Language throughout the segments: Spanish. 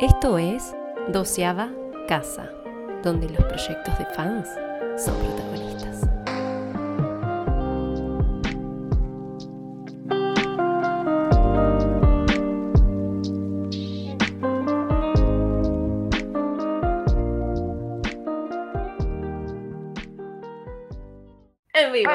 Esto es Doceava Casa, donde los proyectos de fans son protagonistas. En vivo.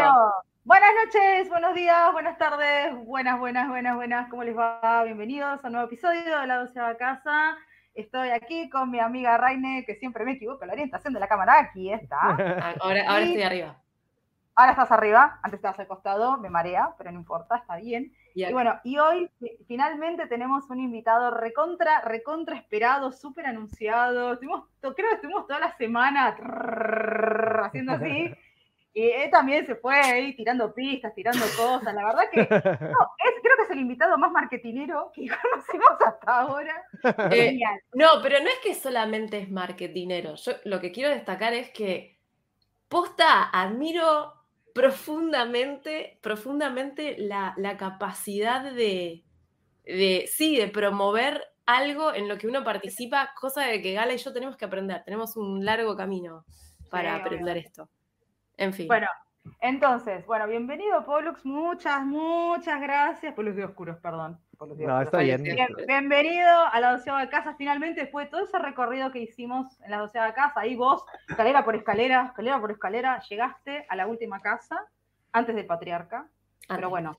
Buenas noches, buenos días, buenas tardes, buenas, buenas, buenas, buenas. ¿Cómo les va? Bienvenidos a un nuevo episodio de La Doceava Casa. Estoy aquí con mi amiga Raine, que siempre me equivoco la orientación de la cámara. Aquí está. Ah, Ahora, ahora Y- estoy arriba. Ahora estás arriba, antes estabas al costado, me marea, pero no importa, está bien. Y Y bueno, y hoy fi- finalmente tenemos un invitado recontra, recontra esperado, súper anunciado. Estuvimos, creo que estuvimos toda la semana haciendo así. Y él también se fue ahí tirando pistas, tirando cosas. La verdad que no, es, creo que es el invitado más marketinero que conocimos hasta ahora. Eh, Genial. No, pero no es que solamente es marketinero. Yo lo que quiero destacar es que posta admiro profundamente, profundamente la, la capacidad de, de, sí, de promover algo en lo que uno participa, cosa de que Gala y yo tenemos que aprender. Tenemos un largo camino para Sí, aprender esto. En fin. Bueno, entonces, bueno, bienvenido, Pollux. Muchas, muchas gracias. Pollux de Oscuros, perdón. Pollux de No, Oscuros. está bien. Bien- bienvenido a la doceava casa. Finalmente, después de todo ese recorrido que hicimos en la doceava casa, ahí vos, escalera por escalera, escalera por escalera, llegaste a la última casa antes del patriarca. Pero bueno,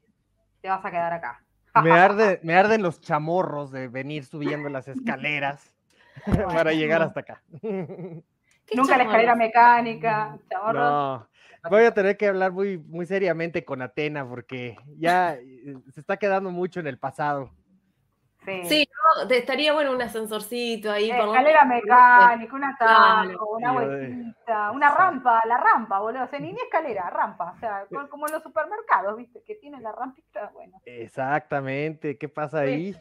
te vas a quedar acá. Me, arde, me arden los chamorros de venir subiendo las escaleras para llegar hasta acá. ¿Qué Nunca la escalera mecánica, chavorros. No, voy a tener que hablar muy, muy seriamente con Atena porque ya eh, se está quedando mucho en el pasado. Sí. Sí, no, te- estaría bueno un ascensorcito ahí. lo Escalera mecánica, un atajo, una vueltita, una Sí. rampa, la rampa, boludo. O sea, ni ni escalera, rampa. O sea, co- como en los supermercados, ¿viste? Que tienen la rampita, bueno. Exactamente, ¿qué pasa ahí?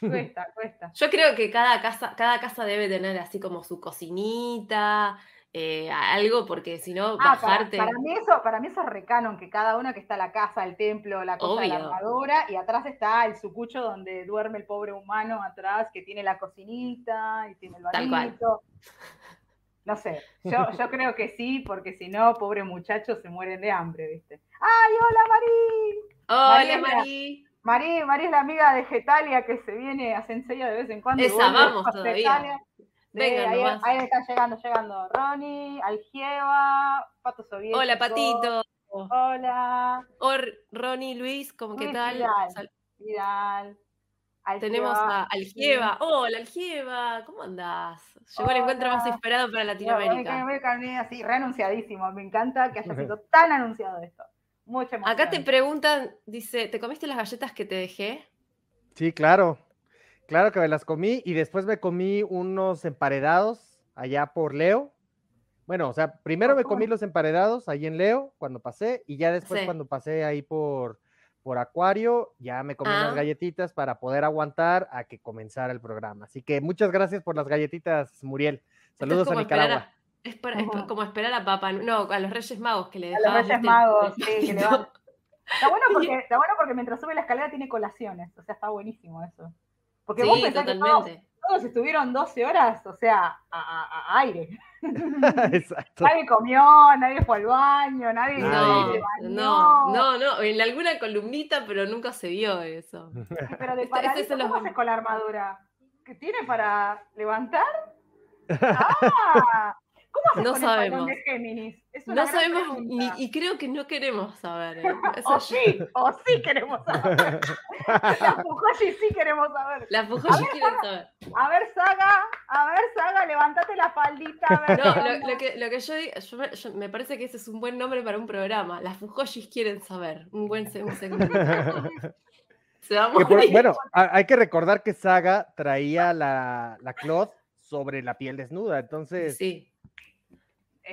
Cuesta, cuesta. Yo creo que cada casa, cada casa debe tener así como su cocinita, eh, algo, porque si no, Ah, bajarte. para mí eso, para mí eso es recanon, que cada uno que está la casa, el templo, la cosa la Obvio. armadura, y atrás está el sucucho donde duerme el pobre humano atrás, que tiene la cocinita y tiene el bañito. No sé, yo, yo creo que sí, porque si no, pobre muchacho, se mueren de hambre, ¿viste? ¡Ay, hola Marí! Hola, Mariela. Marí, Marí es la amiga de Getalia que se viene a Senseiya de vez en cuando. Esa, vamos todavía. Venga ahí, ahí está llegando, llegando. Ronnie, Algieva, Pato Soviético. Hola, Patito. Hola, Hola, Ronnie, Luis, ¿cómo qué Luis tal? Vidal. Sal- Vidal. Algieva. Tenemos a Algieva. Hola, Algieva, ¿cómo andás? Llegó el encuentro más esperado para Latinoamérica. Latinoamérica. así, reanunciadísimo. Me encanta que haya sido tan anunciado esto. Mucha emoción. Acá te preguntan, dice, ¿te comiste las galletas que te dejé? Sí, claro, claro que me las comí y después me comí unos emparedados allá por Leo. Bueno, o sea, primero me ¿cómo comí no? los emparedados ahí en Leo cuando pasé y ya después Sí. cuando pasé ahí por, por Acuario, ya me comí Ah. unas galletitas para poder aguantar a que comenzara el programa. Así que muchas gracias por las galletitas, Muriel. Saludos a esperar Nicaragua. Es, para- es como esperar a Papá, no, a los Reyes Magos que le A los Reyes. Magos, el sí, que le van- Está bueno, porque, está bueno porque mientras sube la escalera tiene colaciones. O sea, está buenísimo eso. Porque vos pensás que todos, estuvieron 12 horas, o sea, a, a- a aire. Exacto. Nadie comió, nadie fue al baño, nadie, No, se bañó. no, no, no, en alguna columnita, pero nunca se vio eso. Pero de Este- este paradito, se los ¿cómo con la armadura? ¿Qué tiene para levantar? Ah, ¿Cómo haces No con el balón sabemos. de Géminis? Es una No gran sabemos ni, y creo que no queremos saber. ¿eh? Eso O yo- sí, o sí queremos saber. La Fujoshi sí queremos saber. Las Fujoshi quieren saber. A ver, Saga, a ver, Saga, levántate la faldita. A ver, No, lo, que, lo que yo digo, yo me, yo- me parece que ese es un buen nombre para un programa. Las Fujoshis quieren saber. Un buen un segmento. Se va a por- bueno, hay que recordar que Saga traía la, la cloth sobre la piel desnuda, entonces Sí,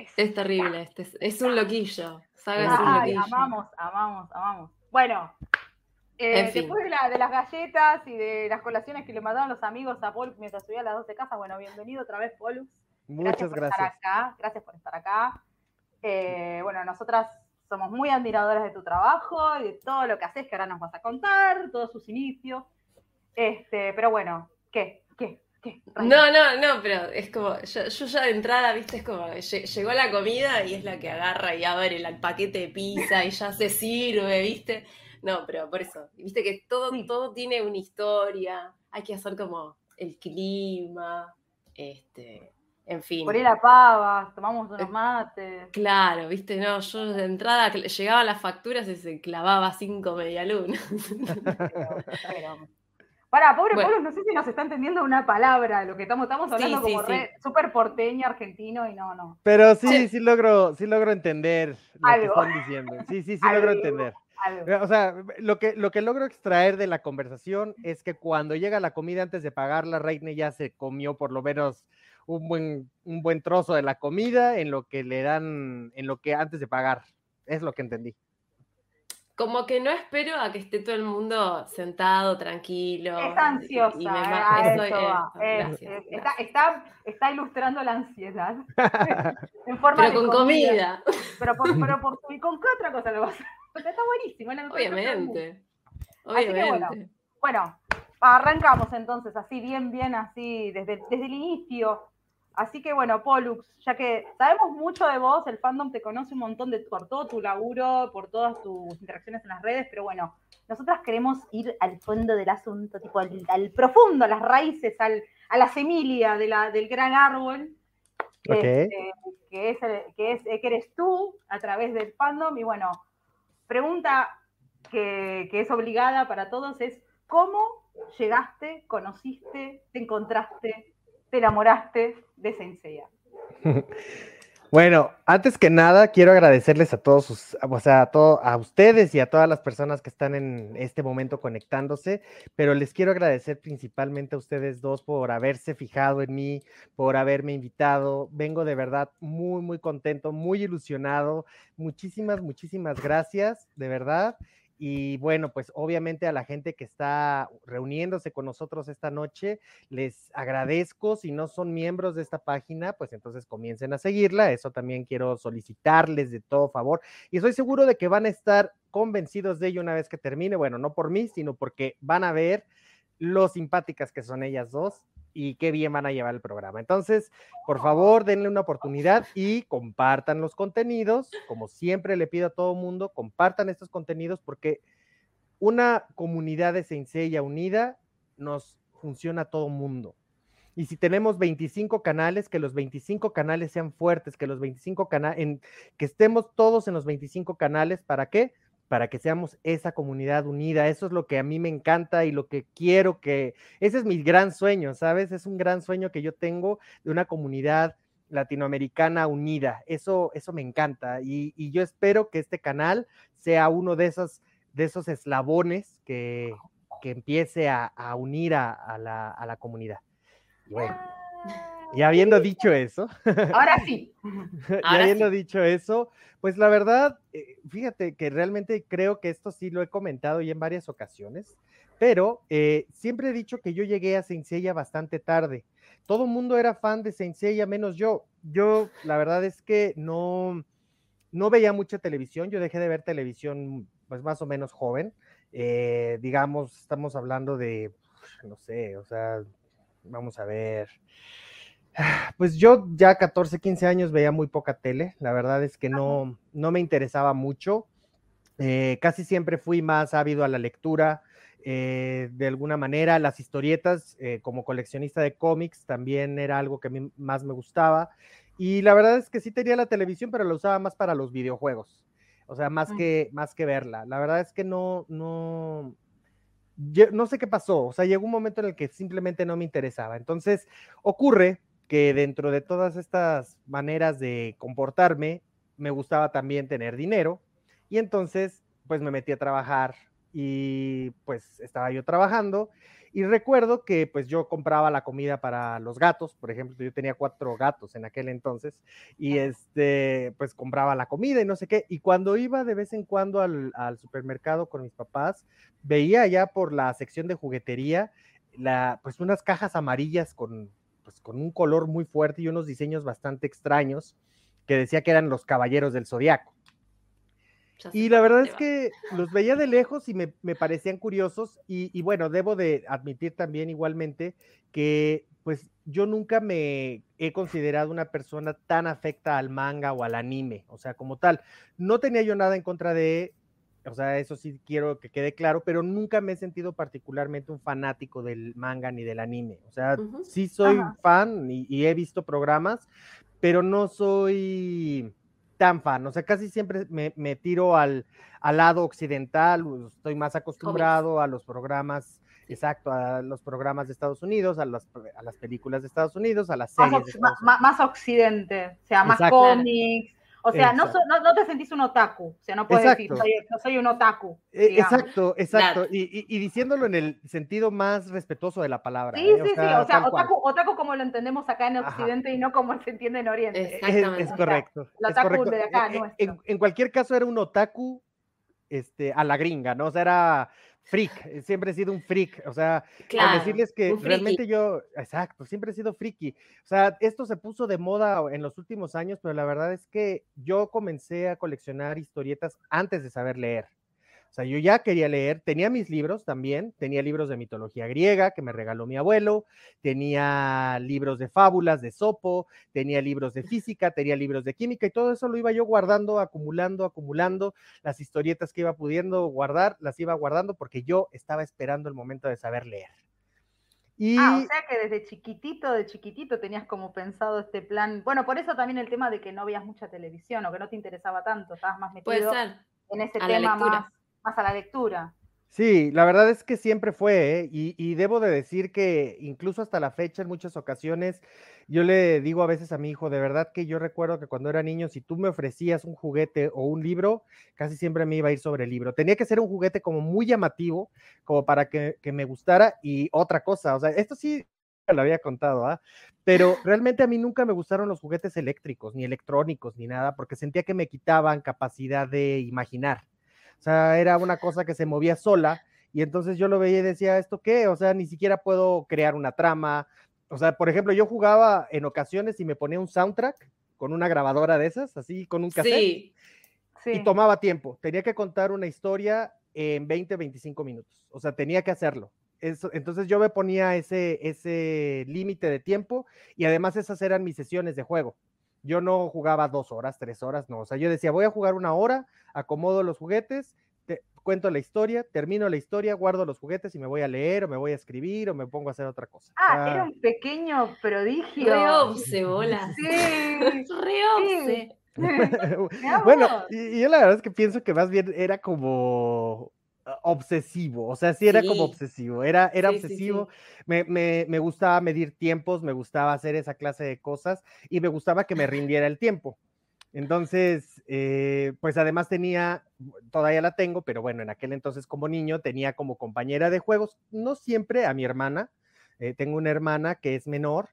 Es- es terrible. Este es, es un loquillo. Saga es un loquillo. amamos, amamos, amamos. Bueno, eh, En fin. después de, la- de las galletas y de las colaciones que le mandaron los amigos a Paul mientras subía a las 12 casas, bueno, bienvenido otra vez, Paul. muchas por gracias. estar acá, gracias por estar acá. Eh, bueno, nosotras somos muy admiradoras de tu trabajo y de todo lo que haces, que ahora nos vas a contar, todos sus inicios. Este, pero bueno, ¿qué? ¿Qué? No, no, no, pero es como, yo, ya de entrada, viste, es como, llegó la comida y es la que agarra y abre el, paquete de pizza y ya se sirve, viste. No, pero por eso, viste que todo, todo tiene una historia, hay que hacer como el clima, este, en fin. Por ahí la pava, tomamos unos mates. Claro, viste, no, yo de entrada llegaban las facturas y se clavaba cinco medialunas. Para, pobre Pablo, no sé si nos está entendidiendo una palabra, lo que estamos, estamos hablando como súper porteño argentino y no, no. Pero sí, sí, logro, sí logro entender lo que están diciendo. Sí, sí, sí logro entender. O sea, lo que, lo que logro extraer de la conversación es que cuando llega la comida antes de pagar, la reina ya se comió por lo menos un buen, un buen trozo de la comida en lo que le dan, en lo que antes de pagar. Es lo que entendí como que no espero a que esté todo el mundo sentado, tranquilo. Es ansiosa. Y está, está, ilustrando la ansiedad. en forma pero con comida. Pero, por, pero por, ¿y con qué otra cosa lo vas a hacer? Está buenísimo. Obviamente. Obviamente. bueno, arrancamos entonces así, bien, bien, así, desde, desde el inicio. Así que bueno, Pollux, ya que sabemos mucho de vos, el fandom te conoce un montón de, por todo tu laburo, por todas tus interacciones en las redes, pero bueno, nosotras queremos ir al fondo del asunto, tipo al, profundo, a las raíces, al, a la semilla de la, del gran árbol, este, que, es, que, es, que eres tú a través del fandom. Y bueno, pregunta que, que es obligada para todos es, ¿cómo llegaste, conociste, te encontraste te enamoraste de Senseiya? Bueno, antes que nada, quiero agradecerles a todos, o sea, a, a ustedes y a todas las personas que están en este momento conectándose, pero les quiero agradecer principalmente a ustedes dos por haberse fijado en mí, por haberme invitado. Vengo de verdad muy, muy contento, muy ilusionado. Muchísimas, muchísimas gracias, de verdad. Y bueno, pues obviamente a la gente que está reuniéndose con nosotros esta noche, les agradezco. Si no son miembros de esta página, pues entonces comiencen a seguirla. Eso también quiero solicitarles de todo favor. Y estoy seguro de que van a estar convencidos de ello una vez que termine. Bueno, no por mí, sino porque van a ver lo simpáticas que son ellas dos y qué bien van a llevar el programa. Entonces, por favor, denle una oportunidad y compartan los contenidos. Como siempre le pido a todo mundo, compartan estos contenidos porque una comunidad de Senseiya unida nos funciona a todo mundo. Y si tenemos 25 canales, que los 25 canales sean fuertes, que los 25 canales, que estemos todos en los 25 canales, ¿para qué? Para que seamos esa comunidad unida. Eso es lo que a mí me encanta y lo que quiero que, ese es mi gran sueño, ¿sabes? Es un gran sueño que yo tengo de una comunidad latinoamericana unida. Eso, eso me encanta y, yo espero que este canal sea uno de esos, de esos eslabones que, que empiece a, unir a, la, a la comunidad. bueno. Y habiendo dicho eso. Ahora sí. y habiendo dicho eso, pues la verdad, eh, fíjate que realmente creo que esto sí lo he comentado ya en varias ocasiones, pero eh, siempre he dicho que yo llegué a Senseiya bastante tarde. Todo el mundo era fan de Senseiya, menos yo. Yo, la verdad es que no, no veía mucha televisión. Yo dejé de ver televisión, pues más o menos joven. Eh, digamos, estamos hablando de, no sé, o sea, vamos a ver. Pues yo ya 14, 15 años veía muy poca tele, la verdad es que no, no me interesaba mucho. Eh, casi siempre fui más ávido a la lectura, eh, de alguna manera, las historietas eh, como coleccionista de cómics también era algo que a mí más me gustaba. Y la verdad es que sí tenía la televisión, pero la usaba más para los videojuegos, o sea, más, que, más que verla. La verdad es que no, no, no sé qué pasó, o sea, llegó un momento en el que simplemente no me interesaba. Entonces, ocurre que dentro de todas estas maneras de comportarme, me gustaba también tener dinero y entonces pues me metí a trabajar y pues estaba yo trabajando y recuerdo que pues yo compraba la comida para los gatos, por ejemplo, yo tenía cuatro gatos en aquel entonces y este pues compraba la comida y no sé qué y cuando iba de vez en cuando al, al supermercado con mis papás, veía ya por la sección de juguetería la, pues unas cajas amarillas con pues, con un color muy fuerte y unos diseños bastante extraños que decía que eran los caballeros del zodiaco. Y la verdad es que los veía de lejos y me, parecían curiosos y, bueno, debo de admitir también igualmente que pues yo nunca me he considerado una persona tan afecta al manga o al anime, o sea, como tal. No tenía yo nada en contra de, o sea, eso sí quiero que quede claro, pero nunca me he sentido particularmente un fanático del manga ni del anime. O sea, sí soy fan y, he visto programas, pero no soy tan fan. O sea, casi siempre me, tiro al, al, lado occidental, estoy más acostumbrado a los programas Exacto, a los programas de Estados Unidos, a las, a las películas de Estados Unidos, a las series. Más, más, occidente, o sea, más cómics. O sea, no, no, te sentís un otaku, o sea, no puedes decir, soy, no soy un otaku. E, exacto, exacto, y, y, diciéndolo en el sentido más respetuoso de la palabra. Sí, ¿eh? sí, sí, o sea, otaku, otaku, como lo entendemos acá en Occidente y no como se entiende en Oriente. Exactamente. Es, correcto. El otaku de acá, e, e, en, en, cualquier caso era un otaku este, a la gringa, ¿no? O sea, era freak, eh, siempre he sido un freak, o sea, decirles que realmente yo, exacto, siempre he sido friki, o sea, esto se puso de moda en los últimos años, pero la verdad es que yo comencé a coleccionar historietas antes de saber leer. O sea, yo ya quería leer, tenía mis libros también, tenía libros de mitología griega que me regaló mi abuelo, tenía libros de fábulas, de Sopo, tenía libros de física, tenía libros de química y todo eso lo iba yo guardando, acumulando, acumulando, las historietas que iba pudiendo guardar, las iba guardando porque yo estaba esperando el momento de saber leer. Y... Ah, o sea que desde chiquitito, de chiquitito tenías como pensado este plan. Bueno, por eso también el tema de que no veías mucha televisión o que no te interesaba tanto, estabas más metido en ese tema más a la lectura. Sí, la verdad es que siempre fue, ¿eh? y, debo de decir que incluso hasta la fecha, en muchas ocasiones, yo le digo a veces a mi hijo, de verdad que yo recuerdo que cuando era niño, si tú me ofrecías un juguete o un libro, casi siempre me iba a ir sobre el libro. Tenía que ser un juguete como muy llamativo, como para que, me gustara, y otra cosa, o sea, esto sí lo había contado, ¿ah? Pero realmente a mí nunca me gustaron los juguetes eléctricos, ni electrónicos, ni nada, porque sentía que me quitaban capacidad de imaginar. O sea, era una cosa que se movía sola y entonces yo lo veía y decía, ¿esto qué? O sea, ni siquiera puedo crear una trama. O sea, por ejemplo, yo jugaba en ocasiones y me ponía un soundtrack con una grabadora de esas, así, con un cassette. Sí. Y tomaba tiempo. Tenía que contar una historia en 20, 25 minutos. O sea, tenía que hacerlo. Eso, entonces yo me ponía ese, ese límite de tiempo y además esas eran mis sesiones de juego. Yo no jugaba dos horas, tres horas, no. O sea, yo decía, voy a jugar una hora, acomodo los juguetes, te, cuento la historia, termino la historia, guardo los juguetes y me voy a leer o me voy a escribir o me pongo a hacer otra cosa. Ah, era un pequeño prodigio. Reobse, bola. Sí. Reobse. bueno, y, yo la verdad es que pienso que más bien era como obsesivo, o sea, sí era como obsesivo, era, era obsesivo, Me, me, me, gustaba medir tiempos, me gustaba hacer esa clase de cosas y me gustaba que me rindiera el tiempo. Entonces, eh, pues además tenía, todavía la tengo, pero bueno, en aquel entonces como niño tenía como compañera de juegos, no siempre a mi hermana, eh, tengo una hermana que es menor,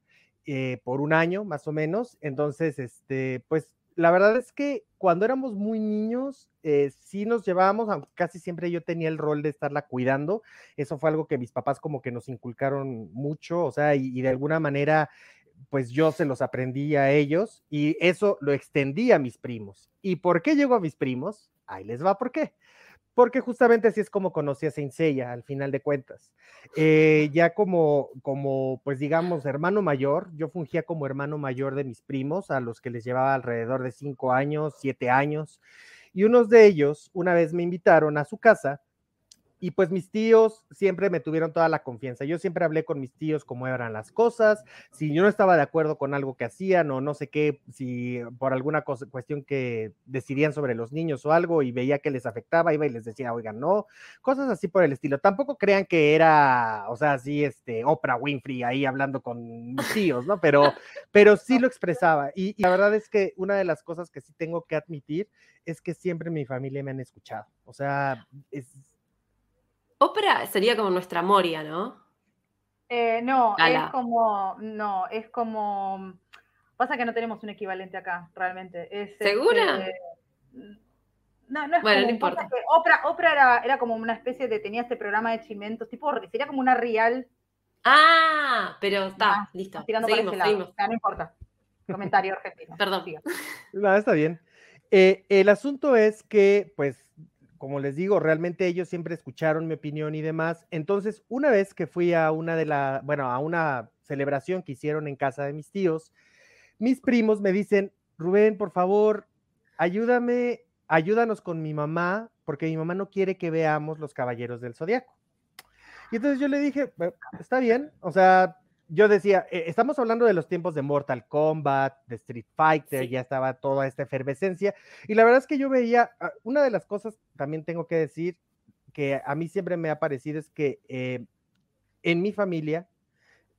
eh, por un año más o menos, entonces, este, pues la verdad es que cuando éramos muy niños, eh, sí nos llevábamos, aunque casi siempre yo tenía el rol de estarla cuidando. Eso fue algo que mis papás como que nos inculcaron mucho, o sea, y, de alguna manera, pues yo se los aprendí a ellos y eso lo extendí a mis primos. ¿Y por qué llegó a mis primos? Ahí les va por qué porque justamente así es como conocí a Seiya al final de cuentas. Eh, ya como, como, pues digamos, hermano mayor, yo fungía como hermano mayor de mis primos, a los que les llevaba alrededor de cinco años, siete años, y unos de ellos una vez me invitaron a su casa y pues mis tíos siempre me tuvieron toda la confianza. Yo siempre hablé con mis tíos cómo eran las cosas, si yo no estaba de acuerdo con algo que hacían o no sé qué, si por alguna cosa, cuestión que decidían sobre los niños o algo y veía que les afectaba, iba y les decía, oigan, no, cosas así por el estilo. Tampoco crean que era, o sea, así, este, Oprah Winfrey ahí hablando con mis tíos, ¿no? Pero, pero sí lo expresaba. Y, y la verdad es que una de las cosas que sí tengo que admitir es que siempre mi familia me han escuchado. O sea, es Ópera sería como nuestra Moria, ¿no? Eh, no, es como, no, es como, pasa que no tenemos un equivalente acá, realmente. ¿Segura? Este, no, no es bueno, no importa. Oprah, era, como una especie de, tenía este programa de chimentos, tipo, sería como una real. Ah, pero está, listo. Tirando seguimos, seguimos. no importa. Comentario argentino. Perdón. No, está bien. Eh, el asunto es que, pues, como les digo, realmente ellos siempre escucharon mi opinión y demás. Entonces, una vez que fui a una de la, bueno, a una celebración que hicieron en casa de mis tíos, mis primos me dicen, Rubén, por favor, ayúdame, ayúdanos con mi mamá, porque mi mamá no quiere que veamos los Caballeros del Zodiaco. Y entonces yo le dije, está bien, o sea, yo decía, eh, estamos hablando de los tiempos de Mortal Kombat, de Street Fighter, ya estaba toda esta efervescencia. Y la verdad es que yo veía, ah, una de las cosas, también tengo que decir, que a mí siempre me ha parecido es que eh, en mi familia,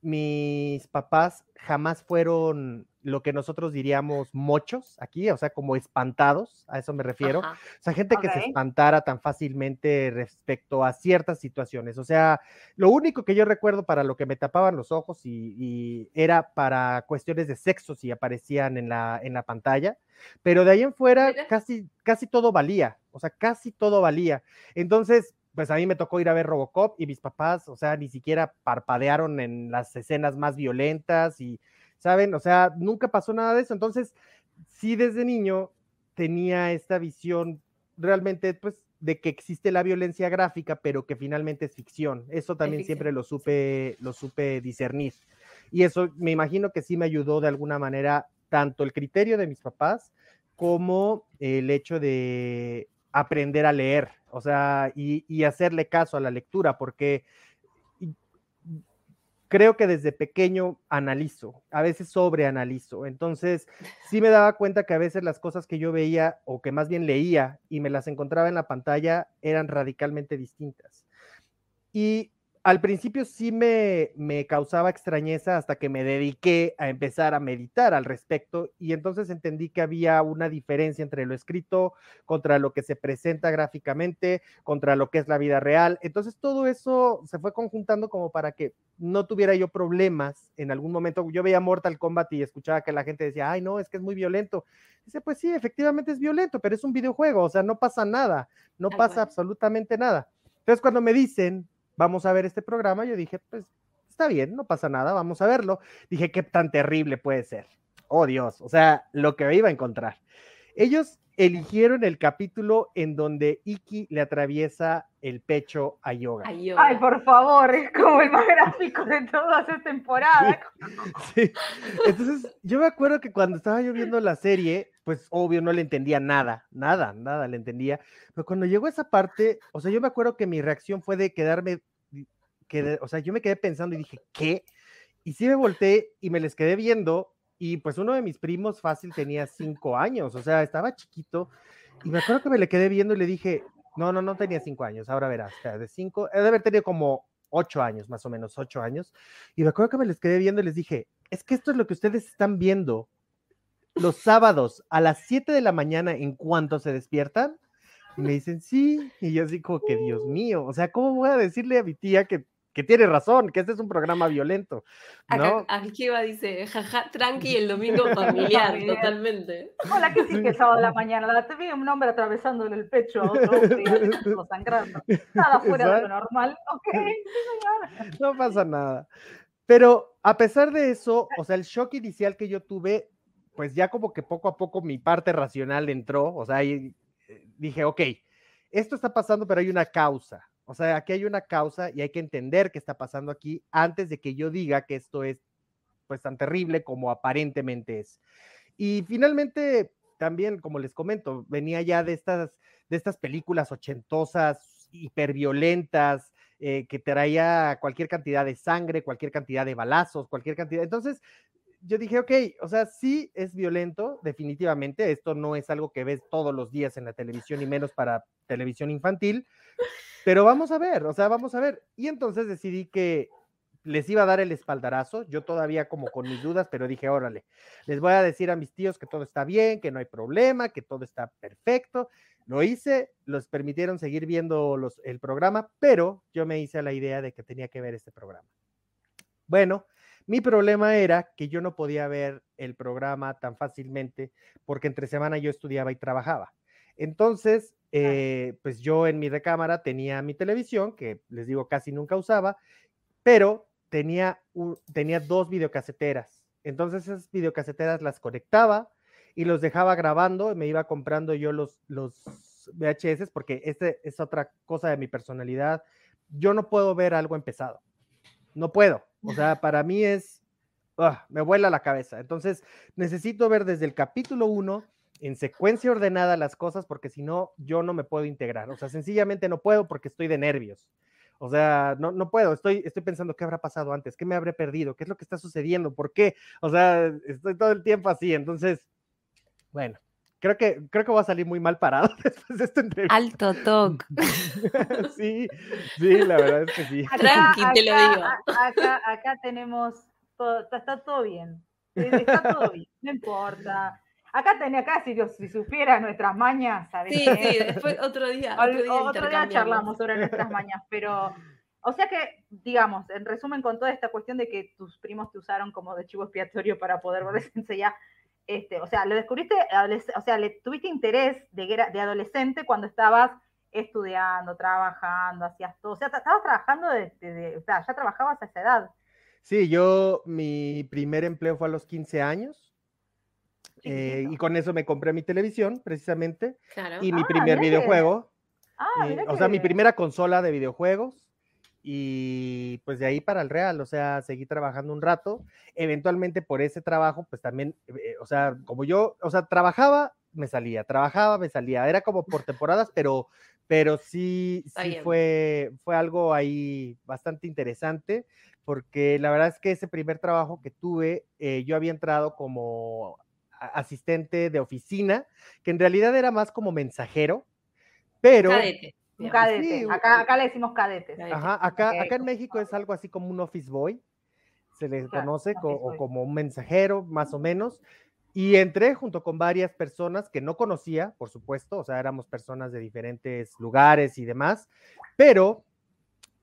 mis papás jamás fueron lo que nosotros diríamos mochos aquí, o sea, como espantados, a eso me refiero. O sea, gente que se espantara tan fácilmente respecto a ciertas situaciones. O sea, lo único que yo recuerdo para lo que me tapaban los ojos y, era para cuestiones de sexo si aparecían en la, en la pantalla, pero de ahí en fuera casi, casi todo valía, o sea, casi todo valía. Entonces, pues a mí me tocó ir a ver Robocop y mis papás, o sea, ni siquiera parpadearon en las escenas más violentas y ¿saben? O sea, nunca pasó nada de eso. Entonces, sí desde niño tenía esta visión realmente, pues, de que existe la violencia gráfica, pero que finalmente es ficción. Eso también siempre lo supe, lo supe discernir. Y eso me imagino que sí me ayudó de alguna manera tanto el criterio de mis papás como el hecho de aprender a leer, o sea, y, y hacerle caso a la lectura, porque creo que desde pequeño analizo, a veces sobreanalizo. Entonces, sí me daba cuenta que a veces las cosas que yo veía o que más bien leía y me las encontraba en la pantalla eran radicalmente distintas. Y al principio sí me, me, causaba extrañeza hasta que me dediqué a empezar a meditar al respecto y entonces entendí que había una diferencia entre lo escrito contra lo que se presenta gráficamente, contra lo que es la vida real. Entonces todo eso se fue conjuntando como para que no tuviera yo problemas en algún momento. Yo veía Mortal Kombat y escuchaba que la gente decía, ay, no, es que es muy violento. Dice, pues sí, efectivamente es violento, pero es un videojuego, o sea, no pasa nada, no pasa absolutamente nada. Entonces cuando me dicen vamos a ver este programa, yo dije, pues está bien, no pasa nada, vamos a verlo. Dije, qué tan terrible puede ser. Oh Dios, o sea, lo que iba a encontrar. Ellos eligieron el capítulo en donde Iki le atraviesa el pecho a Yoga. Ay, por favor, es como el más gráfico de toda esta temporada. Sí. Entonces, yo me acuerdo que cuando estaba yo viendo la serie, pues obvio no le entendía nada, nada, nada le entendía. Pero cuando llegó esa parte, o sea, yo me acuerdo que mi reacción fue de quedarme, que, o sea, yo me quedé pensando y dije, ¿qué? Y sí me volteé y me les quedé viendo y pues uno de mis primos fácil tenía cinco años, o sea, estaba chiquito. Y me acuerdo que me le quedé viendo y le dije, no, no, no tenía cinco años, ahora verás, de cinco, he de haber tenido como ocho años, más o menos ocho años. Y me acuerdo que me les quedé viendo y les dije, es que esto es lo que ustedes están viendo los sábados a las siete de la mañana en cuanto se despiertan. Y me dicen, sí. Y yo así como que, Dios mío, o sea, ¿cómo voy a decirle a mi tía que que tiene razón, que este es un programa violento. ¿no? Acá, dice, jaja, tranqui, el domingo familiar, totalmente. Hola, ¿qué sí que sábado de la mañana? Te vi un hombre atravesándole el pecho a otro sangrando. Nada fuera de lo normal, ok, No pasa nada. Pero a pesar de eso, o sea, el shock inicial que yo tuve, pues ya como que poco a poco mi parte racional entró, o sea, y eh, dije, ok, esto está pasando, pero hay una causa. O sea, aquí hay una causa y hay que entender qué está pasando aquí antes de que yo diga que esto es pues tan terrible como aparentemente es. Y finalmente, también, como les comento, venía ya de estas, de estas películas ochentosas, hiperviolentas, eh, que traía cualquier cantidad de sangre, cualquier cantidad de balazos, cualquier cantidad. Entonces, yo dije, ok, o sea, sí es violento, definitivamente. Esto no es algo que ves todos los días en la televisión y menos para televisión infantil, pero vamos a ver, o sea, vamos a ver. Y entonces decidí que les iba a dar el espaldarazo, yo todavía como con mis dudas, pero dije, órale, les voy a decir a mis tíos que todo está bien, que no hay problema, que todo está perfecto. Lo hice, los permitieron seguir viendo el programa, pero yo me hice la idea de que tenía que ver este programa. Bueno, mi problema era que yo no podía ver el programa tan fácilmente porque entre semana yo estudiaba y trabajaba. Entonces, eh, pues yo en mi recámara tenía mi televisión, que les digo casi nunca usaba, pero tenía, tenía dos videocaseteras. Entonces esas videocaseteras las conectaba y los dejaba grabando, me iba comprando yo los, los VHS, porque este es otra cosa de mi personalidad. Yo no puedo ver algo empezado. No puedo. O sea, para mí es ah, me vuela la cabeza. Entonces, necesito ver desde el capítulo 1 en secuencia ordenada las cosas porque si no, yo no me puedo integrar. O sea, sencillamente no puedo porque estoy de nervios. O sea, no, no puedo, estoy, estoy pensando qué habrá pasado antes, qué me habré perdido, qué es lo que está sucediendo, por qué. O sea, estoy todo el tiempo así. Entonces, bueno, creo que, creo que voy a salir muy mal parado después de esta entrevista. Alto toc. sí, sí, la verdad es que sí. Tranqui, te lo digo. Acá, acá tenemos, todo, está, está todo bien. Está todo bien, no importa. Acá tenía acá, si, si supiera nuestras mañas, ¿sabes? Sí, sí, después otro día. Otro día, otro día charlamos sobre nuestras mañas, pero. O sea que, digamos, en resumen, con toda esta cuestión de que tus primos te usaron como de chivo expiatorio para poder ver ya, este, o sea, lo descubriste, o sea, le tuviste interés de, de adolescente cuando estabas estudiando, trabajando, hacías todo, o sea, estabas trabajando desde, o sea, ya trabajabas a esa edad. Sí, yo, mi primer empleo fue a los 15 años. Eh, y con eso me compré mi televisión, precisamente. Y mi ah, primer videojuego. Ah, eh, o sea, mi primera consola de videojuegos. Y pues de ahí para el Real, o sea, seguí trabajando un rato. Eventualmente por ese trabajo, pues también, eh, o sea, como yo, o sea, trabajaba, me salía, trabajaba, me salía. Era como por temporadas, pero, pero sí, sí fue, fue algo ahí bastante interesante, porque la verdad es que ese primer trabajo que tuve, yo había entrado como asistente de oficina, que en realidad era más como mensajero, pero... Cadete. Un cadete. acá, le decimos cadete. Ajá, acá, acá en México es algo así como un office boy, se le conoce o como un mensajero, más o menos. Y entré junto con varias personas que no conocía, por supuesto, o sea, éramos personas de diferentes lugares y demás, pero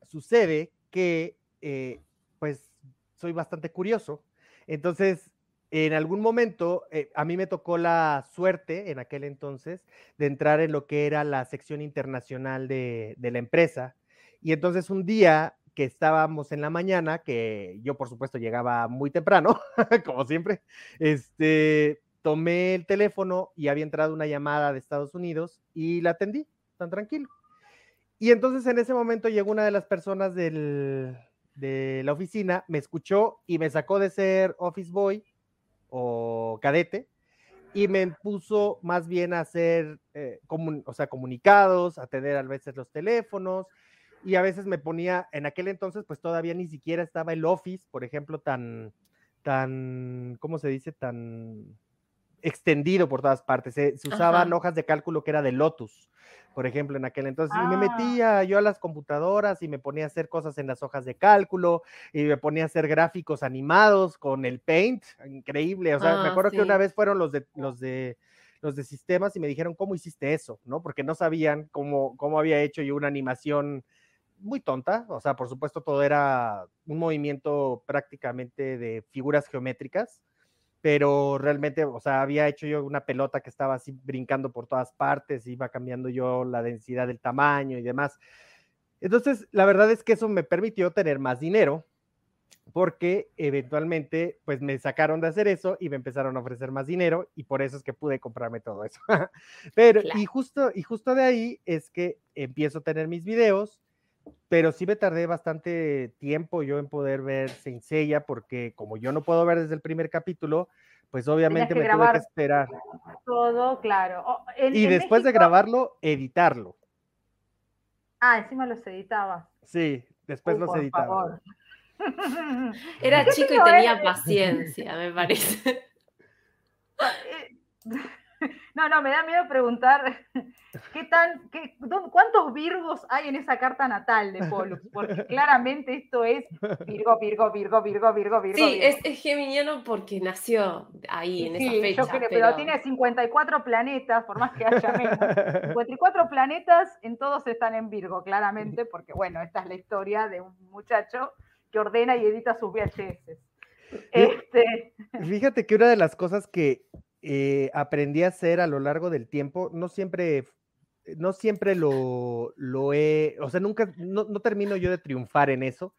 sucede que, eh, pues, soy bastante curioso. Entonces, en algún momento eh, a mí me tocó la suerte en aquel entonces de entrar en lo que era la sección internacional de, la empresa. Y entonces un día que estábamos en la mañana, que yo por supuesto llegaba muy temprano, como siempre, este, tomé el teléfono y había entrado una llamada de Estados Unidos y la atendí, tan tranquilo. Y entonces en ese momento llegó una de las personas de la oficina, me escuchó y me sacó de ser office boy o cadete y me puso más bien a hacer eh, o sea, comunicados, a tener a veces los teléfonos y a veces me ponía, en aquel entonces pues todavía ni siquiera estaba el Office, por ejemplo, tan, tan, ¿cómo se dice? Tan extendido por todas partes. Se, usaban hojas de cálculo que era de Lotus por ejemplo, en aquel entonces. Y me ah. metía yo a las computadoras y me ponía a hacer cosas en las hojas de cálculo y me ponía a hacer gráficos animados con el Paint, increíble. O sea, me ah, acuerdo que una vez fueron los de los de los de sistemas y me dijeron cómo hiciste eso, ¿no? Porque no sabían cómo, cómo había hecho yo una animación muy tonta, o sea, por supuesto todo era un movimiento prácticamente de figuras geométricas, pero realmente, o sea, había hecho yo una pelota que estaba así brincando por todas partes, iba cambiando yo la densidad del tamaño y demás. Entonces, la verdad es que eso me permitió tener más dinero, porque eventualmente, pues me sacaron de hacer eso y me empezaron a ofrecer más dinero y por eso es que pude comprarme todo eso. Pero, y justo, y justo de ahí es que empiezo a tener mis videos, pero sí me tardé bastante tiempo yo en poder ver Seiya porque como yo no puedo ver desde el primer capítulo, pues obviamente me tuve que esperar. Todo, claro. y después de grabarlo, editarlo. Ah, encima los editaba. Sí, después los editaba. Era chico y tenía paciencia, me parece. No, no, me da miedo preguntar qué tan, qué, cuántos Virgos hay en esa carta natal de Pollux, porque claramente esto es Virgo, Virgo, Virgo, Virgo, Virgo, Virgo. Sí, Es, es, geminiano porque nació ahí en esa fecha. Yo creo, pero... tiene 54 planetas, por más que haya menos. 54 planetas, en todos están en Virgo, claramente, porque bueno, esta es la historia de un muchacho que ordena y edita sus VHS. Este... Fíjate que una de las cosas que eh, aprendí a hacer a lo largo del tiempo, no siempre, no siempre lo, lo he, o sea, nunca, no, termino yo de triunfar en eso,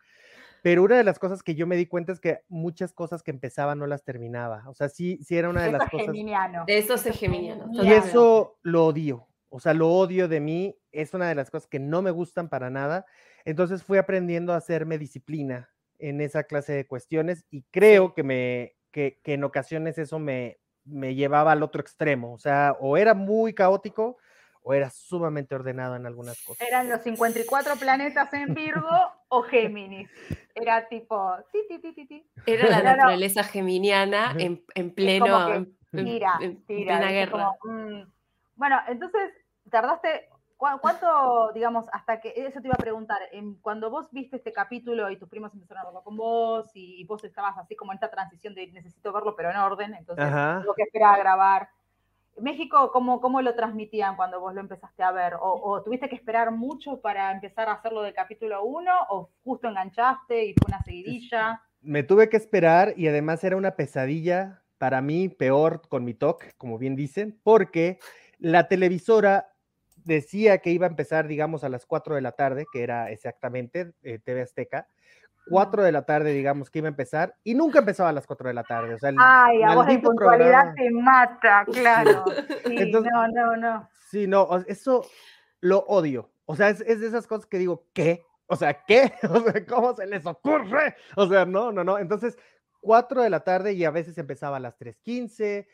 pero una de las cosas que yo me di cuenta es que muchas cosas que empezaba no las terminaba. O sea, sí, sí era una de las cosas. De eso es geminiano. Y eso lo odio. O sea, lo odio de mí. Es una de las cosas que no me gustan para nada. Entonces fui aprendiendo a hacerme disciplina en esa clase de cuestiones y creo que me que, que en ocasiones eso me, me llevaba al otro extremo, o sea, o era muy caótico o era sumamente ordenado en algunas cosas. Eran los 54 planetas en Virgo o Géminis. Era tipo, ti, ti, ti, ti, ti. Era la No, no. naturaleza geminiana en, en pleno, como que en- en- tira, en tira, plena guerra. Como, mm. Bueno, entonces, tardaste, ¿cu- ¿cuánto, digamos, hasta que, eso te iba a preguntar, en- cuando vos viste este capítulo y tus primos empezaron a verlo con vos y, y vos estabas así como en esta transición de necesito verlo pero en orden, entonces Ajá. tengo que esperar a grabar. México, ¿cómo, ¿cómo lo transmitían cuando vos lo empezaste a ver? ¿O, o tuviste que esperar mucho para empezar a hacerlo del capítulo 1? ¿O justo enganchaste y fue una seguidilla? Me tuve que esperar y además era una pesadilla para mí, peor con mi talk, como bien dicen, porque la televisora decía que iba a empezar, digamos, a las 4 de la tarde, que era exactamente eh, TV Azteca. 4 de la tarde, digamos, que iba a empezar, y nunca empezaba a las 4 de la tarde. O sea, el Ay, a vos la impuntualidad programa- te mata, claro. Sí, Entonces- no, no, no. Sí, no, eso lo odio. O sea, es, es de esas cosas que digo, ¿qué? O sea, ¿qué? O sea, ¿cómo se les ocurre? O sea, no, no, no. Entonces, 4 de la tarde y a veces empezaba a las 3.15,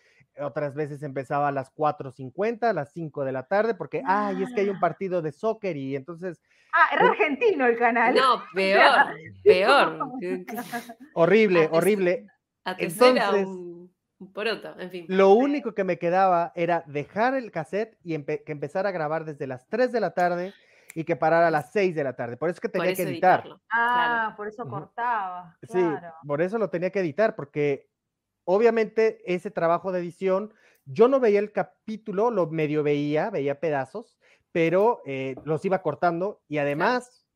otras veces empezaba a las 4.50, a las 5 de la tarde, porque, ay, es que hay un Ah. partido de soccer y entonces, Ah, era argentino el canal. No, peor, peor. horrible, horrible. A tercera, Entonces- un, un poroto, en fin. Lo único que me quedaba era dejar el cassette y empe- que empezara a grabar desde las 3 de la tarde y que parara a las 6 de la tarde. Por eso es que tenía eso que editar. editarlo. Ah, por eso cortaba. Sí, Claro. por eso lo tenía que editar, porque obviamente ese trabajo de edición, yo no veía el capítulo, lo medio veía, veía pedazos, pero eh, los iba cortando y además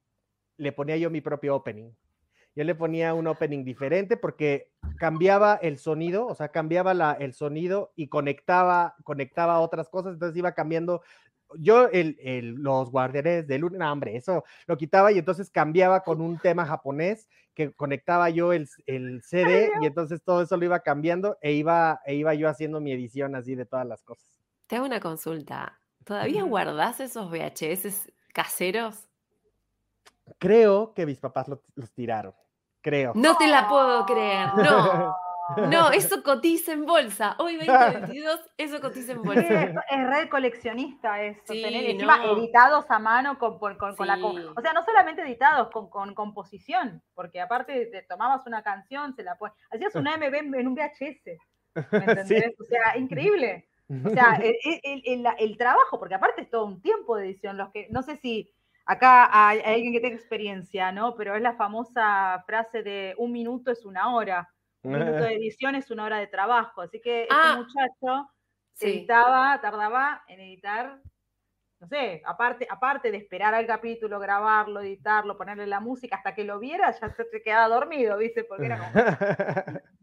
le ponía yo mi propio opening. Yo le ponía un opening diferente porque cambiaba el sonido, o sea, cambiaba la, el sonido y conectaba, conectaba otras cosas, entonces iba cambiando. Yo, el, el- los guardianes de luna, no, hombre, eso lo quitaba y entonces cambiaba con un tema japonés que conectaba yo el, el CD y entonces todo eso lo iba cambiando e iba, e iba yo haciendo mi edición así de todas las cosas. Te hago una consulta. ¿Todavía guardás esos VHS caseros? Creo que mis papás lo- los tiraron, creo. No te la puedo creer. No, no, eso cotiza en bolsa. Hoy 2022, eso cotiza en Sí, bolsa. es, es red coleccionista eso, Sí, tener encima no. editados a mano con, con- con- con la o sea, no solamente editados, con, con composición, porque aparte te tomabas una canción, se la pones, hacías una MB en, en un VHS, ¿me entendés? O sea, increíble. O sea, el, el- el- trabajo, porque aparte es todo un tiempo de edición, los que, no sé si acá hay, hay alguien que tenga experiencia, ¿no? Pero es la famosa frase de un minuto es una hora, un minuto de edición es una hora de trabajo, así que este Ah, muchacho Sí. editaba, tardaba en editar, no sé, aparte, aparte de esperar al capítulo, grabarlo, editarlo, ponerle la música, hasta que lo viera, ya se te quedaba dormido, ¿viste? Porque era como,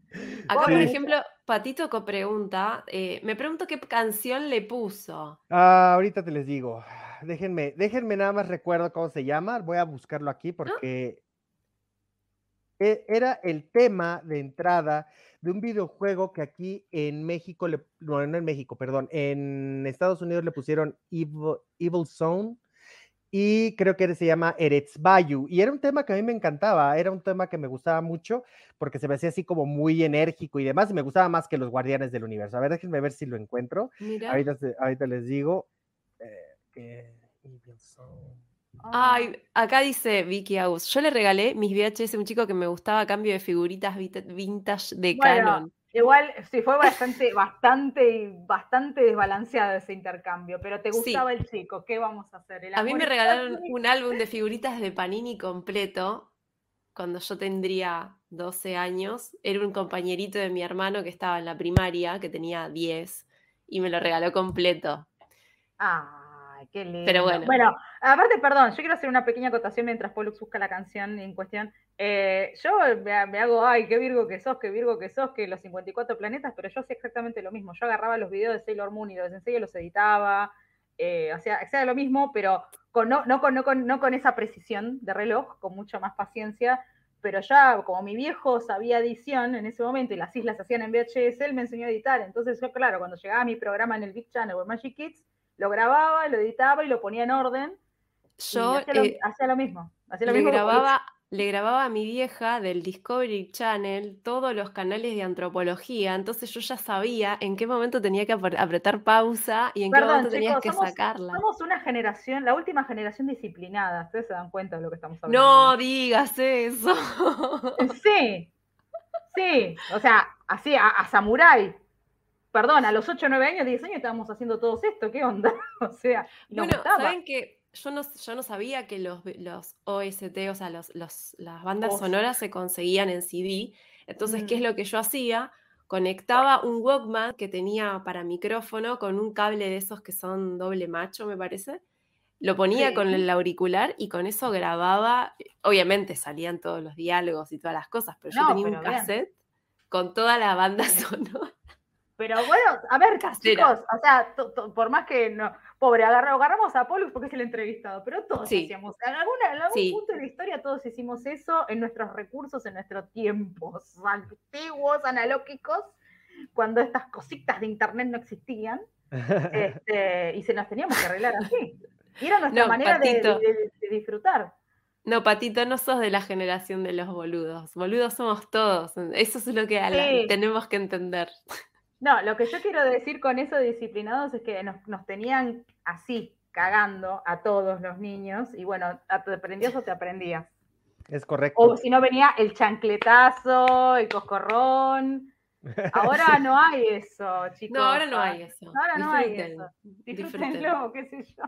Acá, por ejemplo, Patito Co pregunta, eh, me pregunto qué canción le puso. Ah, ahorita te les digo. Déjenme, déjenme nada más recuerdo cómo se llama. Voy a buscarlo aquí porque era el tema de entrada de un videojuego que aquí en México, le, no, no en México, perdón, en Estados Unidos le pusieron Evil, Evil Zone y creo que se llama Eretz Bayou. Y era un tema que a mí me encantaba, era un tema que me gustaba mucho porque se me hacía así como muy enérgico y demás, y me gustaba más que los Guardianes del Universo. A ver, déjenme ver si lo encuentro. Mira. Ahorita, ahorita les digo. eh, que Evil Zone. Ay, acá dice Vicky Aus. Yo le regalé mis VHS a un chico que me gustaba a cambio de figuritas vintage de Bueno, Canon. igual, sí, fue bastante, bastante, bastante desbalanceado ese intercambio, pero te Sí. gustaba el chico, ¿qué vamos a hacer? El A mí me regalaron un álbum de figuritas de Panini completo cuando yo tendría 12 años. Era un compañerito de mi hermano que estaba en la primaria, que tenía 10, y me lo regaló completo. Ay, qué lindo. Pero bueno. Bueno, aparte, perdón, yo quiero hacer una pequeña acotación mientras Pollux busca la canción en cuestión. Eh, yo me, me hago, ay, qué Virgo que sos, qué Virgo que sos, que los 54 planetas, pero yo hacía exactamente lo mismo. Yo agarraba los videos de Sailor Moon y los y los editaba, eh, hacía, hacía lo mismo, pero con, no, no, con, no, con, no con esa precisión de reloj, con mucha más paciencia. Pero ya, como mi viejo sabía edición en ese momento y las islas hacían en VHS, él me enseñó a editar. Entonces, yo, claro, cuando llegaba mi programa en el Big Channel o Magic Kids, lo grababa, lo editaba y lo ponía en orden. Yo hacía, lo, eh, hacía lo mismo. Hacía lo le mismo grababa le grababa a mi vieja del Discovery Channel todos los canales de antropología, entonces yo ya sabía en qué momento tenía que apre- apretar pausa y en qué momento tenías chicos, que somos, sacarla. somos una generación, la última generación disciplinada. Ustedes se dan cuenta de lo que estamos hablando. No digas eso. Sí, sí. O sea, así, a, a Samurai. Perdón, a los 8, 9 años, 10 años estábamos haciendo todo esto. ¿Qué onda? O sea, nos Bueno, gustaba. ¿saben que yo no, yo no sabía que los, los OST, o sea, los, los- las bandas sonoras se conseguían en CD? Entonces, ¿qué es Mm. lo que yo hacía? Conectaba un Walkman que tenía para micrófono con un cable de esos que son doble macho, me parece. Lo ponía con el auricular y con eso grababa. Obviamente salían todos los diálogos y todas las cosas, pero yo tenía un pero bien. cassette con toda la banda sonora. Pero bueno, a ver, chicos, o sea, to- to- por más que no, pobre, agarra- agarramos a Pollux porque es el entrevistado, pero todos Sí. hacíamos, en, alguna, en algún Sí. punto de la historia todos hicimos eso en nuestros recursos, en nuestros tiempos antiguos, analógicos, cuando estas cositas de internet no existían, este, y se nos teníamos que arreglar así. Y era nuestra No, manera de, disfrutar. No, Patito, no sos de la generación de los boludos. Boludos somos todos. Eso es lo que la- tenemos que entender. No, lo que yo quiero decir con eso de disciplinados es que nos, nos tenían así, cagando a todos los niños, y bueno, te aprendías o te aprendías. Es correcto. O si no venía el chancletazo, el coscorrón. Ahora no hay eso, chicos. No, ahora no hay eso. Ahora no hay eso. disfruten. Disfrútenlo, qué sé yo.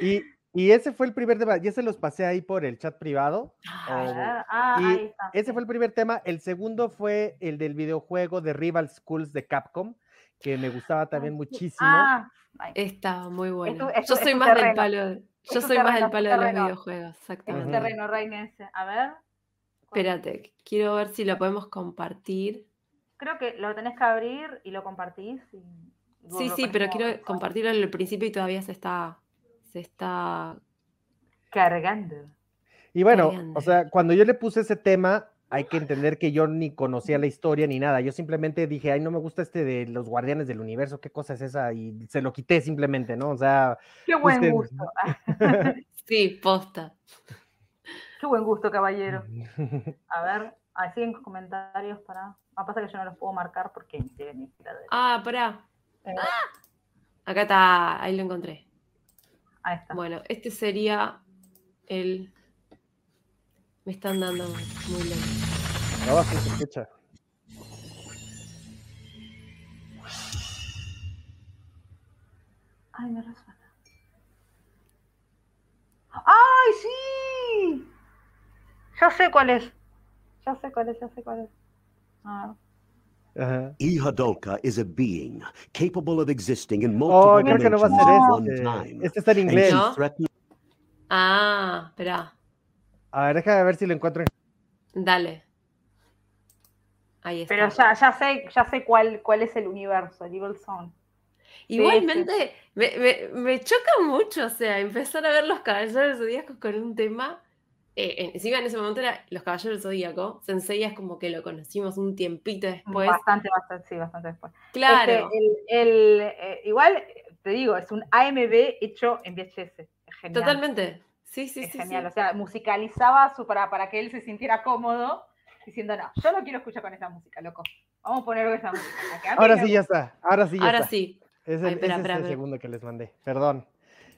Y, y ese fue el primer tema. Ya se los pasé ahí por el chat privado. Ah, ah, y ahí está. Ese fue el primer tema. El segundo fue el del videojuego de Rival Schools de Capcom, que me gustaba también muchísimo. Ah, Estaba muy bueno. tu- es yo es soy más del palo. de- Es Yo soy más del palo de los videojuegos, es exactamente. un terreno reinense. A ver. Espérate, quiero ver si lo podemos compartir. Creo que lo tenés que abrir y lo compartís. y- Sí, lo sí, pero quiero compartirlo en el principio y todavía se está, se está Cargando. Y bueno, Cargando. o sea, cuando yo le puse ese tema, hay que entender que yo ni conocía la historia ni nada. Yo simplemente dije, ay, no me gusta este de los guardianes del universo, ¿qué cosa es esa? Y se lo quité simplemente, ¿no? O sea, Qué buen gusto. Sí, posta. Qué buen gusto, caballero. A ver, así en comentarios para. Ah, pasa que yo no los puedo marcar porque Ah, pará. Eh, Acá está, ahí lo encontré. Ahí está. Bueno, este sería el. Me están dando muy lento. abajo se escucha. Ay, me resuena. ¡Ay, sí! Ya sé cuál es. Ya sé cuál es, ya sé cuál es. A ver. Ajá. Ihadolka is a being capable of existing in Oh, multiple creo que no va a dimensions at one ser time. este. Este está en inglés. No. Ah, espera, A ver, déjame ver si lo encuentro. en- dale. Ahí está. Pero ya, ya sé, ya sé cuál, cuál es el universo, el Evil Zone. Igualmente, me, me- me choca mucho, o sea, empezar a ver los Caballeros del Zodíaco con un tema. Eh, en- encima en ese momento era Los Caballeros del Zodíaco. Sensei es como que lo conocimos un tiempito después. bastante, bastante, sí, bastante después. Claro. Este, el, el, eh, igual, te digo, es un AMB hecho en VHS. Genial. Totalmente. Sí, sí, es sí. genial. sí. O sea, musicalizaba su, para, para que él se sintiera cómodo, diciendo, no, yo no quiero escuchar con esa música, loco. Vamos a poner esa música. la que a mí Ahora sí ya gusta". está. Ahora sí ya Ahora está. sí. Es el, Ay, espera, ese espera, es el segundo que les mandé. Perdón.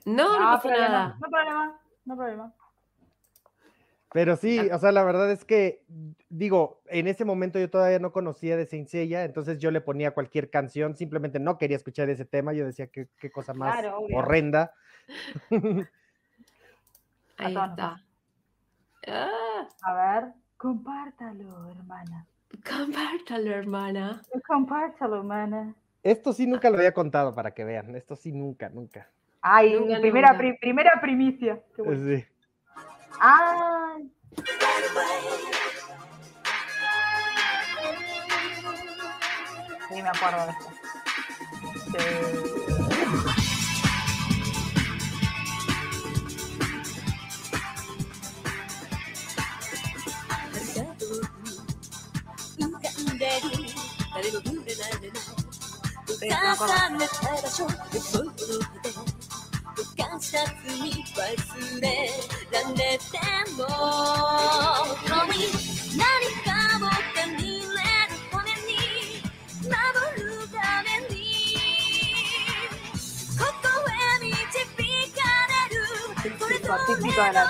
No, no, No, pasa problema, nada. no problema, no problema. Pero sí, o sea, la verdad es que, digo, en ese momento yo todavía no conocía de Saint Seiya, entonces yo le ponía cualquier canción, simplemente no quería escuchar ese tema, yo decía, qué, qué cosa más Claro, horrenda. Ahí está. Ah, A ver, compártalo, hermana. compártalo, hermana. Compártalo, hermana. Esto sí nunca lo había contado para que vean, esto sí nunca, nunca. Ay, Nunca, primera, nunca. pri- primera primicia. Qué bueno. Sí. Ay. Sí, me acuerdo de esto. Sí. Me. シャツに忘れられても何かを手に入れる骨に守るためにここへ導かれる。それぞれの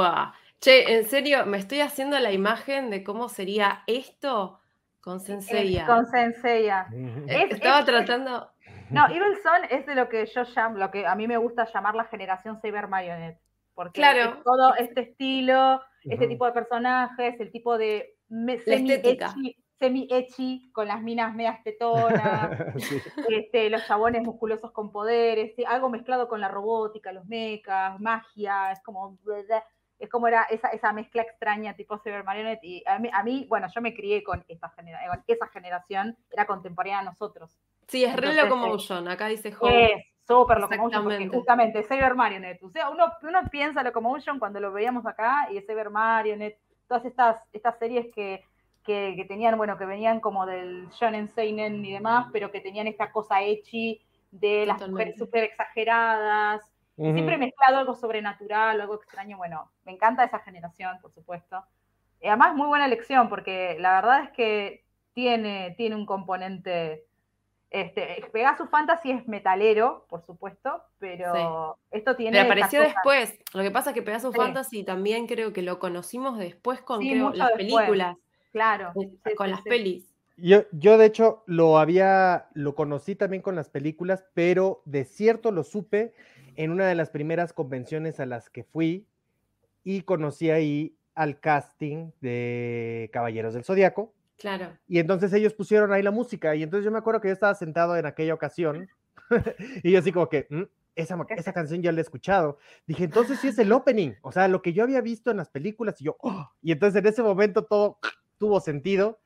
Buah. Che, en serio, me estoy haciendo la imagen de cómo sería esto con Senseiya. Con Senseiya. Es- Estaba es- tratando. No, Evil Son es de lo que yo llamo, lo que a mí me gusta llamar la generación Saber Marionette. Porque Claro. es todo este estilo, este tipo de personajes, el tipo de me- La estética. semi-ecchi semi-ecchi, con las minas medias tetonas, Sí. este, los chabones musculosos con poderes, algo mezclado con la robótica, los mechas, magia, es como es como era esa, esa mezcla extraña tipo Cyber Marionette y a mí, a mí, bueno, yo me crié con esta generación, esa generación era contemporánea a nosotros. Sí, es re Entonces, locomotion. Acá dice Home. Es súper Locomotion, porque justamente Cyber Marionette. O sea, uno, uno piensa Locomotion cuando lo veíamos acá y Cyber Marionette, todas estas, estas series que, que, que tenían, bueno, que venían como del Shonen Seinen y demás, pero que tenían esta cosa echi de las mujeres súper exageradas, Siempre mezclado algo sobrenatural, algo extraño. Bueno, me encanta esa generación, por supuesto. Y además, muy buena elección, porque la verdad es que tiene, tiene un componente. Este, Pegasus Fantasy es metalero, por supuesto, pero esto tiene. Pero apareció después. Lo que pasa es que Pegasus Sí. Fantasy también creo que lo conocimos después con Sí, creo, mucho las después. películas, Claro. eh, sí, con sí, las sí. pelis. Yo, yo de hecho lo había, lo conocí también con las películas, pero de cierto lo supe en una de las primeras convenciones a las que fui y conocí ahí al casting de Caballeros del Zodiaco. Claro. Y entonces ellos pusieron ahí la música. Y entonces yo me acuerdo que yo estaba sentado en aquella ocasión y yo así como que, "Mm, esa, esa canción ya la he escuchado. Dije, entonces sí es el opening. O sea, lo que yo había visto en las películas y yo, "Oh", y entonces en ese momento todo tuvo sentido.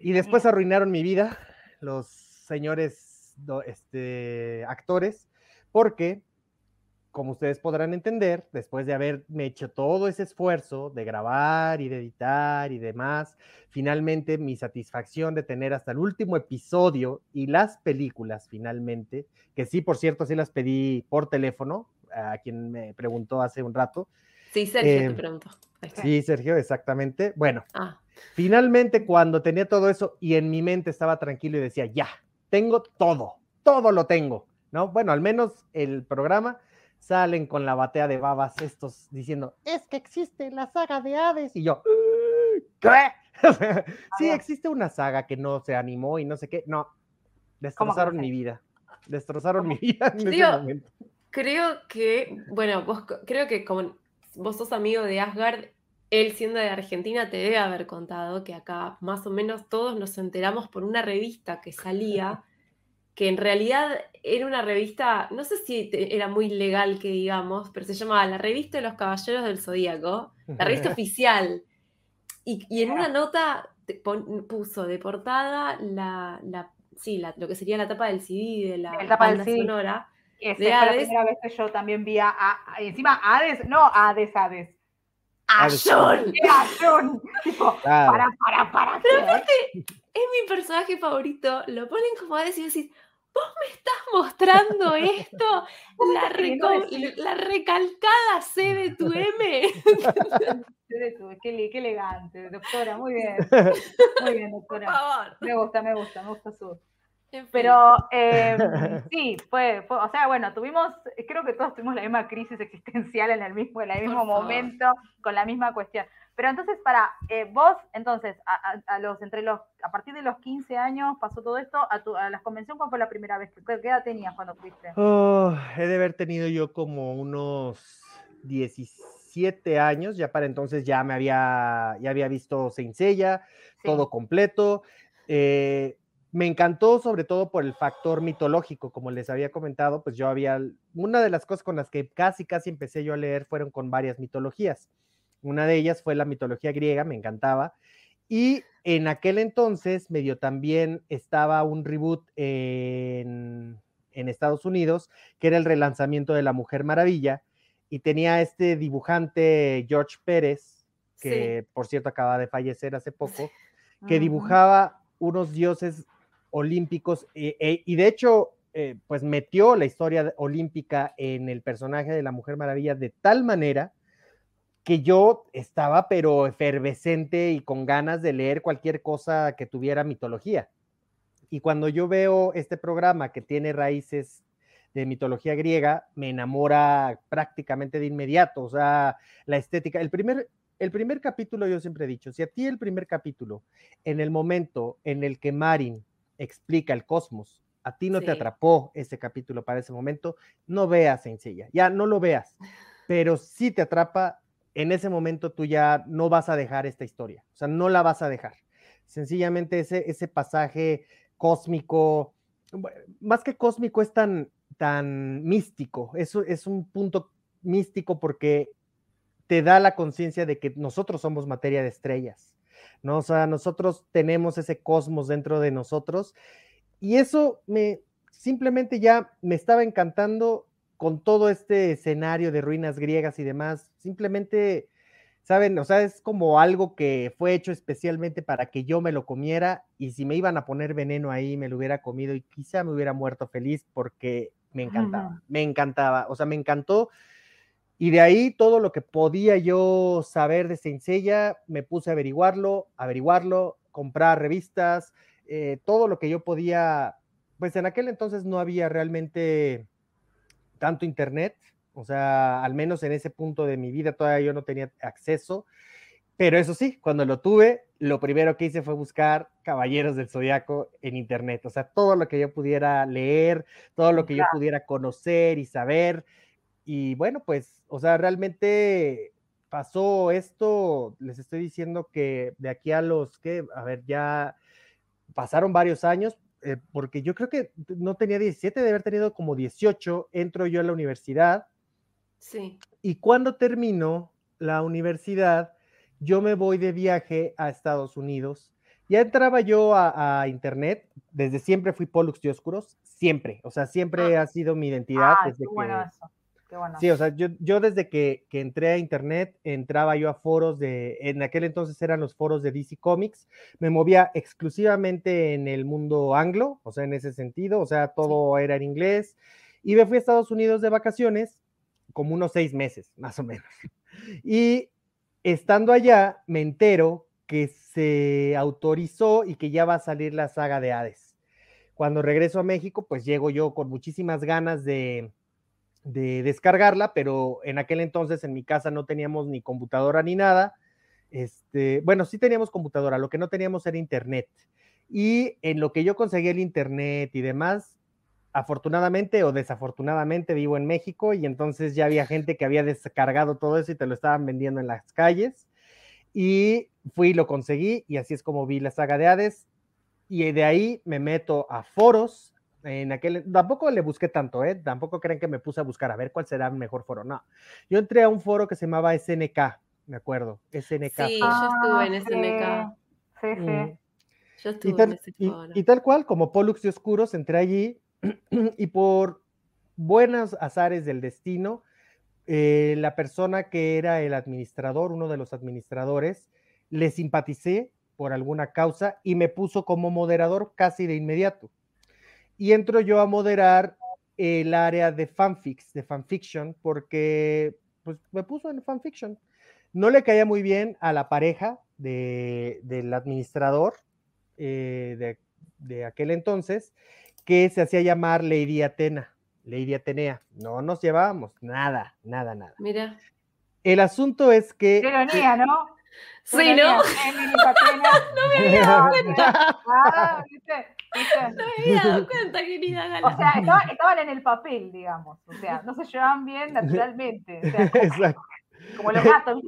Y después arruinaron mi vida los señores este, actores, porque, como ustedes podrán entender, después de haberme hecho todo ese esfuerzo de grabar y de editar y demás, finalmente mi satisfacción de tener hasta el último episodio y las películas finalmente, que sí, por cierto, sí las pedí por teléfono, a quien me preguntó hace un rato. Sí, Sergio Eh, te preguntó. Ahí está. Sí, Sergio, exactamente. Bueno, Ah, Finalmente, cuando tenía todo eso y en mi mente estaba tranquilo y decía, ya, tengo todo, todo lo tengo, ¿no? Bueno, al menos el programa salen con la batea de babas estos diciendo, es que existe la saga de Hades. Y yo, ¿qué? sí, ver. existe una saga que no se animó y no sé qué. No, destrozaron mi vida. Destrozaron mi vida en ese momento. creo que, bueno, vos creo que como vos sos amigo de Asgard, él siendo de Argentina te debe haber contado que acá más o menos todos nos enteramos por una revista que salía, que en realidad era una revista, no sé si te- era muy legal que digamos, pero se llamaba La Revista de los Caballeros del Zodíaco, la revista oficial. Y, y en una nota te pon- puso de portada la, la, sí, la- lo que sería la tapa del CD, de la La tapa del CD. sonora. Esa de fue la Hades. primera vez que yo también vi a, a- a- encima Hades, no Hades, Hades. Hades. Tipo, Claro. para, para, para. Pero aparte, es mi personaje favorito. Lo ponen como a decir, decís, ¿vos me estás mostrando esto? La, reco- la recalcada C de tu M. Qué, ele- qué elegante, doctora, muy bien. Muy bien, Por doctora. favor. Me gusta, me gusta, me gusta su. Pero eh, sí, fue, fue, o sea, bueno, tuvimos, creo que todos tuvimos la misma crisis existencial en el mismo, en el mismo momento, con la misma cuestión. Pero entonces, para eh, vos, entonces, a, a- los, entre los, a partir de los 15 años pasó todo esto, a, tu, a la convención, ¿cuál fue la primera vez? ¿Qué, qué edad tenías cuando fuiste? Oh, he de haber tenido yo como unos 17 años, ya para entonces ya me había, ya había visto Saint Seiya, Sí. todo completo. eh, me encantó sobre todo por el factor mitológico, como les había comentado, pues yo había, una de las cosas con las que casi, casi empecé yo a leer fueron con varias mitologías. Una de ellas fue la mitología griega, me encantaba. Y en aquel entonces, medio también estaba un reboot en, en Estados Unidos, que era el relanzamiento de La Mujer Maravilla, y tenía este dibujante George Pérez, que por cierto acaba de fallecer hace poco, que dibujaba unos dioses olímpicos e- e- y de hecho, eh, pues metió la historia olímpica en el personaje de la Mujer Maravilla de tal manera que yo estaba pero efervescente y con ganas de leer cualquier cosa que tuviera mitología. Y cuando yo veo este programa que tiene raíces de mitología griega, me enamora prácticamente de inmediato. O sea, la estética. El primer, el primer capítulo, yo siempre he dicho, si a ti el primer capítulo, en el momento en el que Marin explica el cosmos, a ti no te Sí. atrapó ese capítulo para ese momento, no veas sencilla, ya no lo veas, pero si te atrapa, en ese momento tú ya no vas a dejar esta historia, o sea, no la vas a dejar. Sencillamente ese, ese pasaje cósmico, más que cósmico, es tan, tan místico, eso es un punto místico porque te da la conciencia de que nosotros somos materia de estrellas, ¿no? O sea, nosotros tenemos ese cosmos dentro de nosotros y eso me simplemente ya me estaba encantando con todo este escenario de ruinas griegas y demás. Simplemente, ¿saben? O sea, es como algo que fue hecho especialmente para que yo me lo comiera y si me iban a poner veneno ahí, me lo hubiera comido y quizá me hubiera muerto feliz porque me encantaba, me encantaba, o sea, me encantó. Y de ahí todo lo que podía yo saber de Saint Seiya, me puse a averiguarlo, averiguarlo, comprar revistas, eh, todo lo que yo podía, pues en aquel entonces no había realmente tanto internet, o sea, al menos en ese punto de mi vida todavía yo no tenía acceso, pero eso sí, cuando lo tuve, lo primero que hice fue buscar Caballeros del Zodiaco en internet, o sea, todo lo que yo pudiera leer, todo lo que yo pudiera conocer y saber, y bueno, pues, o sea, realmente pasó esto, les estoy diciendo que de aquí a los que, a ver, ya pasaron varios años, eh, porque yo creo que no tenía 17, de haber tenido como 18, entro yo a la universidad Sí. y cuando termino la universidad, yo me voy de viaje a Estados Unidos. Ya entraba yo a, a internet, desde siempre fui Pollux de Oscuros, siempre, o sea, siempre ha sido mi identidad. Ah, desde bueno que, eso. Qué bueno. Sí, o sea, yo, yo desde que, que entré a internet, entraba yo a foros de, en aquel entonces eran los foros de DC Comics, me movía exclusivamente en el mundo anglo, o sea, en ese sentido, o sea, todo era en inglés, y me fui a Estados Unidos de vacaciones, como unos seis meses, más o menos. Y estando allá, me entero que se autorizó y que ya va a salir la saga de Hades. Cuando regreso a México, pues llego yo con muchísimas ganas de, de descargarla, pero en aquel entonces en mi casa no teníamos ni computadora ni nada. Este, bueno, sí teníamos computadora, lo que no teníamos era internet. Y en lo que yo conseguí el internet y demás, afortunadamente o desafortunadamente vivo en México y entonces ya había gente que había descargado todo eso y te lo estaban vendiendo en las calles. Y fui y lo conseguí y así es como vi la saga de Hades. Y de ahí me meto a foros. En aquel, tampoco le busqué tanto, ¿eh? Tampoco creen que me puse a buscar a ver cuál será el mejor foro. No. Yo entré a un foro que se llamaba SNK, me acuerdo. SNK. Sí, yo estuve en SNK. Sí, sí. Mm. Yo Y estuve en tal, ese y- foro. y tal cual, como Pollux de Oscuros, entré allí y por buenos azares del destino, eh, la persona que era el administrador, uno de los administradores, le simpaticé por alguna causa y me puso como moderador casi de inmediato. Y entro yo a moderar el área de fanfics, de fanfiction, porque pues, me puso en fanfiction. No le caía muy bien a la pareja de- del administrador eh, de, de aquel entonces, que se hacía llamar Lady Atena, Lady Atenea. No nos llevábamos, nada, nada, nada. Mira, El asunto es que... Qué ironía, ¿no? Sí, ¿no? No me había dado cuenta. Ah, ¿viste? ¿Viste? No me había dado cuenta, querida Gala. O sea, estaba- estaban en el papel, digamos. O sea, no se llevaban bien naturalmente. O sea, como, Exacto. como los gatos.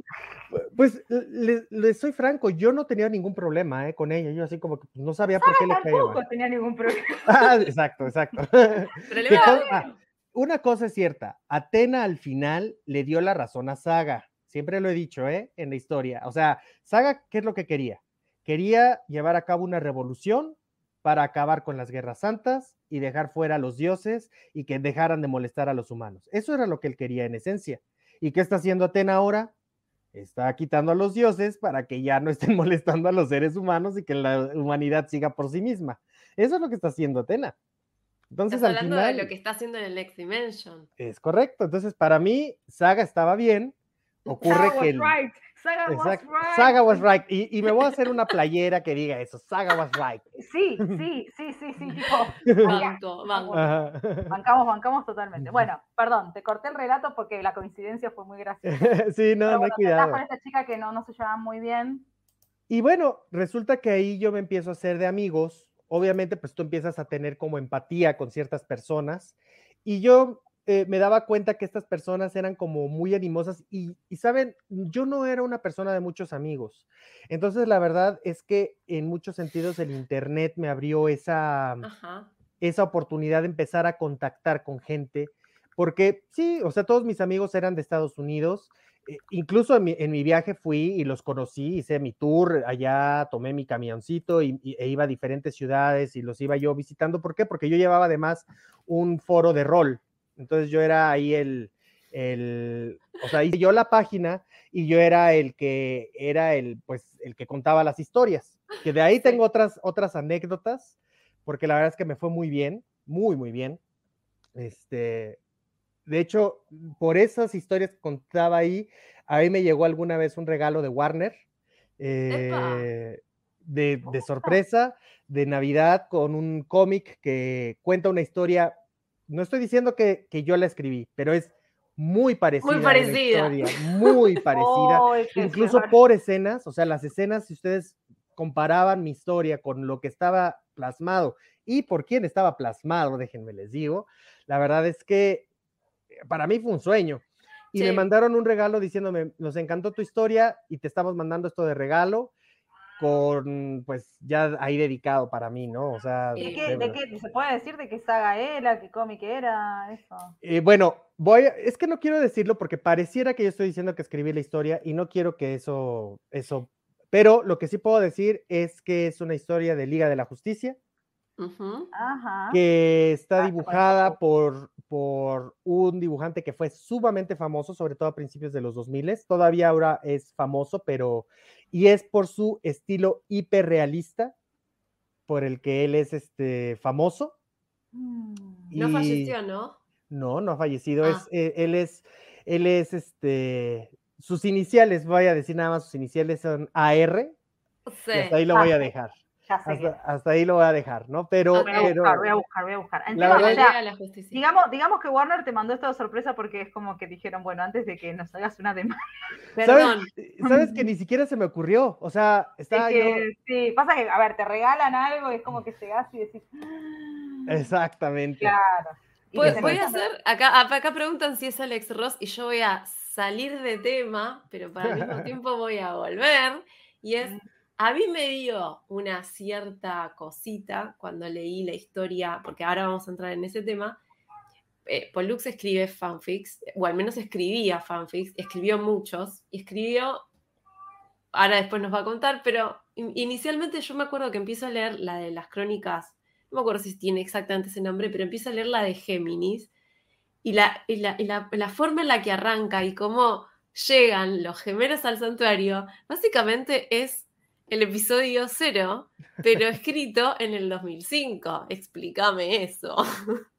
Pues le, le soy franco, yo no tenía ningún problema eh, con ella. Yo así como que pues, no sabía por qué le caía Tampoco mal. tenía ningún problema. Ah, exacto, exacto. Pero le con- ah, una cosa es cierta, Atena al final le dio la razón a Saga. Siempre lo he dicho, ¿eh? En la historia. O sea, Saga, ¿qué es lo que quería? Quería llevar a cabo una revolución para acabar con las guerras santas y dejar fuera a los dioses y que dejaran de molestar a los humanos. Eso era lo que él quería en esencia. ¿Y qué está haciendo Atena ahora? Está quitando a los dioses para que ya no estén molestando a los seres humanos y que la humanidad siga por sí misma. Eso es lo que está haciendo Atena. Entonces, Estás al hablando final, de lo que está haciendo en el Next Dimension. es correcto. Entonces, para mí, Saga estaba bien. Ocurre Saga que. was right. Saga was Exacto, right. Saga was right. Y, y me voy a hacer una playera que diga eso. Saga was right. Sí, sí, sí, sí, sí, tipo. Banco, banco. Ajá. Bancamos, bancamos totalmente. Bueno, perdón, te corté el relato porque la coincidencia fue muy graciosa. sí, no, Pero no bueno, hay cuidado. con esta chica que no, no se llevaban muy bien. Y bueno, resulta que ahí yo me empiezo a hacer de amigos. Obviamente, pues tú empiezas a tener como empatía con ciertas personas. Y yo eh, me daba cuenta que estas personas eran como muy animosas y, y, saben, yo no era una persona de muchos amigos. Entonces, la verdad es que en muchos sentidos el Internet me abrió esa, Ajá. esa oportunidad de empezar a contactar con gente, porque sí, o sea, todos mis amigos eran de Estados Unidos, eh, incluso en mi, en mi, viaje fui y los conocí, hice mi tour allá, tomé mi camioncito y, y, e iba a diferentes ciudades y los iba yo visitando. ¿Por qué? Porque yo llevaba además un foro de rol. Entonces yo era ahí el, el, o sea, hice yo la página y yo era el que era el, pues, el que contaba las historias. Que de ahí tengo otras, otras anécdotas, porque la verdad es que me fue muy bien, muy, muy bien. Este, de hecho, por esas historias que contaba ahí, a mí me llegó alguna vez un regalo de Warner, eh, de, de, sorpresa, de Navidad, con un cómic que cuenta una historia. No estoy diciendo que, que, yo la escribí, pero es muy parecida. Muy parecida. Historia, muy parecida. Oh, incluso por escenas, o sea, las escenas, si ustedes comparaban mi historia con lo que estaba plasmado y por quién estaba plasmado, déjenme les digo, la verdad es que para mí fue un sueño. Y sí. me mandaron un regalo diciéndome, nos encantó tu historia y te estamos mandando esto de regalo con, pues, ya ahí dedicado para mí, ¿no? O sea... ¿De qué, de qué, ¿Se puede decir de qué saga era, qué cómic era, eso? Eh, bueno, voy, a, es que no quiero decirlo porque pareciera que yo estoy diciendo que escribí la historia y no quiero que eso, eso, pero lo que sí puedo decir es que es una historia de Liga de la Justicia, Uh -huh. Ajá. que está dibujada por, por un dibujante que fue sumamente famoso, sobre todo a principios de los 2000, todavía ahora es famoso, pero y es por su estilo hiperrealista, por el que él es este famoso. Mm. No falleció, ¿no? No, no ha fallecido, ah. es, eh, él es, él es este, sus iniciales, voy a decir nada más, sus iniciales son AR, sí. y hasta ahí lo voy a dejar. Hasta, hasta, ahí lo voy a dejar, ¿no? Pero. Voy a, pero, buscar, voy a buscar, voy a buscar. La verdad, o sea, digamos, digamos que Warner te mandó esta sorpresa porque es como que dijeron, bueno, antes de que nos hagas una demanda. ¿Sabes, ¿Sabes que ni siquiera se me ocurrió? O sea, está. Es que, yo... Sí, pasa que, a ver, te regalan algo y es como que llegás y decís. Exactamente. Claro. Pues, voy a hacer, acá, acá preguntan si es Alex Ross y yo voy a salir de tema, pero para el mismo tiempo voy a volver. Y es, a mí me dio una cierta cosita cuando leí la historia, porque ahora vamos a entrar en ese tema. Eh, Pollux escribe fanfics, o al menos escribía fanfics, escribió muchos, y escribió, ahora después nos va a contar, pero inicialmente yo me acuerdo que empiezo a leer la de las crónicas, no me acuerdo si tiene exactamente ese nombre, pero empiezo a leer la de Géminis, y la, la, la forma en la que arranca y cómo llegan los gemelos al santuario, básicamente es el episodio cero, pero escrito en el 2005. Explícame eso.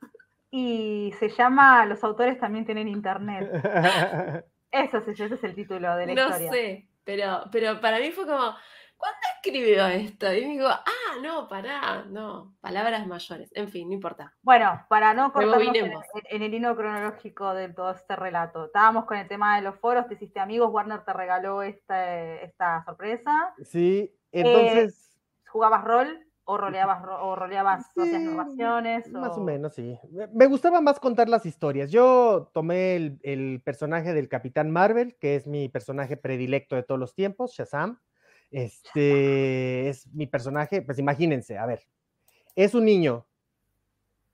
Y se llama Los autores también tienen internet. Eso es, ese es el título de la no historia. No sé, pero, pero para mí fue como, ¿cuándo escribió esto? Y digo, ah, no, pará, no, palabras mayores. En fin, no importa. Bueno, para no cortarnos en, el hilo cronológico de todo este relato, estábamos con el tema de los foros, te hiciste amigos, Warner te regaló este- esta sorpresa, Sí, entonces, ¿jugabas rol o roleabas, ro- o roleabas hacías Sí, narraciones? más o o- menos, sí. Me- Me gustaba más contar las historias. Yo tomé el, el personaje del Capitán Marvel, que es mi personaje predilecto de todos los tiempos, Shazam. Este es mi personaje, pues imagínense, a ver, es un niño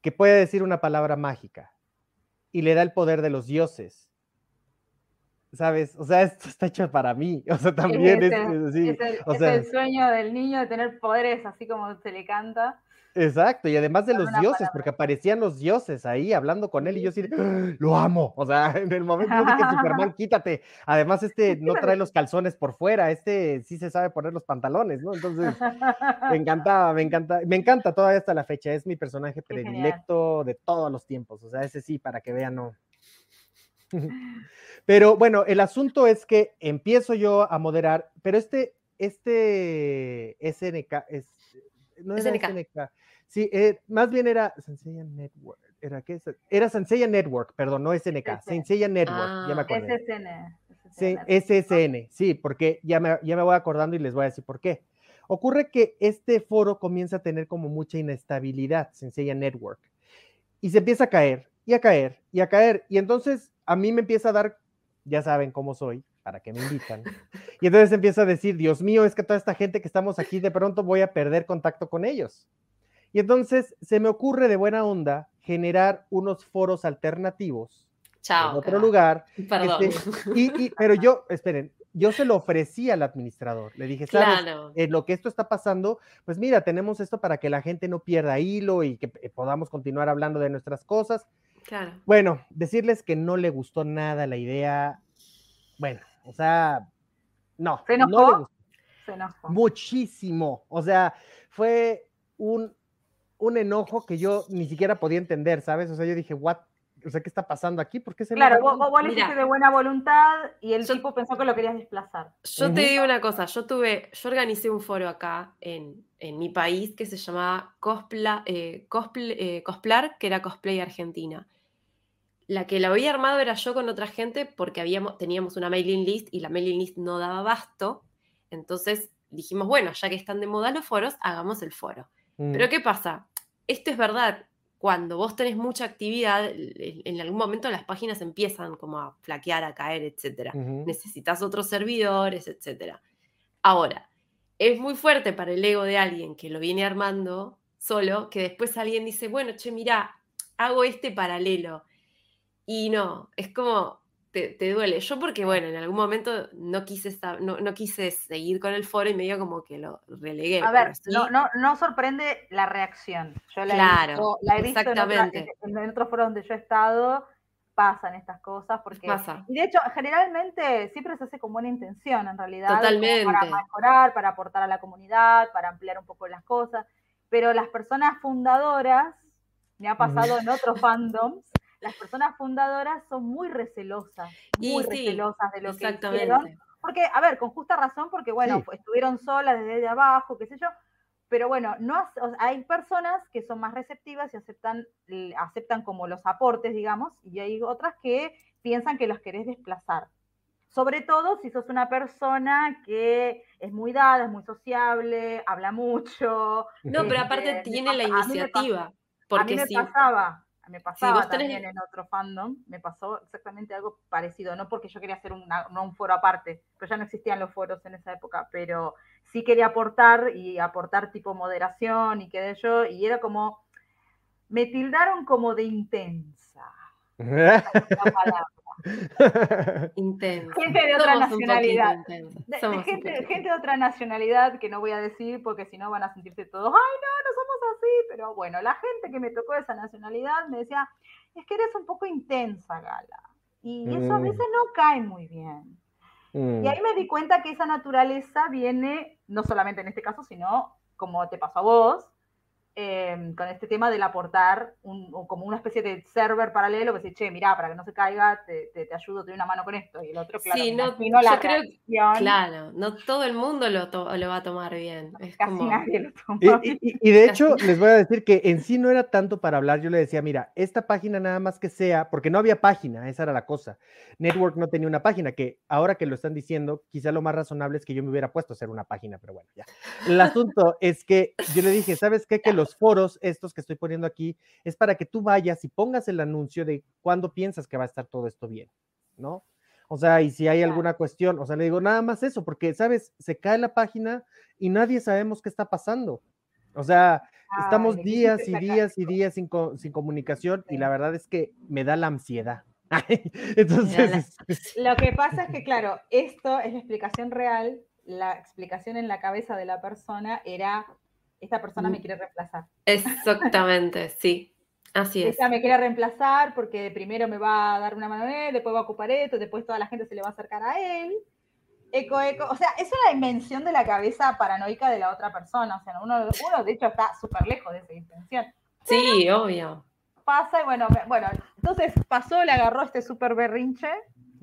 que puede decir una palabra mágica y le da el poder de los dioses. ¿Sabes? O sea, esto está hecho para mí. O sea, también es, ese- es así, Es, el, o es sea, el sueño del niño de tener poderes así como se le canta. Exacto, y además de los dioses, palabra. porque aparecían los dioses ahí hablando con él y yo así, de, "Ah, lo amo, o sea, en el momento yo dije, Superman, quítate, además este no trae los calzones por fuera, este sí se sabe poner los pantalones, ¿no? Entonces, me encantaba, me encanta, me encanta todavía hasta la fecha, es mi personaje predilecto de todos los tiempos, o sea, ese sí, para que vean, no. Pero bueno, el asunto es que empiezo yo a moderar, pero este, este SNK, es, no era SNK. SNK, sí, eh, más bien era Senseiya Network, ¿era qué? Era Senseiya Network, perdón, no SNK. Senseiya Network, ya me Ah, acordé. SSN. Sí, SSN. SSN, sí, porque ya me, ya me voy acordando y les voy a decir por qué. Ocurre que este foro comienza a tener como mucha inestabilidad, Senseiya Network, y se empieza a caer, y a caer, y a caer, y entonces a mí me empieza a dar, ya saben cómo soy, para que me invitan, y entonces empiezo a decir, Dios mío, es que toda esta gente que estamos aquí, de pronto voy a perder contacto con ellos. Y entonces se me ocurre de buena onda generar unos foros alternativos Chao. en otro cagá. lugar Perdón. este, y, y- pero yo, esperen, yo se lo ofrecí al administrador. Le dije, ¿sabes? claro. En lo que esto está pasando, pues mira, tenemos esto para que la gente no pierda hilo y que eh, podamos continuar hablando de nuestras cosas. Claro. Bueno, decirles que no le gustó nada la idea. Bueno, o sea, no, ¿Se no le enojó? gustó Se enojó. muchísimo. O sea, fue un, un enojo que yo ni siquiera podía entender, ¿sabes? O sea, yo dije, what? O sea, ¿qué está pasando aquí? ¿Por qué se Claro, vos, vos- le Mira. hiciste de buena voluntad y el Yo- tipo pensó que lo querías desplazar. Yo te digo una cosa, yo tuve, yo organicé un foro acá en, en mi país que se llamaba Cospla, eh, Cospl- eh, Cosplar, que era Cosplay Argentina. La que la había armado era yo con otra gente porque habíamos, teníamos una mailing list y la mailing list no daba abasto. Entonces dijimos, bueno, ya que están de moda los foros, hagamos el foro. Mm, Pero ¿qué pasa? Esto es verdad. Cuando vos tenés mucha actividad, en algún momento las páginas empiezan como a flaquear, a caer, etcétera ujú. necesitas otros servidores, etc. Ahora, es muy fuerte para el ego de alguien que lo viene armando solo, que después alguien dice, bueno, che, mira, hago este paralelo. Y no, es como, te, te duele. Yo porque, bueno, en algún momento no quise, no, no quise seguir con el foro y medio como que lo relegué. A ver, sí- no, no, no sorprende la reacción. Yo la he Claro, visto, la he visto exactamente. en- otros foros donde yo he estado, pasan estas cosas porque Pasa. y de hecho generalmente siempre se hace con buena intención en realidad Totalmente. para mejorar para aportar a la comunidad para ampliar un poco las cosas pero las personas fundadoras me ha pasado en otros fandoms las personas fundadoras son muy recelosas Y muy sí, recelosas de lo que hicieron porque, a ver, con justa razón, porque bueno, Sí. estuvieron solas desde abajo, qué sé yo, pero bueno, no hace- o sea, hay personas que son más receptivas y aceptan, aceptan como los aportes, digamos, y hay otras que piensan que los querés desplazar. Sobre todo si sos una persona que es muy dada, es muy sociable, habla mucho. No, pero este, aparte tiene la a mí iniciativa. a mí Porque me si, pasaba, me pasaba tenés- también en otro fandom, me pasó exactamente algo parecido, no porque yo quería hacer una- no un foro aparte, pero ya no existían los foros en esa época, pero sí quería aportar y aportar tipo moderación y qué sé yo, y era como, me tildaron como de intensa. la palabra. intensa. Gente de otra Somos nacionalidad. De- gente, de otra nacionalidad que no voy a decir porque si no van a sentirse todos, ay no, no somos así, pero bueno, la gente que me tocó de esa nacionalidad me decía, es que eres un poco intensa, Gala, y eso a Mm. veces no cae muy bien. Mm, Y ahí me di cuenta que esa naturaleza viene, no solamente en este caso, sino como te pasó a vos, eh, con este tema del aportar un, o como una especie de server paralelo que dice, che, mirá, para que no se caiga, te, te, te ayudo, te doy una mano con esto. Y el otro, claro, Sí, no, imagino la yo creo- Claro, no todo el mundo lo, to- lo va a tomar bien. Es casi como, nadie lo toma. Y, y- y- y de hecho, les voy a decir que en sí no era tanto para hablar. Yo le decía, mira, esta página nada más que sea, porque no había página, esa era la cosa. Network no tenía una página, que ahora que lo están diciendo, quizá lo más razonable es que yo me hubiera puesto a hacer una página, pero bueno, ya. El asunto es que yo le dije, ¿sabes qué? Que los foros, estos que estoy poniendo aquí, es para que tú vayas y pongas el anuncio de cuándo piensas que va a estar todo esto bien, ¿no? O sea, y si hay alguna cuestión, o sea, le digo nada más eso, porque, ¿sabes? Se cae la página y nadie sabemos qué está pasando. O sea, estamos días y días y días sin, co- sin comunicación y la verdad es que me da la ansiedad. Entonces, Lo que pasa es que, claro, esto es la explicación real. La explicación en la cabeza de la persona era, esta persona me Mm. quiere reemplazar. exactamente, sí. Así es. Ella me quiere reemplazar porque primero me va a dar una mano a él, después va a ocupar esto, después toda la gente se le va a acercar a él. Eco, eco. O sea, es una invención de la cabeza paranoica de la otra persona. O sea, uno, uno de hecho está súper lejos de esa intención. Sí, obvio. Pasa y bueno, bueno, entonces pasó, le agarró este súper berrinche.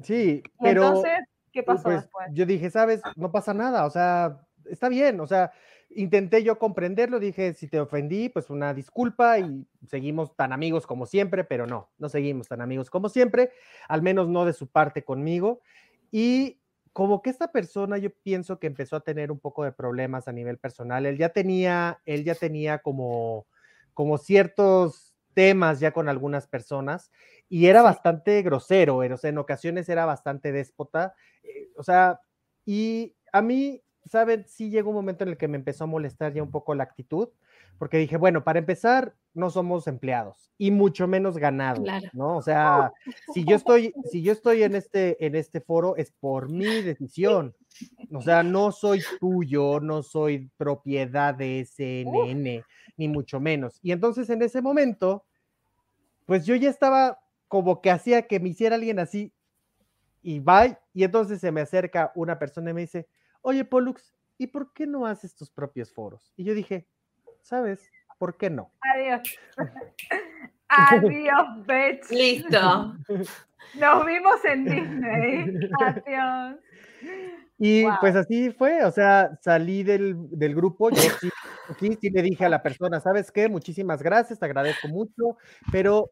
sí, Y pero entonces, ¿qué pasó pues, después? yo dije, ¿sabes? No pasa nada, o sea, está bien, o sea, intenté yo comprenderlo, dije, si te ofendí, pues una disculpa y seguimos tan amigos como siempre, pero no, no seguimos tan amigos como siempre, al menos no de su parte conmigo. Y como que esta persona yo pienso que empezó a tener un poco de problemas a nivel personal, él ya tenía, él ya tenía como, como ciertos temas ya con algunas personas y era bastante grosero, o sea, en ocasiones era bastante déspota, eh, o sea, y a mí, ¿saben? Sí llegó un momento en el que me empezó a molestar ya un poco la actitud, porque dije, bueno, para empezar, no somos empleados y mucho menos ganados, Claro. ¿no? O sea, si yo estoy, si yo estoy en este, en este foro es por mi decisión. O sea, no soy tuyo, no soy propiedad de CNN, ni mucho menos. Y entonces en ese momento, pues yo ya estaba como que hacía que me hiciera alguien así y bye. Y entonces se me acerca una persona y me dice, oye, Pollux, ¿y por qué no haces tus propios foros? Y yo dije, ¿sabes? ¿Por qué no? Adiós. Adiós, bitch. Listo. Nos vimos en Disney. Adiós. Y pues así fue, o sea, salí del, del grupo, yo sí, sí, sí le dije a la persona, ¿sabes qué? Muchísimas gracias, te agradezco mucho, pero,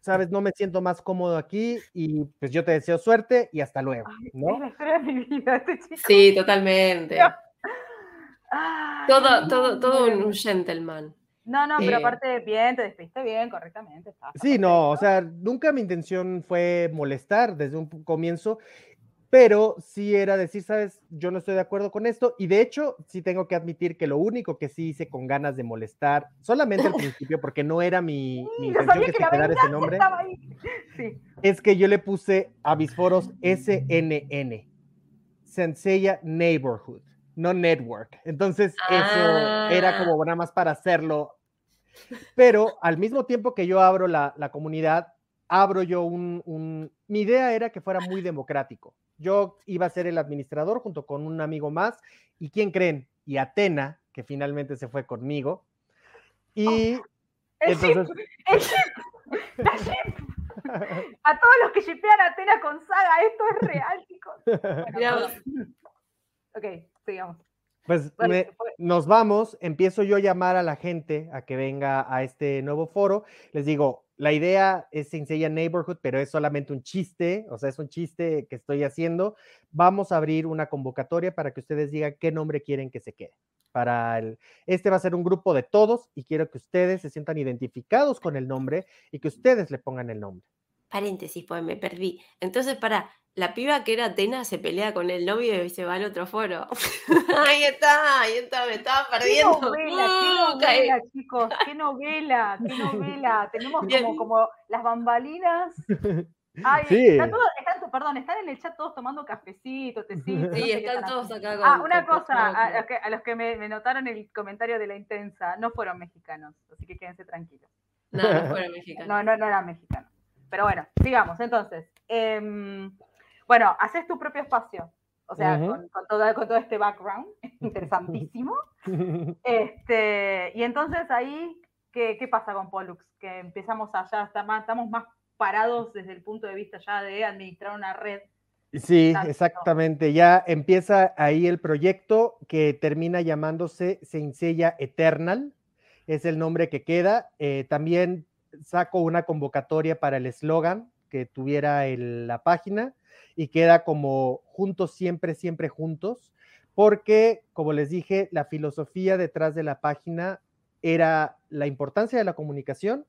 ¿sabes? No me siento más cómodo aquí y pues yo te deseo suerte y hasta luego, Es ¿no? la historia de mi vida, este chico. Sí, totalmente. Ay, Todo, todo, todo un, gentleman. No, no, pero Eh, aparte, bien, te despediste bien, correctamente. está- Sí, no, o sea, nunca mi intención fue molestar desde un comienzo, pero sí era decir, sabes, yo no estoy de acuerdo con esto, y de hecho, sí tengo que admitir que lo único que sí hice con ganas de molestar, solamente al principio, porque no era mi, mi Sí, intención que que se quedara ese nombre. Sí. es que yo le puse a mis foros SNN, Senseiya Neighborhood, no Network. Entonces, eso era Ah. como nada más para hacerlo. Pero al mismo tiempo que yo abro la, la comunidad, abro yo un, un- Mi idea era que fuera muy democrático. Yo iba a ser el administrador junto con un amigo más. ¿Y quién creen? Y Atena, que finalmente se fue conmigo. Y El entonces... ship, el ship, la ship. A todos los que shipean a Atena con Saga, esto es real, chicos. Bueno, ok, sigamos. Pues Bueno, me- fue- nos vamos, empiezo yo a llamar a la gente a que venga a este nuevo foro. Les digo, la idea es Senseiya Neighborhood, pero es solamente un chiste, o sea, es un chiste que estoy haciendo. Vamos a abrir una convocatoria para que ustedes digan qué nombre quieren que se quede. Para el, este va a ser un grupo de todos y quiero que ustedes se sientan identificados con el nombre y que ustedes le pongan el nombre. Paréntesis, pues me perdí. Entonces, para, la piba que era Atena se pelea con el novio y se va al otro foro. ahí está, ahí está, me estaba ¿Qué perdiendo. novela, qué Uh, caí. novela, chicos? ¿Qué novela? ¿Qué novela? Tenemos como, como las bambalinas. Ay, Sí. están todos, están, perdón, están en el chat todos tomando cafecito, tecito. no Sí, sé qué están todos acá con. Ah, una con cosa, a, los que, a los que me, me notaron el comentario de la intensa, no fueron mexicanos, así que quédense tranquilos. No, no fueron mexicanos. No, no, no eran mexicanos. Pero bueno, sigamos. Entonces, em, bueno, haces tu propio espacio. o sea, Ujú. con, con todo, con todo este background, interesantísimo. Este, y entonces ahí, ¿qué, qué pasa con Pollux? Que empezamos allá, está más- estamos más parados desde el punto de vista ya de administrar una red. Sí, exactamente. Ya empieza ahí el proyecto que termina llamándose Seinsella Eternal. Es el nombre que queda. Eh, también saco una convocatoria para el eslogan que tuviera el- la página y queda como juntos siempre, siempre juntos, porque, como les dije, la filosofía detrás de la página era la importancia de la comunicación,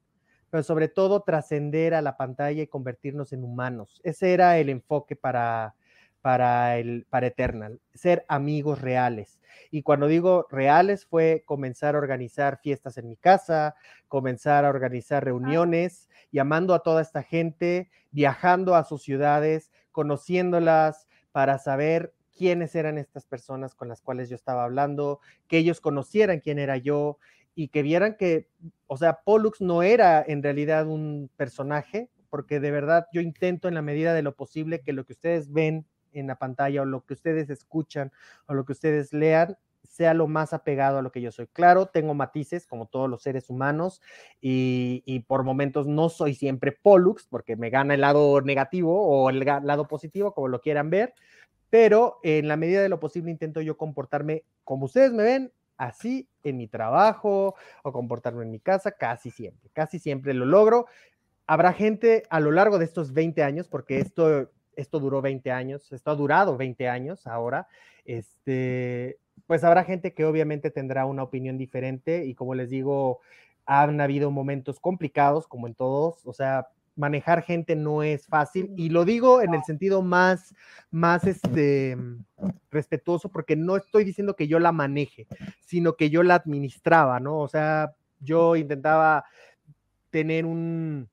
pero sobre todo trascender a la pantalla y convertirnos en humanos. Ese era el enfoque para, para, el, para Eternal, ser amigos reales. Y cuando digo reales fue comenzar a organizar fiestas en mi casa, comenzar a organizar reuniones, llamando a toda esta gente, viajando a sus ciudades, conociéndolas para saber quiénes eran estas personas con las cuales yo estaba hablando, que ellos conocieran quién era yo y que vieran que, o sea, Pollux no era en realidad un personaje, porque de verdad yo intento en la medida de lo posible que lo que ustedes ven en la pantalla o lo que ustedes escuchan o lo que ustedes lean sea lo más apegado a lo que yo soy. Claro, tengo matices como todos los seres humanos y, por momentos no soy siempre Pollux porque me gana el lado negativo o el lado positivo, como lo quieran ver, pero en la medida de lo posible intento yo comportarme como ustedes me ven, así en mi trabajo o comportarme en mi casa, casi siempre, casi siempre lo logro. Habrá gente a lo largo de estos 20 años, porque esto, esto duró 20 años, esto ha durado 20 años ahora, este, pues habrá gente que obviamente tendrá una opinión diferente y como les digo, han habido momentos complicados como en todos, o sea, manejar gente no es fácil y lo digo en el sentido más, más este, respetuoso porque no estoy diciendo que yo la maneje, sino que yo la administraba, ¿no? O sea, yo intentaba tener un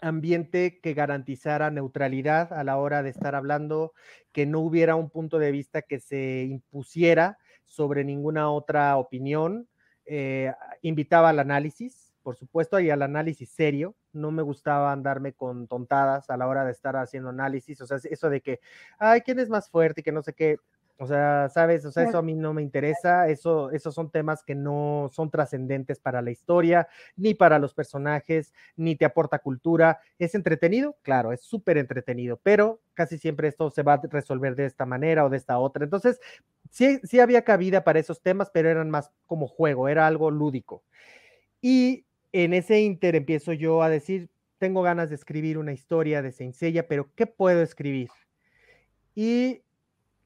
ambiente que garantizara neutralidad a la hora de estar hablando, que no hubiera un punto de vista que se impusiera sobre ninguna otra opinión. Eh, invitaba al análisis, por supuesto, y al análisis serio. No me gustaba andarme con tontadas a la hora de estar haciendo análisis. O sea, eso de que, ay, ¿quién es más fuerte? Y que no sé qué. O sea, ¿sabes? O sea, eso a mí no me interesa. Eso, esos son temas que no son trascendentes para la historia, ni para los personajes, ni te aporta cultura. ¿Es entretenido? Claro, es súper entretenido, pero casi siempre esto se va a resolver de esta manera o de esta otra. Entonces, sí, sí había cabida para esos temas, pero eran más como juego, era algo lúdico. Y en ese inter empiezo yo a decir, tengo ganas de escribir una historia de Seinsella, pero ¿qué puedo escribir? Y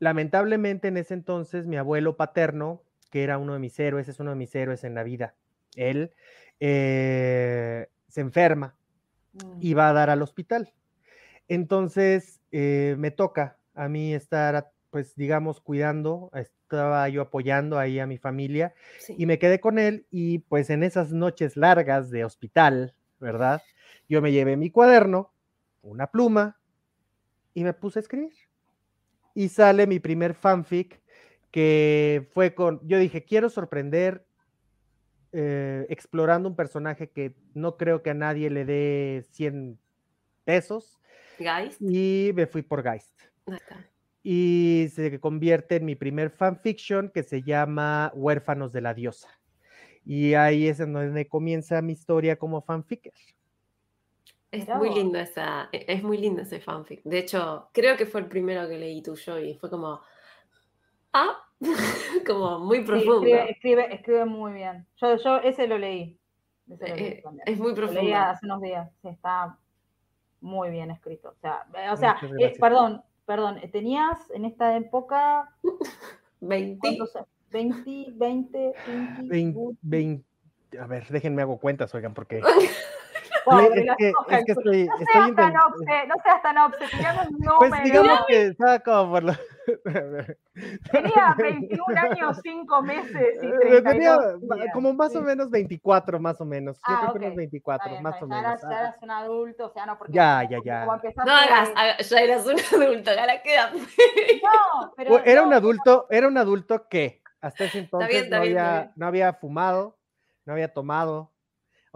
lamentablemente en ese entonces mi abuelo paterno, que era uno de mis héroes, es uno de mis héroes en la vida, él eh, se enferma y va a dar al hospital. Entonces eh, me toca a mí estar, pues digamos, cuidando, estaba yo apoyando ahí a mi familia Sí. y me quedé con él y pues en esas noches largas de hospital, ¿verdad? Yo me llevé mi cuaderno, una pluma y me puse a escribir. Y sale mi primer fanfic que fue con, yo dije, quiero sorprender eh, explorando un personaje que no creo que a nadie le dé 100 pesos Guys. y me fui por Geist Ahí está. y se convierte en mi primer fanfiction que se llama Huérfanos de la Diosa. Y ahí es en donde comienza mi historia como fanficker. Es muy lindo esa, e- es muy lindo ese fanfic. De hecho, creo que fue el primero que leí tuyo y fue como, ah, como muy Sí, profundo. escribe, escribe, escribe muy bien. Yo, yo ese lo leí. Ese lo leí Eh, también. es muy Lo leí profundo. hace unos días. Sí, está muy bien escrito. O sea, eh, o sea eh, perdón, perdón. eh, Tenías en esta época 20. ¿cuántos? 20, 20, 20, Vein- uh, vein- a ver, déjenme hago cuentas, oigan, porque pobre, es que, es que estoy, No estoy seas tan obse, no seas tan obse, tirame un Pues número. digamos que estaba como por lo... Tenía 21 años, 5 meses y Eh, 32 Tenía días. ma- como más o Sí. menos 24, más o menos. Yo Ah, creo que ok. unos 24, Está bien, más está o bien. Ya menos. eras, ya eras un adulto, o sea, no porque. Ya, como- ya, como ya. empezaste- No hagas, haga- ya eras un adulto, ahora queda. No, pero. Era no, un adulto, era un adulto que hasta ese entonces bien, está no, bien, está había, bien. no había fumado, no había tomado.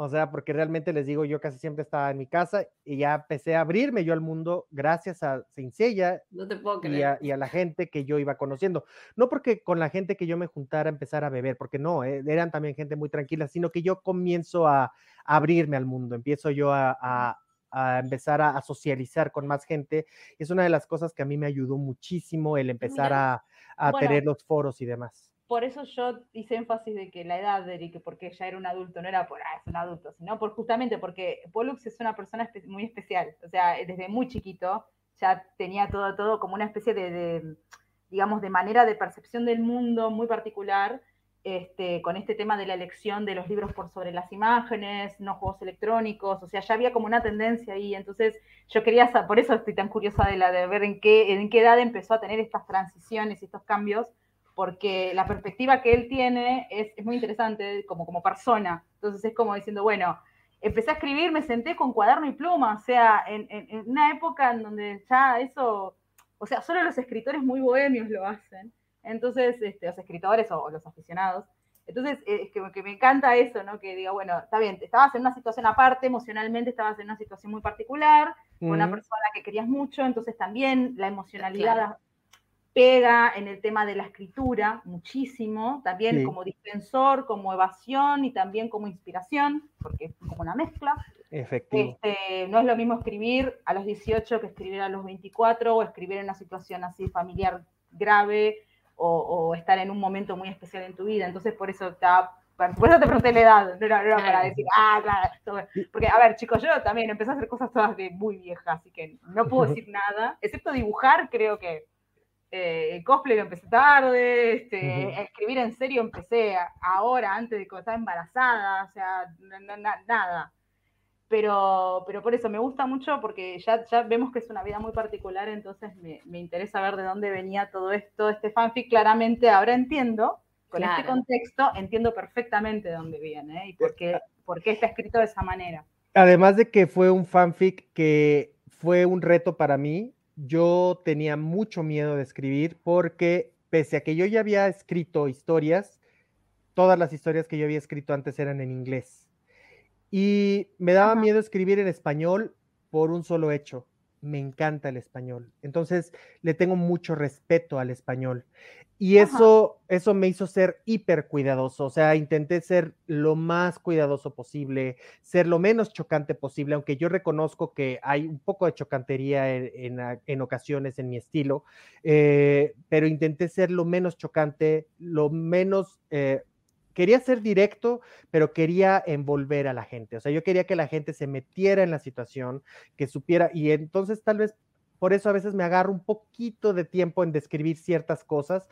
O sea, porque realmente les digo, yo casi siempre estaba en mi casa y ya empecé a abrirme yo al mundo gracias a Cincella No te puedo y creer. a, y a la gente que yo iba conociendo. No porque con la gente que yo me juntara empezar a beber, porque no, eh, eran también gente muy tranquila, sino que yo comienzo a, a abrirme al mundo, empiezo yo a, a- a empezar a, a socializar con más gente. Es una de las cosas que a mí me ayudó muchísimo el empezar Mira. a, a Bueno. tener los foros y demás. Por eso yo hice énfasis de que la edad de Eric, porque ya era un adulto, no era por, ah, es un adulto, sino por justamente porque Pollux es una persona espe- muy especial. O sea, desde muy chiquito ya tenía todo, todo como una especie de, de, digamos, de manera de percepción del mundo muy particular, este, con este tema de la elección de los libros por sobre las imágenes, no juegos electrónicos, o sea, ya había como una tendencia ahí. Entonces, yo quería, por eso estoy tan curiosa de, la, de ver en qué, en qué edad empezó a tener estas transiciones y estos cambios porque la perspectiva que él tiene es, es muy interesante como, como persona. Entonces es como diciendo, bueno, empecé a escribir, me senté con cuaderno y pluma, o sea, en, en- en una época en donde ya eso, o sea, solo los escritores muy bohemios lo hacen. Entonces, este, los escritores o, o los aficionados. Entonces, eh, es que, que me encanta eso, ¿no? Que diga, bueno, está bien, estabas en una situación aparte, emocionalmente estabas en una situación muy particular, con una persona que querías mucho, entonces también la emocionalidad Claro. Pega en el tema de la escritura muchísimo, también Sí. como dispensor, como evasión y también como inspiración, porque es como una mezcla. Efectivo. Este, no es lo mismo escribir a los 18 que escribir a los 24 o escribir en una situación así familiar grave o, o estar en un momento muy especial en tu vida. Entonces, por eso está... Por eso te pregunté la edad, no era, no era para decir, ah, claro. esto- Porque, a ver, chicos, yo también empecé a hacer cosas todas de muy vieja, así que no puedo decir nada, excepto dibujar, creo que eh, el cosplay lo empecé tarde, este, Ujú. a escribir en serio empecé ahora, antes de cuando estaba embarazada, o sea, na- na- na- nada. Pero, pero por eso me gusta mucho porque ya, ya vemos que es una vida muy particular, entonces me, me interesa ver de dónde venía todo esto, este fanfic. Claramente ahora entiendo, con este Claro. contexto, entiendo perfectamente de dónde viene ¿eh? y por qué, por qué está escrito de esa manera. Además de que fue un fanfic que fue un reto para mí, yo tenía mucho miedo de escribir porque pese a que yo ya había escrito historias, todas las historias que yo había escrito antes eran en inglés. Y me daba Ajá. miedo escribir en español por un solo hecho. Me encanta el español. Entonces le tengo mucho respeto al español. Y Ajá. eso, eso me hizo ser hiper cuidadoso. O sea, intenté ser lo más cuidadoso posible, ser lo menos chocante posible, aunque yo reconozco que hay un poco de chocantería en, en ocasiones en mi estilo, eh, pero intenté ser lo menos chocante, lo menos... eh, quería ser directo, pero quería envolver a la gente. O sea, yo quería que la gente se metiera en la situación, que supiera, y entonces tal vez por eso a veces me agarro un poquito de tiempo en describir ciertas cosas,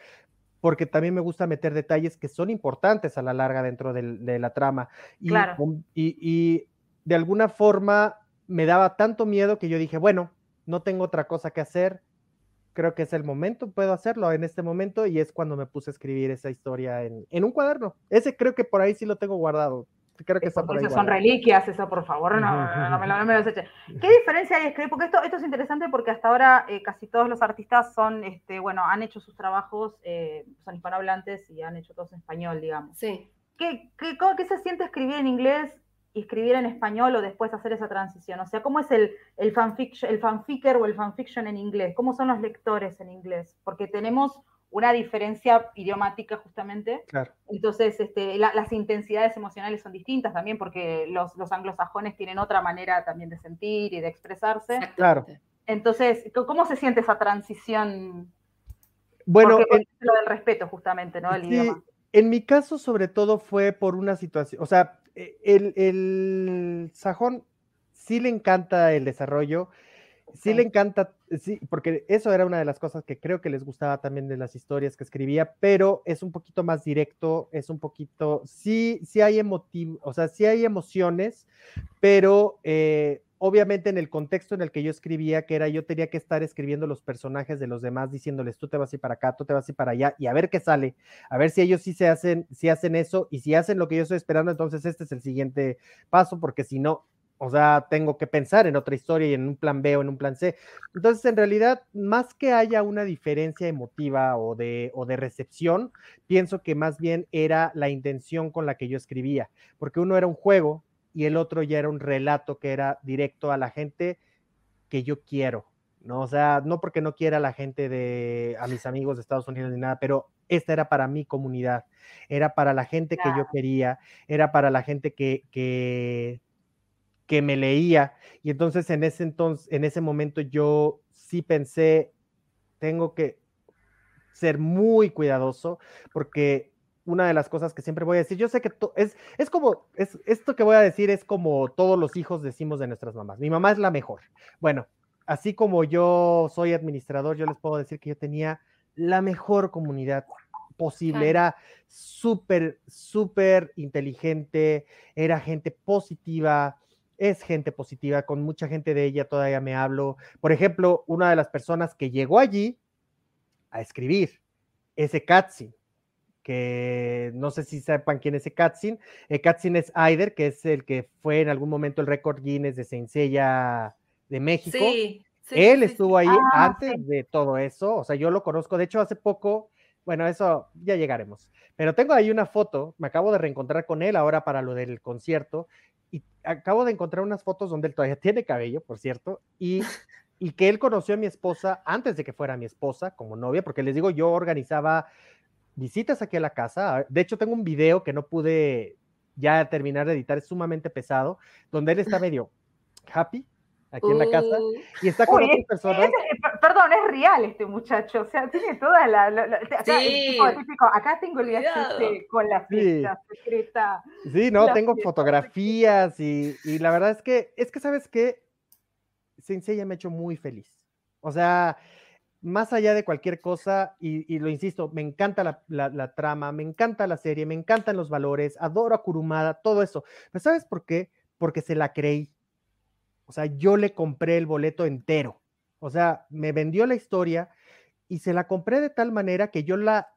porque también me gusta meter detalles que son importantes a la larga dentro de la trama. Y, Claro. com- y- y de alguna forma me daba tanto miedo que yo dije, bueno, no tengo otra cosa que hacer, creo que es el momento, puedo hacerlo en este momento, y es cuando me puse a escribir esa historia en, en un cuaderno. Ese creo que por ahí sí lo tengo guardado. Creo que está por ahí eso son reliquias, eso por favor, no, no, no me lo, no me lo echen. ¿Qué diferencia hay escribir? Porque esto, esto es interesante porque hasta ahora eh, casi todos los artistas son, este, bueno, han hecho sus trabajos, eh, son hispanohablantes y han hecho todos en español, digamos. Sí. ¿Qué, qué, cómo- qué se siente escribir en inglés y escribir en español o después hacer esa transición? O sea, ¿cómo es el, el, fanfiction, el fanficker o el fanfiction en inglés? ¿Cómo son los lectores en inglés? Porque tenemos una diferencia idiomática justamente. Claro. Entonces, este, la- las intensidades emocionales son distintas también porque los, los anglosajones tienen otra manera también de sentir y de expresarse. Claro. Entonces, ¿cómo se siente esa transición? Bueno, porque en- lo del respeto justamente, ¿no? El Sí, idioma. en mi caso, sobre todo, fue por una situación, o sea, el, el sajón sí le encanta el desarrollo, sí le encanta, sí, porque eso era una de las cosas que creo que les gustaba también de las historias que escribía, pero es un poquito más directo, es un poquito, sí, sí hay emotivo, o sea, sí hay emociones, pero eh, obviamente en el contexto en el que yo escribía, que era yo tenía que estar escribiendo los personajes de los demás, diciéndoles, tú te vas a ir para acá, tú te vas a ir para allá, y a ver qué sale, a ver si ellos sí se hacen, si hacen eso, y si hacen lo que yo estoy esperando, entonces este es el siguiente paso, porque si no, o sea, tengo que pensar en otra historia y en un plan B o en un plan C. Entonces, en realidad, más que haya una diferencia emotiva o de, o de recepción, pienso que más bien era la intención con la que yo escribía, porque uno era un juego y el otro ya era un relato que era directo a la gente que yo quiero, ¿no? O sea, no porque no quiera a la gente de, a mis amigos de Estados Unidos ni nada, pero esta era para mi comunidad, era para la gente que yo quería, era para la gente que, que, que me leía. Y entonces en ese entonces, en ese momento yo sí pensé, tengo que ser muy cuidadoso porque una de las cosas que siempre voy a decir, yo sé que es, es como, es, esto que voy a decir es como todos los hijos decimos de nuestras mamás. Mi mamá es la mejor. Bueno, así como yo soy administrador, yo les puedo decir que yo tenía la mejor comunidad posible. Claro. Era súper, súper inteligente, era gente positiva, es gente positiva, con mucha gente de ella todavía me hablo. Por ejemplo, una de las personas que llegó allí a escribir, ese Katsin, que no sé si sepan quién es. Eh, Katsin es Aider, que es el que fue en algún momento el récord Guinness de Senseiya de México. Sí, sí, Él sí, sí, estuvo ahí Ah, antes sí. de todo eso, o sea, yo lo conozco, de hecho hace poco, bueno, eso ya llegaremos, pero tengo ahí una foto, me acabo de reencontrar con él ahora para lo del concierto, y acabo de encontrar unas fotos donde él todavía tiene cabello, por cierto, y, y que él conoció a mi esposa antes de que fuera mi esposa como novia, porque les digo, yo organizaba visitas aquí a la casa, de hecho tengo un video que no pude ya terminar de editar, es sumamente pesado, donde él está medio happy aquí en la casa Uh, y está con Uy, otras es- personas. es- eh, per- perdón, es real este muchacho, o sea, tiene toda la... la- la- acá, es Sí. tipo- típico, acá tengo el Cuidado. VHS con la Sí. fiesta secreta. Sí, no, tengo fiesta, fotografías y, y la verdad es que, es que, ¿sabes qué? Sensei me ha hecho muy feliz. O sea, más allá de cualquier cosa, y, lo insisto, me encanta la trama, me encanta la serie, me encantan los valores, adoro a Kurumada, todo eso. Pero ¿sabes por qué? Porque se la creí. O sea, yo le compré el boleto entero. O sea, me vendió la historia y se la compré de tal manera que yo la,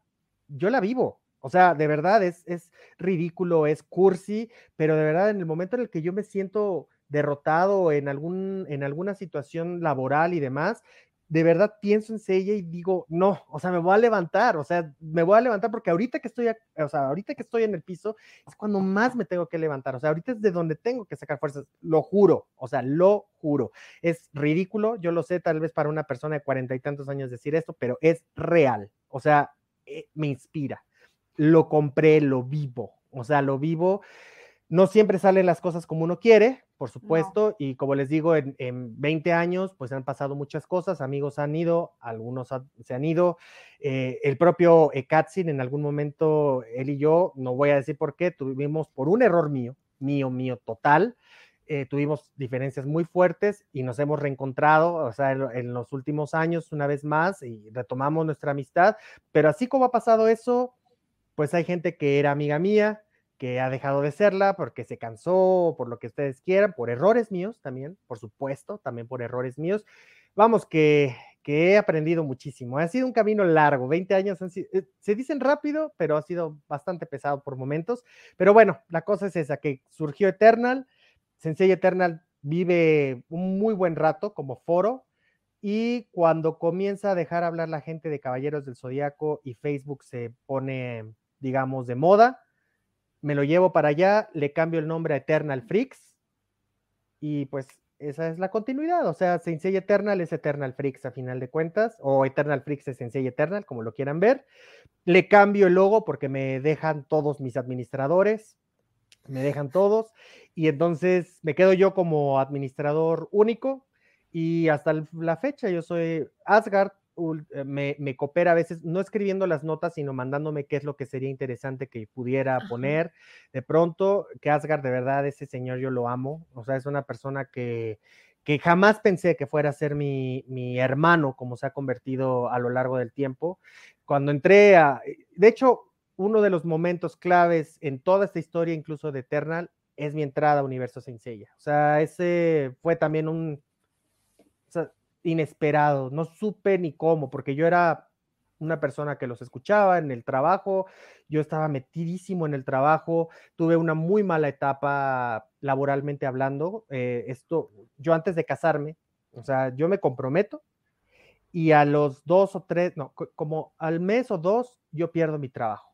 yo la vivo. O sea, de verdad es, es ridículo, es cursi, pero de verdad en el momento en el que yo me siento derrotado en, algún, en alguna situación laboral y demás, de verdad pienso en ella y digo, no, o sea, me voy a levantar, o sea, me voy a levantar porque ahorita que estoy, o sea, ahorita que estoy en el piso es cuando más me tengo que levantar, o sea, ahorita es de donde tengo que sacar fuerzas, lo juro, o sea, lo juro. Es ridículo, yo lo sé, tal vez para una persona de cuarenta y tantos años decir esto, pero es real, o sea, eh, me inspira. Lo compré, lo vivo, o sea, lo vivo. No siempre salen las cosas como uno quiere, por supuesto, y como les digo, en, en 20 años, pues han pasado muchas cosas, amigos han ido, algunos ha- se han ido, eh, el propio Ekatsin en algún momento, él y yo, no voy a decir por qué, tuvimos por un error mío, mío, mío total, eh, tuvimos diferencias muy fuertes y nos hemos reencontrado, o sea, en, en los últimos años una vez más y retomamos nuestra amistad, pero así como ha pasado eso, pues hay gente que era amiga mía, que ha dejado de serla porque se cansó, por lo que ustedes quieran, por errores míos también, por supuesto, también por errores míos. Vamos, que, he aprendido muchísimo. Ha sido un camino largo, 20 años eh, se dicen rápido, pero ha sido bastante pesado por momentos. Pero bueno, la cosa es esa, que surgió Eternal, Sensei Eternal vive un muy buen rato como foro, y cuando comienza a dejar hablar la gente de Caballeros del Zodiaco y Facebook se pone, digamos, de moda, me lo llevo para allá, le cambio el nombre a Eternal Freaks y pues esa es la continuidad, o sea, Sensei Eternal es Eternal Freaks a final de cuentas, o Eternal Freaks es Sensei Eternal, como lo quieran ver. Le cambio el logo porque me dejan todos mis administradores, me dejan todos, y entonces me quedo yo como administrador único, y hasta la fecha yo soy Asgard, me, me coopera a veces, no escribiendo las notas, sino mandándome qué es lo que sería interesante que pudiera Ajá. poner. De pronto, que Asgard, de verdad, ese señor yo lo amo, o sea, es una persona que, que jamás pensé que fuera a ser mi, mi hermano, como se ha convertido a lo largo del tiempo. Cuando entré a, de hecho, uno de los momentos claves en toda esta historia, incluso de Eternal, es mi entrada a Universo Senseiya. O sea, ese fue también un, o sea, inesperado, no supe ni cómo, porque yo era una persona que los escuchaba en el trabajo, yo estaba metidísimo en el trabajo, tuve una muy mala etapa laboralmente hablando, eh, esto, yo antes de casarme, o sea, yo me comprometo y a los dos o tres, no, co- como al mes o dos, yo pierdo mi trabajo.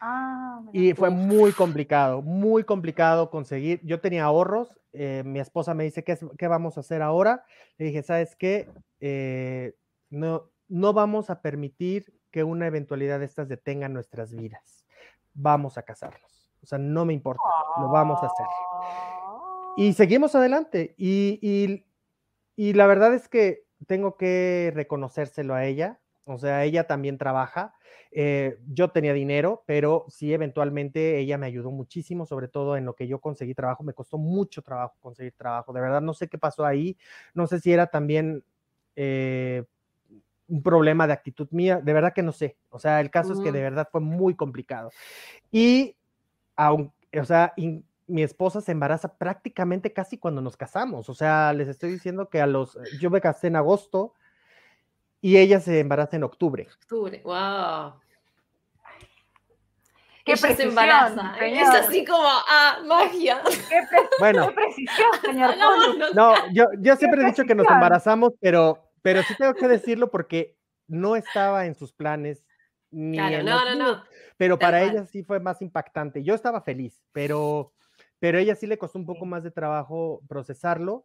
Ah. Y fue muy complicado, muy complicado conseguir. Yo tenía ahorros, eh, mi esposa me dice, ¿qué, es- qué vamos a hacer ahora? Le dije, ¿sabes qué? Eh, no, no vamos a permitir que una eventualidad de estas detenga nuestras vidas. Vamos a casarnos. O sea, no me importa, lo vamos a hacer. Y seguimos adelante. Y, y- y la verdad es que tengo que reconocérselo a ella. O sea, ella también trabaja. Eh, yo tenía dinero, pero sí, eventualmente ella me ayudó muchísimo, sobre todo en lo que yo conseguí trabajo. Me costó mucho trabajo conseguir trabajo. De verdad, no sé qué pasó ahí. No sé si era también eh, un problema de actitud mía. De verdad que no sé. O sea, el caso es que de Ujú. verdad fue muy complicado. Y, aun- o sea, in- mi esposa se embaraza prácticamente casi cuando nos casamos. O sea, les estoy diciendo que a los, yo me casé en agosto y ella se embaraza en octubre. Octubre, wow. Qué Ella se embaraza. señor. Es así como, ah, magia. Qué, pre- Bueno, qué precisión, señor. Hagámoslo. no, yo, yo siempre he dicho que nos embarazamos, pero, pero sí tengo que decirlo porque no estaba en sus planes. Ni Claro, en no, los no, no. Pero Tal para cual. ella sí fue más impactante. Yo estaba feliz, pero, pero ella sí le costó un poco más de trabajo procesarlo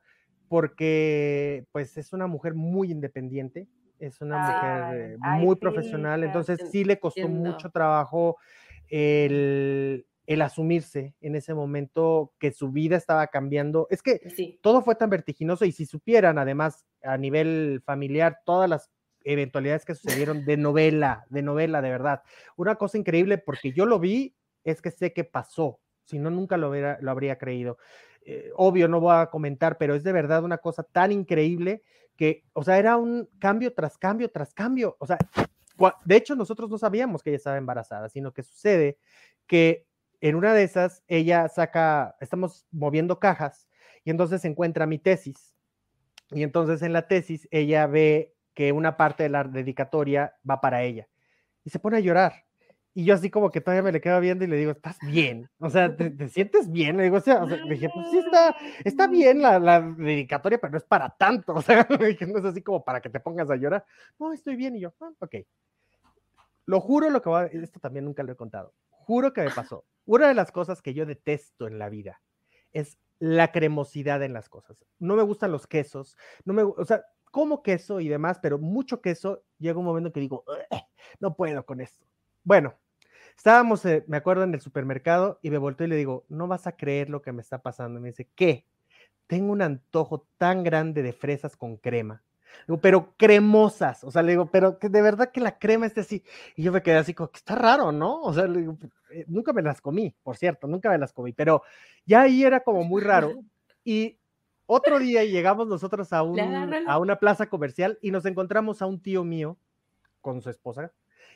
porque pues es una mujer muy independiente, es una mujer eh, ay, muy profesional, entonces En- sí le costó entiendo. mucho trabajo el, el asumirse en ese momento que su vida estaba cambiando. Es que Sí. todo fue tan vertiginoso y si supieran además a nivel familiar todas las eventualidades que sucedieron de novela, de novela, de verdad. Una cosa increíble porque yo lo vi, es que sé que pasó, si no nunca lo, hubiera- lo habría creído. Eh, obvio, no voy a comentar, pero es de verdad una cosa tan increíble que, o sea, era un cambio tras cambio tras cambio. O sea, de hecho nosotros no sabíamos que ella estaba embarazada, sino que sucede que en una de esas ella saca, estamos moviendo cajas y entonces encuentra mi tesis. Y entonces en la tesis ella ve que una parte de la dedicatoria va para ella y se pone a llorar. Y yo así como que todavía me le quedo viendo y le digo, ¿estás bien? O sea, ¿te, te sientes bien? Le digo, o sea, o sea, le dije, pues sí está, está bien la, la dedicatoria, pero no es para tanto. O sea, le dije, no es así como para que te pongas a llorar. No, estoy bien. Y yo, "Ah, ok. Lo juro, lo que va, esto también nunca lo he contado. Juro que me pasó. Una de las cosas que yo detesto en la vida es la cremosidad en las cosas. No me gustan los quesos, no me, o sea, como queso y demás, pero mucho queso, llega un momento que digo, "Ugh, no puedo con esto. Bueno, estábamos, eh, me acuerdo, en el supermercado y me volteo y le digo, no vas a creer lo que me está pasando. Y me dice, ¿qué? Tengo un antojo tan grande de fresas con crema. Digo, pero cremosas, o sea, le digo, pero que de verdad que la crema esté así. Y yo me quedé así como que está raro, ¿no? O sea, le digo, eh, nunca me las comí, por cierto, nunca me las comí, pero ya ahí era como muy raro. Y otro día llegamos nosotros un, a una plaza comercial y nos encontramos a un tío mío con su esposa.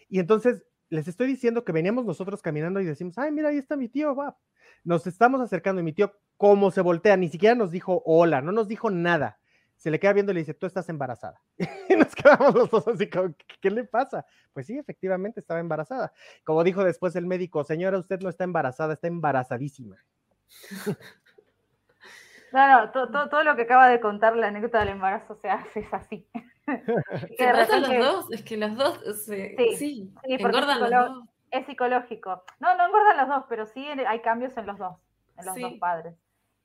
Y entonces les estoy diciendo que veníamos nosotros caminando y decimos, ay, mira, ahí está mi tío, va. Nos estamos acercando y mi tío, como se voltea, ni siquiera nos dijo hola, no nos dijo nada. Se le queda viendo y le dice, tú estás embarazada. Y nos quedamos los dos así como, ¿qué, le pasa? Pues sí, efectivamente estaba embarazada. Como dijo después el médico, señora, usted no está embarazada, está embarazadísima. No, no, to- to- todo lo que acaba de contar la anécdota del embarazo, o sea, es así. ¿Se repente- los dos? Es que los dos se, Sí, sí, engordan los dos. Es psicológico. No, no engordan los dos, pero sí hay cambios en los dos, en los Sí. dos padres.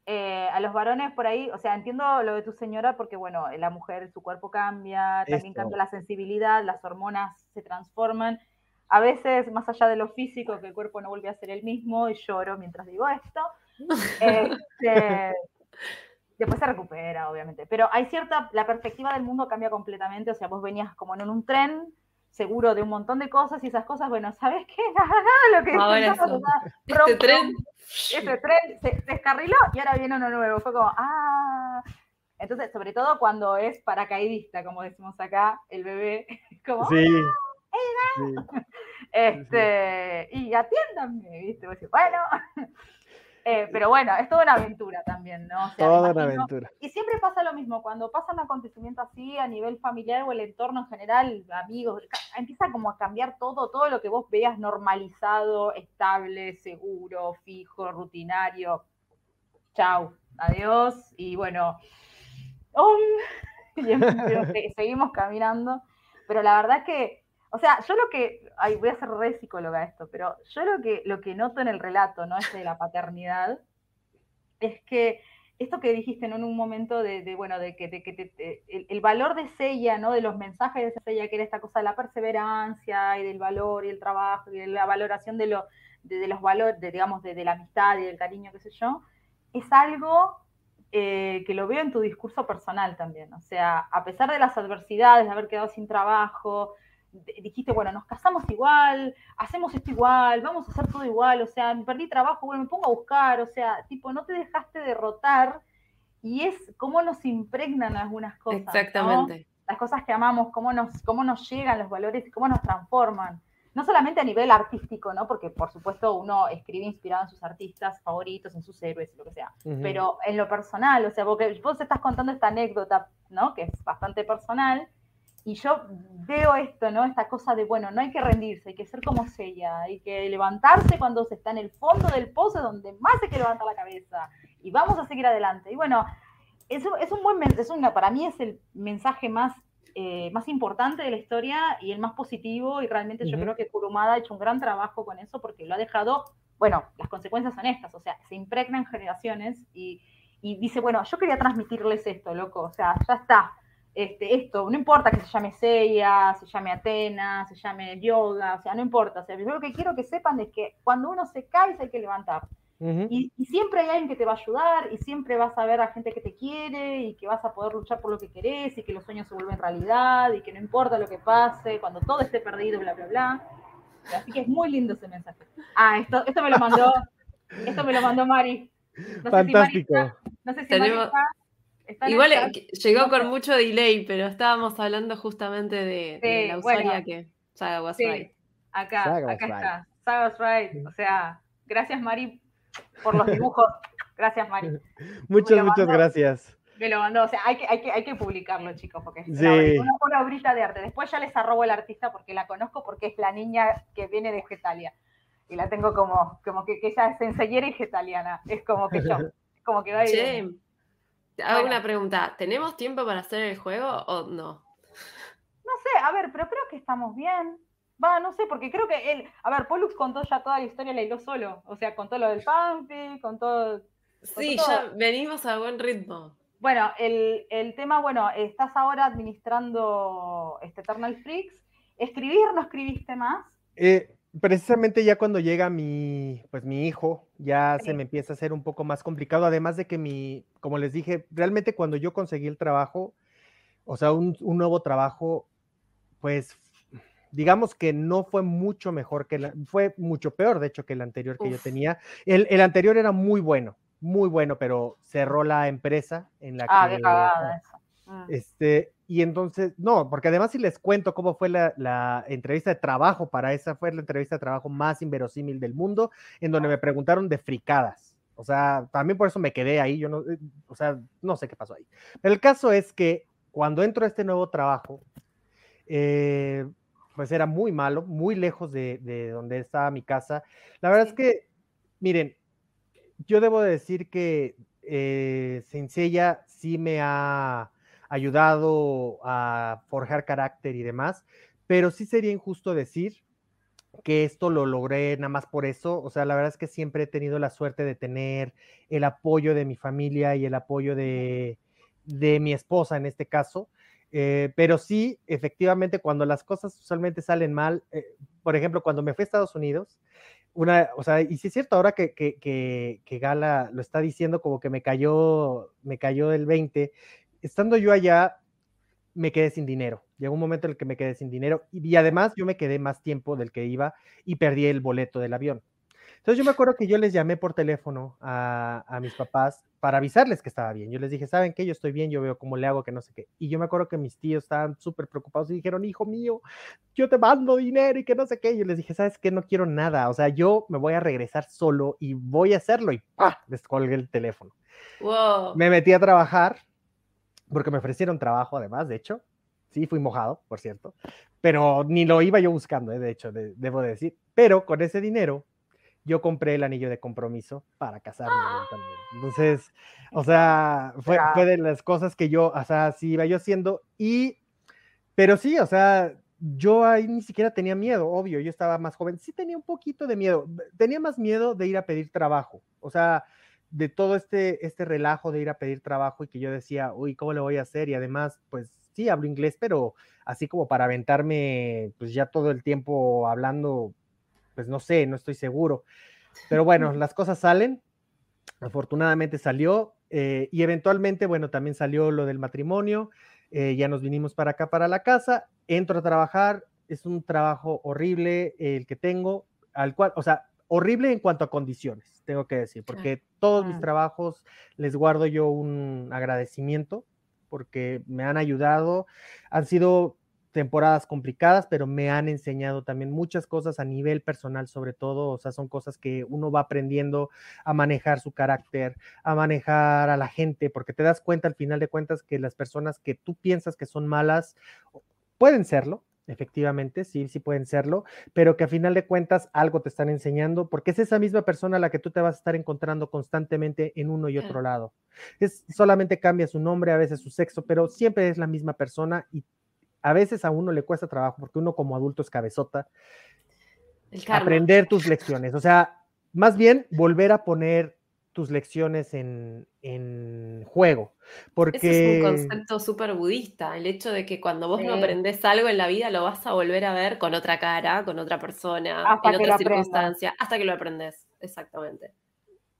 Eh, a los varones por ahí, o sea, entiendo lo de tu señora porque, bueno, la mujer, su cuerpo cambia, también cambia la sensibilidad, las hormonas se transforman. A veces, más allá de lo físico, que el cuerpo no vuelve a ser el mismo, y lloro mientras digo esto, este, después se recupera, obviamente. Pero hay cierta, la perspectiva del mundo cambia completamente, o sea, vos venías como en un tren, seguro de un montón de cosas, y esas cosas, bueno, ¿sabes qué? Lo que Ahora pensamos, Este tren. ese tren se descarriló y ahora viene uno nuevo. Fue como, ah. Entonces, sobre todo cuando es paracaidista, como decimos acá, el bebé, como, Sí. sí. este, y atiéndanme, ¿viste? Bueno. Eh, pero bueno, es toda una aventura también, ¿no? O sea, me Toda una aventura. Y siempre pasa lo mismo, cuando pasa un acontecimiento así a nivel familiar o el entorno en general, amigos, empieza como a cambiar todo, todo lo que vos veas normalizado, estable, seguro, fijo, rutinario. Chau, adiós, y bueno, se- seguimos caminando. Pero la verdad que O sea, yo lo que, ay, voy a ser re psicóloga esto, pero yo lo que, lo que noto en el relato, ¿no? Este de la paternidad, es que esto que dijiste ¿no? en un momento de, de, bueno, de que, de que te- el, el valor de Sella, ¿no? De los mensajes de Sella, que era esta cosa de la perseverancia y del valor y el trabajo y de la valoración de, lo, de, de los valores, de, digamos, de, de la amistad y del cariño, qué sé yo, es algo eh, que lo veo en tu discurso personal también. O sea, a pesar de las adversidades, de haber quedado sin trabajo, dijiste, bueno, nos casamos igual, hacemos esto igual, vamos a hacer todo igual, o sea, perdí trabajo, bueno, me pongo a buscar, o sea, tipo, no te dejaste derrotar y es cómo nos impregnan algunas cosas. ¿no? Exactamente. Las cosas que amamos, cómo nos, cómo nos llegan los valores y cómo nos transforman. No solamente a nivel artístico, ¿no? Porque por supuesto uno escribe inspirado en sus artistas favoritos, en sus héroes, lo que sea Ujú. pero en lo personal, o sea, porque vos estás contando esta anécdota, ¿no? Que es bastante personal, y yo veo esto, ¿no? Esta cosa de, bueno, no hay que rendirse, hay que ser como Sella, hay que levantarse cuando se está en el fondo del pozo donde más hay que levantar la cabeza, y vamos a seguir adelante. Y bueno, es, es un buen es una, para mí es el mensaje más, eh, más importante de la historia y el más positivo, y realmente yo Ujú. creo que Kurumada ha hecho un gran trabajo con eso porque lo ha dejado bueno, las consecuencias son estas, o sea, se impregnan generaciones y, y dice, bueno, yo quería transmitirles esto, loco, o sea, ya está, este, esto, no importa que se llame Seiya, se llame Atena, se llame Yoga, o sea, no importa, o sea, yo lo que quiero que sepan es que cuando uno se cae se hay que levantar, y, y siempre hay alguien que te va a ayudar, y siempre vas a ver a gente que te quiere, y que vas a poder luchar por lo que querés, y que los sueños se vuelven realidad, y que no importa lo que pase, cuando todo esté perdido, bla, bla, bla. Así que es muy lindo ese mensaje. Ah, esto, esto me lo mandó, esto me lo mandó Mari. No sé si Mari Fantástico. está- no sé si Mari Tenemos- está- Igual eh, llegó con mucho delay, pero estábamos hablando justamente de, de Sí, la usuaria bueno. que Saga was Sí, right. acá, Saga was acá right. está. Saga was right. O sea, gracias Mari por los dibujos. Gracias Mari. Muchas, muchas gracias. Me lo mandó. O sea, hay que, hay que, hay que publicarlo, chicos, porque es Sí. una, obra- una, obrita de arte. Después ya les arrobo el artista porque la conozco porque es la niña que viene de Getalia. Y la tengo como, como que, que ella es enseñera y getaliana. Es como que yo. Como que va te hago Bueno. una pregunta. ¿Tenemos tiempo para hacer el juego o no? No sé, a ver, pero creo que estamos bien. Va, no sé, porque creo que él, a ver, Pollux contó ya toda la historia, la hiló solo. O sea, contó lo del Pampi, contó. Sí, todo. ya venimos a buen ritmo. Bueno, el, el tema, bueno, estás ahora administrando este Eternal Freaks. ¿Escribir no escribiste más? Eh, precisamente ya cuando llega mi, pues mi hijo, ya se me empieza a hacer un poco más complicado, además de que mi, como les dije, realmente cuando yo conseguí el trabajo, o sea, un, un nuevo trabajo, pues digamos que no fue mucho mejor que la, fue mucho peor, de hecho, que el anterior que yo tenía. El, el anterior era muy bueno, muy bueno, pero cerró la empresa en la Ah, que... qué cagada eso. Mm. Este, y entonces, no, porque además si les cuento cómo fue la, la entrevista de trabajo para esa, fue la entrevista de trabajo más inverosímil del mundo, en donde me preguntaron de fricadas. O sea, también por eso me quedé ahí, yo no, eh, o sea, no sé qué pasó ahí. Pero el caso es que cuando entro a este nuevo trabajo, eh, pues era muy malo, muy lejos de, de donde estaba mi casa. La verdad Sí. es que, miren, yo debo de decir que eh, Senseiya sí me ha ayudado a forjar carácter y demás, pero sí sería injusto decir que esto lo logré nada más por eso. O sea, la verdad es que siempre he tenido la suerte de tener el apoyo de mi familia y el apoyo de, de mi esposa en este caso. Eh, pero sí, efectivamente, cuando las cosas usualmente salen mal, eh, por ejemplo, cuando me fui a Estados Unidos, una, o sea, y sí es cierto, ahora que, que, que, que Gala lo está diciendo, como que me cayó, me cayó el 20, estando yo allá, me quedé sin dinero. Llegó un momento en el que me quedé sin dinero y, y además yo me quedé más tiempo del que iba y perdí el boleto del avión. Entonces yo me acuerdo que yo les llamé por teléfono a, a mis papás para avisarles que estaba bien. Yo les dije, ¿saben qué? Yo estoy bien, yo veo cómo le hago, que no sé qué. Y yo me acuerdo que mis tíos estaban súper preocupados y dijeron, hijo mío, yo te mando dinero y que no sé qué. Y yo les dije, ¿sabes qué? No quiero nada. O sea, yo me voy a regresar solo y voy a hacerlo. Y ¡pah! Les colgué el teléfono. Wow. Me metí a trabajar porque me ofrecieron trabajo además, de hecho. Sí, fui mojado, por cierto. Pero ni lo iba yo buscando, eh, de hecho, de- debo de decir. Pero con ese dinero yo compré el anillo de compromiso para casarme eventualmente. Entonces, o sea, fue, Bravo. fue de las cosas que yo, o sea, sí iba yo haciendo. Y, pero sí, o sea, yo ahí ni siquiera tenía miedo, obvio, yo estaba más joven, sí tenía un poquito de miedo, tenía más miedo de ir a pedir trabajo, o sea, de todo este, este relajo de ir a pedir trabajo y que yo decía, uy, ¿cómo le voy a hacer? Y además, pues sí, hablo inglés, pero así como para aventarme, pues ya todo el tiempo hablando, pues no sé, no estoy seguro. Pero bueno, las cosas salen, afortunadamente salió eh, y eventualmente, bueno, también salió lo del matrimonio, eh, ya nos vinimos para acá, para la casa, entro a trabajar, es un trabajo horrible el que tengo, al cual, o sea, horrible en cuanto a condiciones, tengo que decir, porque todos mis trabajos les guardo yo un agradecimiento porque me han ayudado, han sido temporadas complicadas, pero me han enseñado también muchas cosas a nivel personal, sobre todo, o sea, son cosas que uno va aprendiendo a manejar su carácter, a manejar a la gente, porque te das cuenta al final de cuentas que las personas que tú piensas que son malas pueden serlo, efectivamente, sí, sí pueden serlo, pero que a final de cuentas algo te están enseñando, porque es esa misma persona a la que tú te vas a estar encontrando constantemente en uno y otro lado. Es solamente cambia su nombre, a veces su sexo, pero siempre es la misma persona y a veces a uno le cuesta trabajo porque uno como adulto es cabezota, aprender tus lecciones, o sea, más bien volver a poner tus lecciones en, en juego, porque Ese es un concepto súper budista, el hecho de que cuando vos no Sí. aprendés algo en la vida lo vas a volver a ver con otra cara, con otra persona, Hasta en otra circunstancia, hasta que lo aprendes. Exactamente.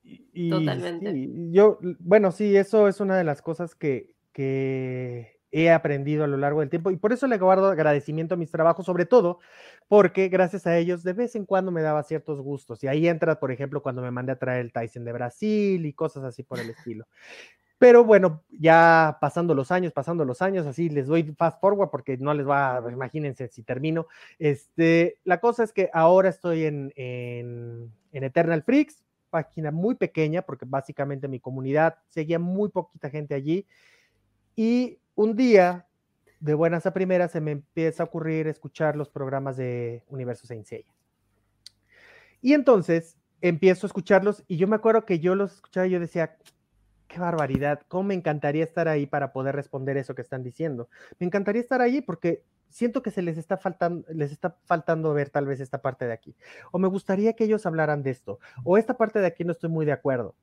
Y Totalmente. sí, yo, bueno, sí, eso es una de las cosas que, que he aprendido a lo largo del tiempo y por eso le guardo agradecimiento a mis trabajos, sobre todo porque gracias a ellos de vez en cuando me daba ciertos gustos. Y ahí entra, por ejemplo, cuando me mandé a traer el Tyson de Brasil y cosas así por el estilo. Pero bueno, ya pasando los años, pasando los años, así les doy fast forward porque no les va, imagínense si termino. Este, la cosa es que ahora estoy en, en, en Eternal Freaks, página muy pequeña porque básicamente mi comunidad seguía muy poquita gente allí. Y un día, de buenas a primeras, se me empieza a ocurrir escuchar los programas de Universo Saint. Y entonces empiezo a escucharlos y yo me acuerdo que yo los escuchaba y yo decía, qué barbaridad, cómo me encantaría estar ahí para poder responder eso que están diciendo. Me encantaría estar allí porque siento que se les está faltando, les está faltando ver tal vez esta parte de aquí. O me gustaría que ellos hablaran de esto. O esta parte de aquí no estoy muy de acuerdo.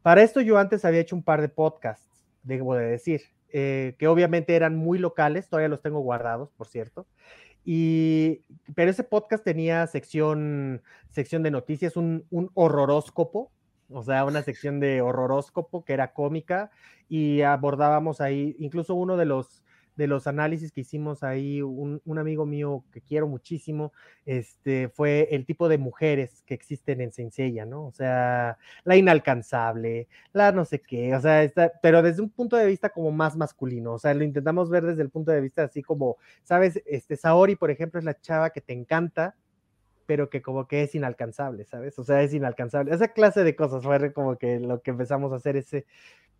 Para esto yo antes había hecho un par de podcasts, debo de decir, eh, que obviamente eran muy locales, todavía los tengo guardados, por cierto. Y, pero ese podcast tenía sección, sección de noticias, un, un horroróscopo, o sea, una sección de horroróscopo que era cómica y abordábamos ahí, incluso uno de los, de los análisis que hicimos ahí, un, un, amigo mío que quiero muchísimo, este, fue el tipo de mujeres que existen en Senseiya, ¿no? O sea, la inalcanzable, la no sé qué, o sea, está, pero desde un punto de vista como más masculino, o sea, lo intentamos ver desde el punto de vista así como, ¿sabes? Este, Saori, por ejemplo, es la chava que te encanta, pero que como que es inalcanzable, ¿sabes? O sea, es inalcanzable. Esa clase de cosas fue como que lo que empezamos a hacer ese,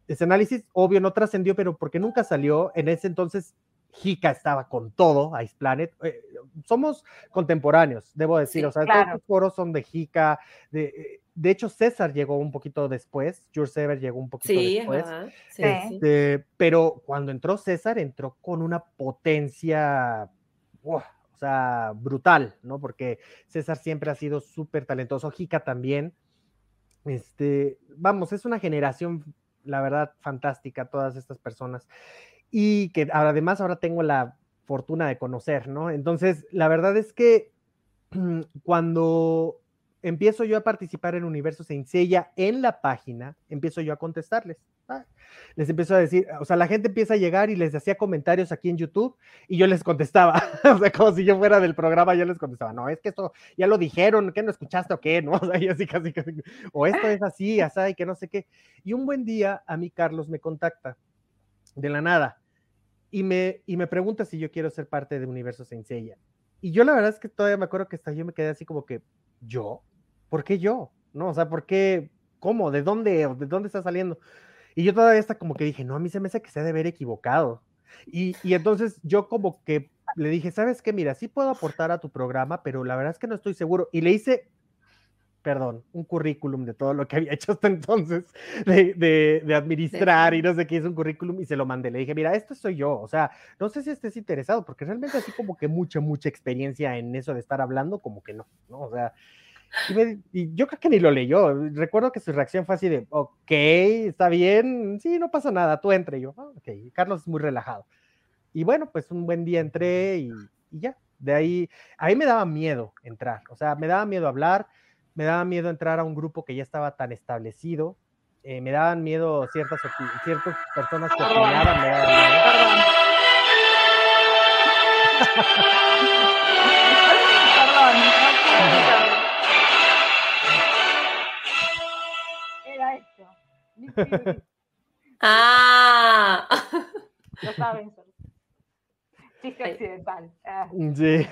ese análisis, obvio, no trascendió, pero porque nunca salió, en ese entonces Hika estaba con todo, Ice Planet. Eh, somos contemporáneos, debo decir, Sí, o sea, claro. todos los foros son de Hika. De, de hecho, César llegó un poquito después, Your Sever llegó un poquito Sí, es después. verdad. Sí. Este, pero cuando entró César, entró con una potencia, o sea, brutal, ¿no? Porque César siempre ha sido súper talentoso, Hika también. Este, vamos, es una generación, la verdad, fantástica, todas estas personas. Y que además ahora tengo la fortuna de conocer, ¿no? Entonces, la verdad es que cuando empiezo yo a participar en Universo Senseiya en la página, empiezo yo a contestarles. Ah, les empiezo a decir, o sea, la gente empieza a llegar y les hacía comentarios aquí en YouTube y yo les contestaba, o sea, como si yo fuera del programa, yo les contestaba, no, es que esto ya lo dijeron, ¿qué no escuchaste o qué? ¿No? O sea, así casi, casi, o esto es así, así, que no sé qué. Y un buen día a mí Carlos me contacta de la nada y me, y me pregunta si yo quiero ser parte de Universo Senseiya. Y yo la verdad es que todavía me acuerdo que hasta yo me quedé así como que, ¿yo? ¿Por qué yo? ¿No? O sea, ¿por qué? ¿Cómo? ¿De dónde? ¿De dónde está saliendo? Y yo todavía hasta como que dije, no, a mí se me hace que se ha de haber equivocado. Y, y entonces yo como que le dije, ¿sabes qué? Mira, sí puedo aportar a tu programa, pero la verdad es que no estoy seguro. Y le hice perdón, un currículum de todo lo que había hecho hasta entonces, de, de- de administrar y no sé qué, hice un currículum y se lo mandé. Le dije, mira, esto soy yo, o sea, no sé si estés interesado, porque realmente así como que mucha, mucha experiencia en eso de estar hablando, como que no, ¿no? O sea, y, me- y yo creo que ni lo leyó. Recuerdo que su reacción fue así de, ok, está bien, sí, no pasa nada, tú entra. Y yo, "Ah, ok, Carlos es muy relajado. Y bueno, pues un buen día entré y, y ya. De ahí, a mí me daba miedo entrar, o sea, me daba miedo hablar, me daba miedo entrar a un grupo que ya estaba tan establecido, eh, me daban miedo ciertas, ciertas personas que opinaban, me daban miedo. Perdón. Perdón, no Ah, Lo saben. Chiste accidental. Ah, Sí.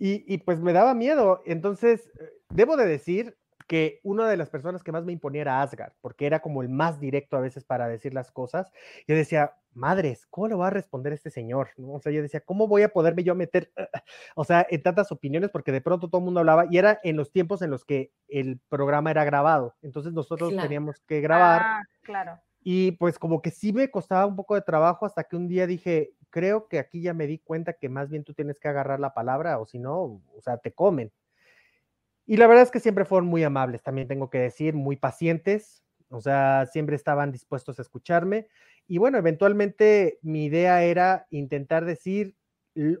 Y, y, pues me daba miedo. Entonces, debo de decir que una de las personas que más me imponía era Asgard, porque era como el más directo a veces para decir las cosas. Yo decía, madres, ¿cómo le va a responder este señor? ¿No? O sea, yo decía, ¿cómo voy a poderme yo meter, o sea, en tantas opiniones? Porque de pronto todo el mundo hablaba y era en los tiempos en los que el programa era grabado. Entonces nosotros Claro. teníamos que grabar. ah, claro. Y pues como que sí me costaba un poco de trabajo hasta que un día dije, creo que aquí ya me di cuenta que más bien tú tienes que agarrar la palabra o si no, o sea, te comen. Y la verdad es que siempre fueron muy amables, también tengo que decir, muy pacientes, o sea, siempre estaban dispuestos a escucharme. Y bueno, eventualmente mi idea era intentar decir,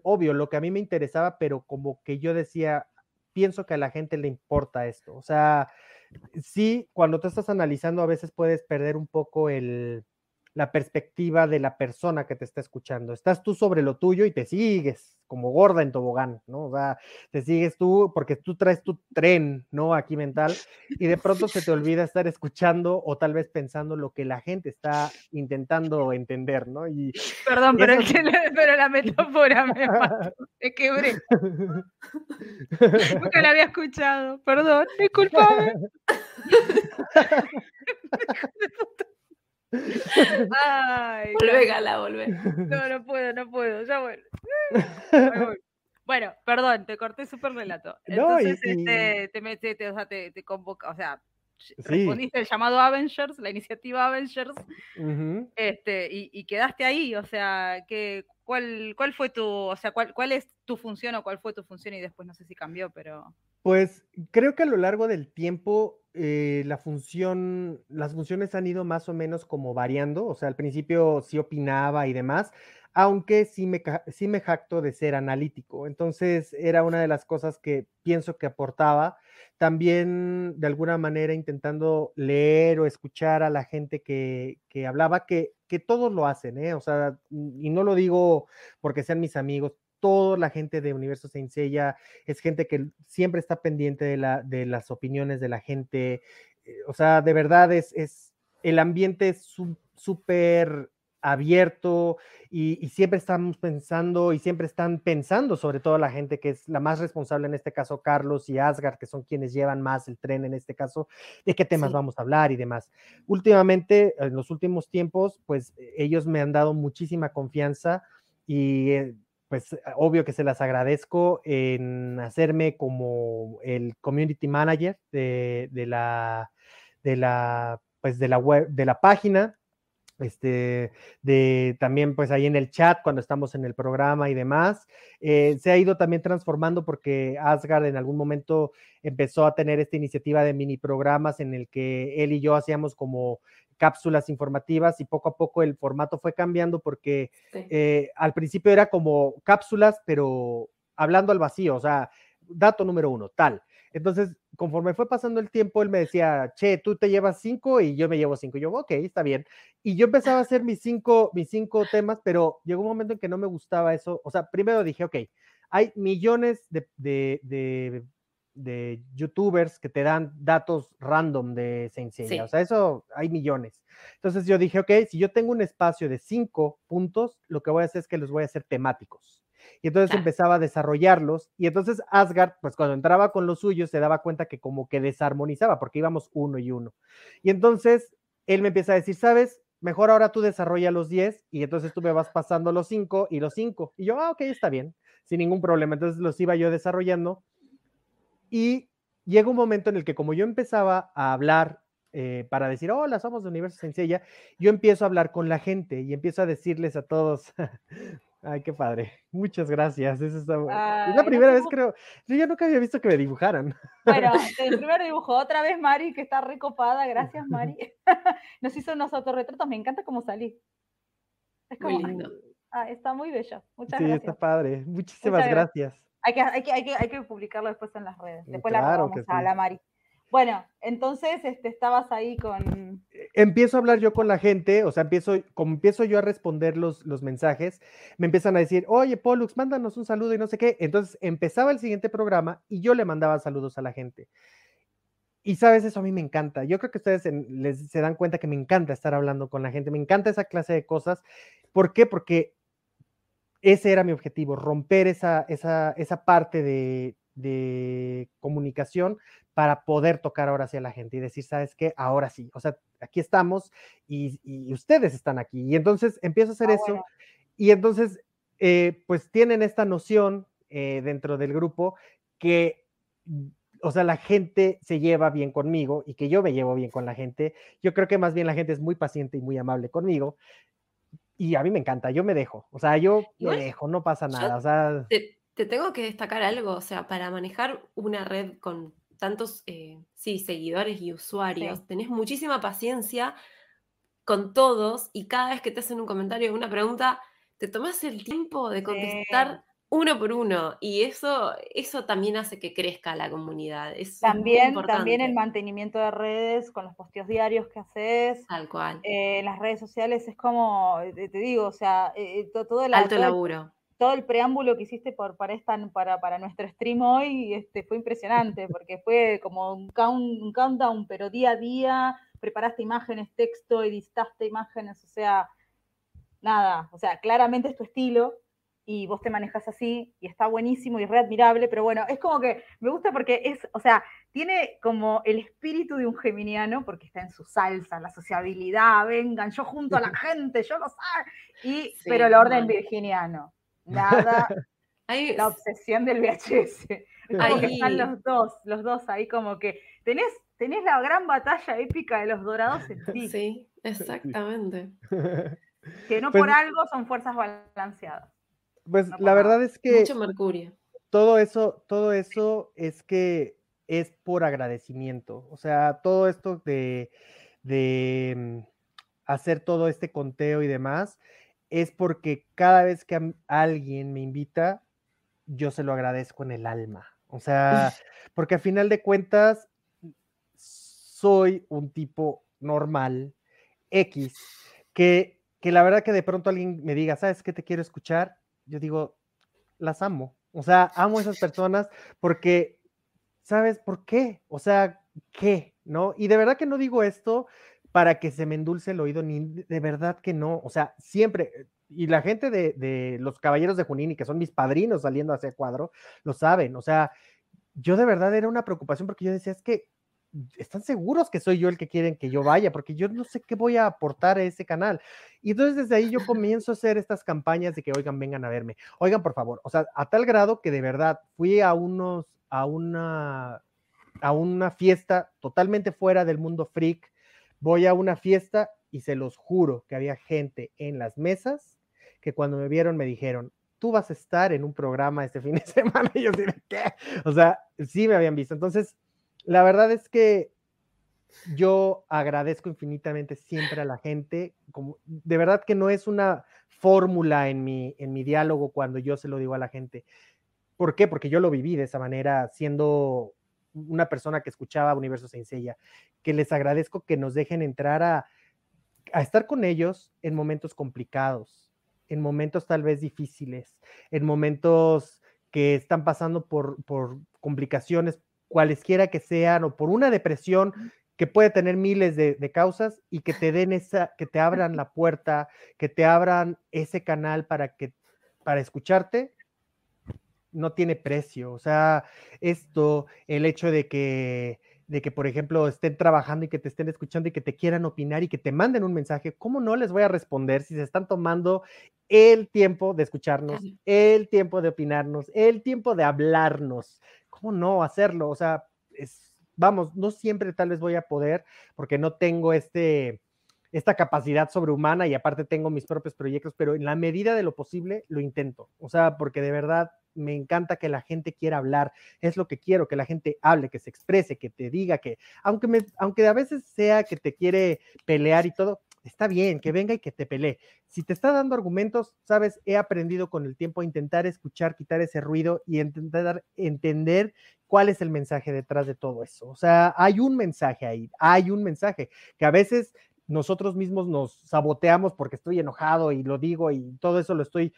obvio, lo que a mí me interesaba, pero como que yo decía, pienso que a la gente le importa esto. O sea, sí, cuando tú estás analizando a veces puedes perder un poco el, la perspectiva de la persona que te está escuchando. Estás tú sobre lo tuyo y te sigues como gorda en tobogán, ¿no? O sea, te sigues tú porque tú traes tu tren, ¿no? Aquí mental y de pronto se te olvida estar escuchando o tal vez pensando lo que la gente está intentando entender, ¿no? Y Perdón, pero, Eso el que pero la metáfora me mató. Me quebré. Nunca la había escuchado. Perdón, disculpame. Ay, volvé, Gala, volvé. no, no puedo, no puedo. Ya vuelvo. Bueno, perdón, te corté súper relato. No, y- Entonces, este, te, met- te, o sea, te, te convoca, o sea, Sí. respondiste el llamado Avengers, la iniciativa Avengers, este, y, y quedaste ahí, o sea, que, ¿cuál, ¿cuál fue tu, o sea, cuál, cuál es tu función o cuál fue tu función y después no sé si cambió, pero... Pues creo que a lo largo del tiempo eh, la función, las funciones han ido más o menos como variando. O sea, al principio sí opinaba y demás, aunque sí me, sí me jacto de ser analítico. Entonces era una de las cosas que pienso que aportaba. También de alguna manera intentando leer o escuchar a la gente que, que hablaba, que, que todos lo hacen, ¿eh? O sea, y no lo digo porque sean mis amigos, toda la gente de Universo Saint Seiya es gente que siempre está pendiente de, la, de las opiniones de la gente. eh, O sea, de verdad es, es el ambiente es súper abierto y, y siempre estamos pensando y siempre están pensando, sobre todo la gente que es la más responsable en este caso, Carlos y Asgard, que son quienes llevan más el tren en este caso, de qué temas Sí. vamos a hablar y demás. Últimamente, en los últimos tiempos, pues eh, ellos me han dado muchísima confianza y eh, pues obvio que se las agradezco en hacerme como el community manager de, de la de la pues de la web de la página este de también pues ahí en el chat cuando estamos en el programa y demás eh, se ha ido también transformando porque Asgard en algún momento empezó a tener esta iniciativa de mini programas en el que él y yo hacíamos como cápsulas informativas y poco a poco el formato fue cambiando porque Sí. eh, al principio era como cápsulas, pero hablando al vacío, o sea, dato número uno, tal. Entonces, conforme fue pasando el tiempo, él me decía, che, tú te llevas cinco y yo me llevo cinco. Y yo, ok, está bien. Y yo empezaba a hacer mis cinco, mis cinco temas, pero llegó un momento en que no me gustaba eso. O sea, primero dije, ok, hay millones de, de, de, de youtubers que te dan datos random de Saint Seiya. Sí. O sea, eso hay millones. Entonces yo dije, ok, si yo tengo un espacio de cinco puntos, lo que voy a hacer es que los voy a hacer temáticos. Y entonces Claro. empezaba a desarrollarlos. Y entonces Asgard, pues cuando entraba con los suyos, se daba cuenta que como que desarmonizaba, porque íbamos uno y uno. Y entonces él me empieza a decir, ¿sabes? Mejor ahora tú desarrolla los 10 y entonces tú me vas pasando los 5 y los 5. Y yo, ah, ok, está bien, sin ningún problema. Entonces los iba yo desarrollando y llega un momento en el que como yo empezaba a hablar eh, para decir, hola, somos de Universo Sencilla, yo empiezo a hablar con la gente y empiezo a decirles a todos, ay, qué padre, muchas gracias. Eso está bu- es la primera vez, creo, yo ya nunca había visto que me dibujaran. Bueno, el primer dibujo, otra vez Mari, que está recopada, gracias Mari. Nos hizo unos autorretratos, me encanta cómo salí. Es Muy como, lindo. ah, está muy bello, muchas Sí, gracias. está padre. Muchísimas gracias. Hay que, hay, que, hay, que, hay que publicarlo después en las redes. Mm, Después la que a sí. la Mari. Bueno, entonces este, estabas ahí con. empiezo a hablar yo con la gente, o sea, empiezo, como empiezo yo a responder los, los mensajes, me empiezan a decir, oye, Pollux, mándanos un saludo y no sé qué. Entonces empezaba el siguiente programa y yo le mandaba saludos a la gente. Y sabes, eso a mí me encanta. Yo creo que ustedes les, se dan cuenta que me encanta estar hablando con la gente, me encanta esa clase de cosas. ¿Por qué? Porque ese era mi objetivo, romper esa, esa, esa parte de, de comunicación para poder tocar ahora hacia la gente y decir, ¿sabes qué? Ahora sí, o sea, aquí estamos y, y ustedes están aquí. Y entonces empiezo a hacer Ah, eso bueno. y entonces, eh, pues tienen esta noción eh, dentro del grupo que, o sea, la gente se lleva bien conmigo y que yo me llevo bien con la gente. Yo creo que más bien la gente es muy paciente y muy amable conmigo. Y a mí me encanta, yo me dejo, o sea, yo me dejo, no pasa nada, o sea, Te, te tengo que destacar algo, o sea, para manejar una red con tantos, eh, sí, seguidores y usuarios, Sí. tenés muchísima paciencia con todos y cada vez que te hacen un comentario o una pregunta, te tomas el tiempo de Sí. contestar uno por uno y eso, eso también hace que crezca la comunidad. Es, También, también el mantenimiento de redes con los posteos diarios que haces. tal cual. eh, las redes sociales es como, eh, te, digo, o sea, eh, to- todo, la- Alto todo el, laburo. Todo el preámbulo que hiciste por, para, esta, para, para nuestro stream hoy este, fue impresionante, porque fue como un, count- un countdown, pero día a día, preparaste imágenes, texto, editaste imágenes, o sea, nada, o sea, claramente es tu estilo y vos te manejas así y está buenísimo y re admirable, pero bueno, es como que me gusta porque es, o sea, tiene como el espíritu de un geminiano porque está en su salsa, la sociabilidad, vengan, yo junto a la gente, yo lo sé, y, Sí, pero el orden virginiano, nada, Ahí la obsesión del VHS. Ahí- están los dos, los dos ahí como que tenés, tenés la gran batalla épica de los dorados en ti, Sí, exactamente. que no Pues- por algo son fuerzas balanceadas. pues No la verdad es que Mucho mercurio. todo eso, todo eso es que es por agradecimiento. O sea, todo esto de, de mm, hacer todo este conteo y demás, es porque cada vez que alguien me invita, yo se lo agradezco en el alma. O sea, porque a final de cuentas, soy un tipo normal, X, que, que la verdad que de pronto alguien me diga, ¿sabes qué te quiero escuchar? Yo digo, las amo. O sea, amo a esas personas porque, ¿sabes por qué? O sea, ¿qué? ¿No? Y de verdad que no digo esto para que se me endulce el oído, ni de verdad que no. O sea, siempre, y la gente de, de los Caballeros de Junín, y que son mis padrinos saliendo hacia el cuadro, lo saben. O sea, yo de verdad era una preocupación porque yo decía, es que están seguros que soy yo el que quieren que yo vaya, porque yo no sé qué voy a aportar a ese canal. Y entonces desde ahí yo comienzo a hacer estas campañas de que, oigan, vengan a verme. Oigan, por favor, o sea, a tal grado que de verdad fui a unos, a una, a una fiesta totalmente fuera del mundo freak. Voy a una fiesta y se los juro que había gente en las mesas que cuando me vieron me dijeron, tú vas a estar en un programa este fin de semana. Y yo de, ¿qué? O sea, sí me habían visto. Entonces, la verdad es que yo agradezco infinitamente siempre a la gente. Como, de verdad que no es una fórmula en mi, en mi diálogo cuando yo se lo digo a la gente. ¿Por qué? Porque yo lo viví de esa manera, siendo una persona que escuchaba Universo Sencilla, que les agradezco que nos dejen entrar a, a estar con ellos en momentos complicados, en momentos tal vez difíciles, en momentos que están pasando por, por complicaciones, cualesquiera que sean, o por una depresión que puede tener miles de, de, causas y que te den esa, que te abran la puerta, que te abran ese canal para que, para escucharte, no tiene precio. O sea, esto, el hecho de que, de que, por ejemplo, estén trabajando y que te estén escuchando y que te quieran opinar y que te manden un mensaje, ¿cómo no les voy a responder si se están tomando el tiempo de escucharnos, el tiempo de opinarnos, el tiempo de hablarnos? ¿Cómo no hacerlo? O sea, es, vamos, no siempre tal vez voy a poder porque no tengo este, esta capacidad sobrehumana y aparte tengo mis propios proyectos, pero en la medida de lo posible lo intento. O sea, porque de verdad me encanta que la gente quiera hablar, es lo que quiero, que la gente hable, que se exprese, que te diga que, aunque, me, aunque a veces sea que te quiere pelear y todo, está bien, que venga y que te pelee. Si te está dando argumentos, sabes, he aprendido con el tiempo a intentar escuchar, quitar ese ruido y intentar entender cuál es el mensaje detrás de todo eso. O sea, hay un mensaje ahí, hay un mensaje que a veces nosotros mismos nos saboteamos porque estoy enojado y lo digo y todo eso lo estoy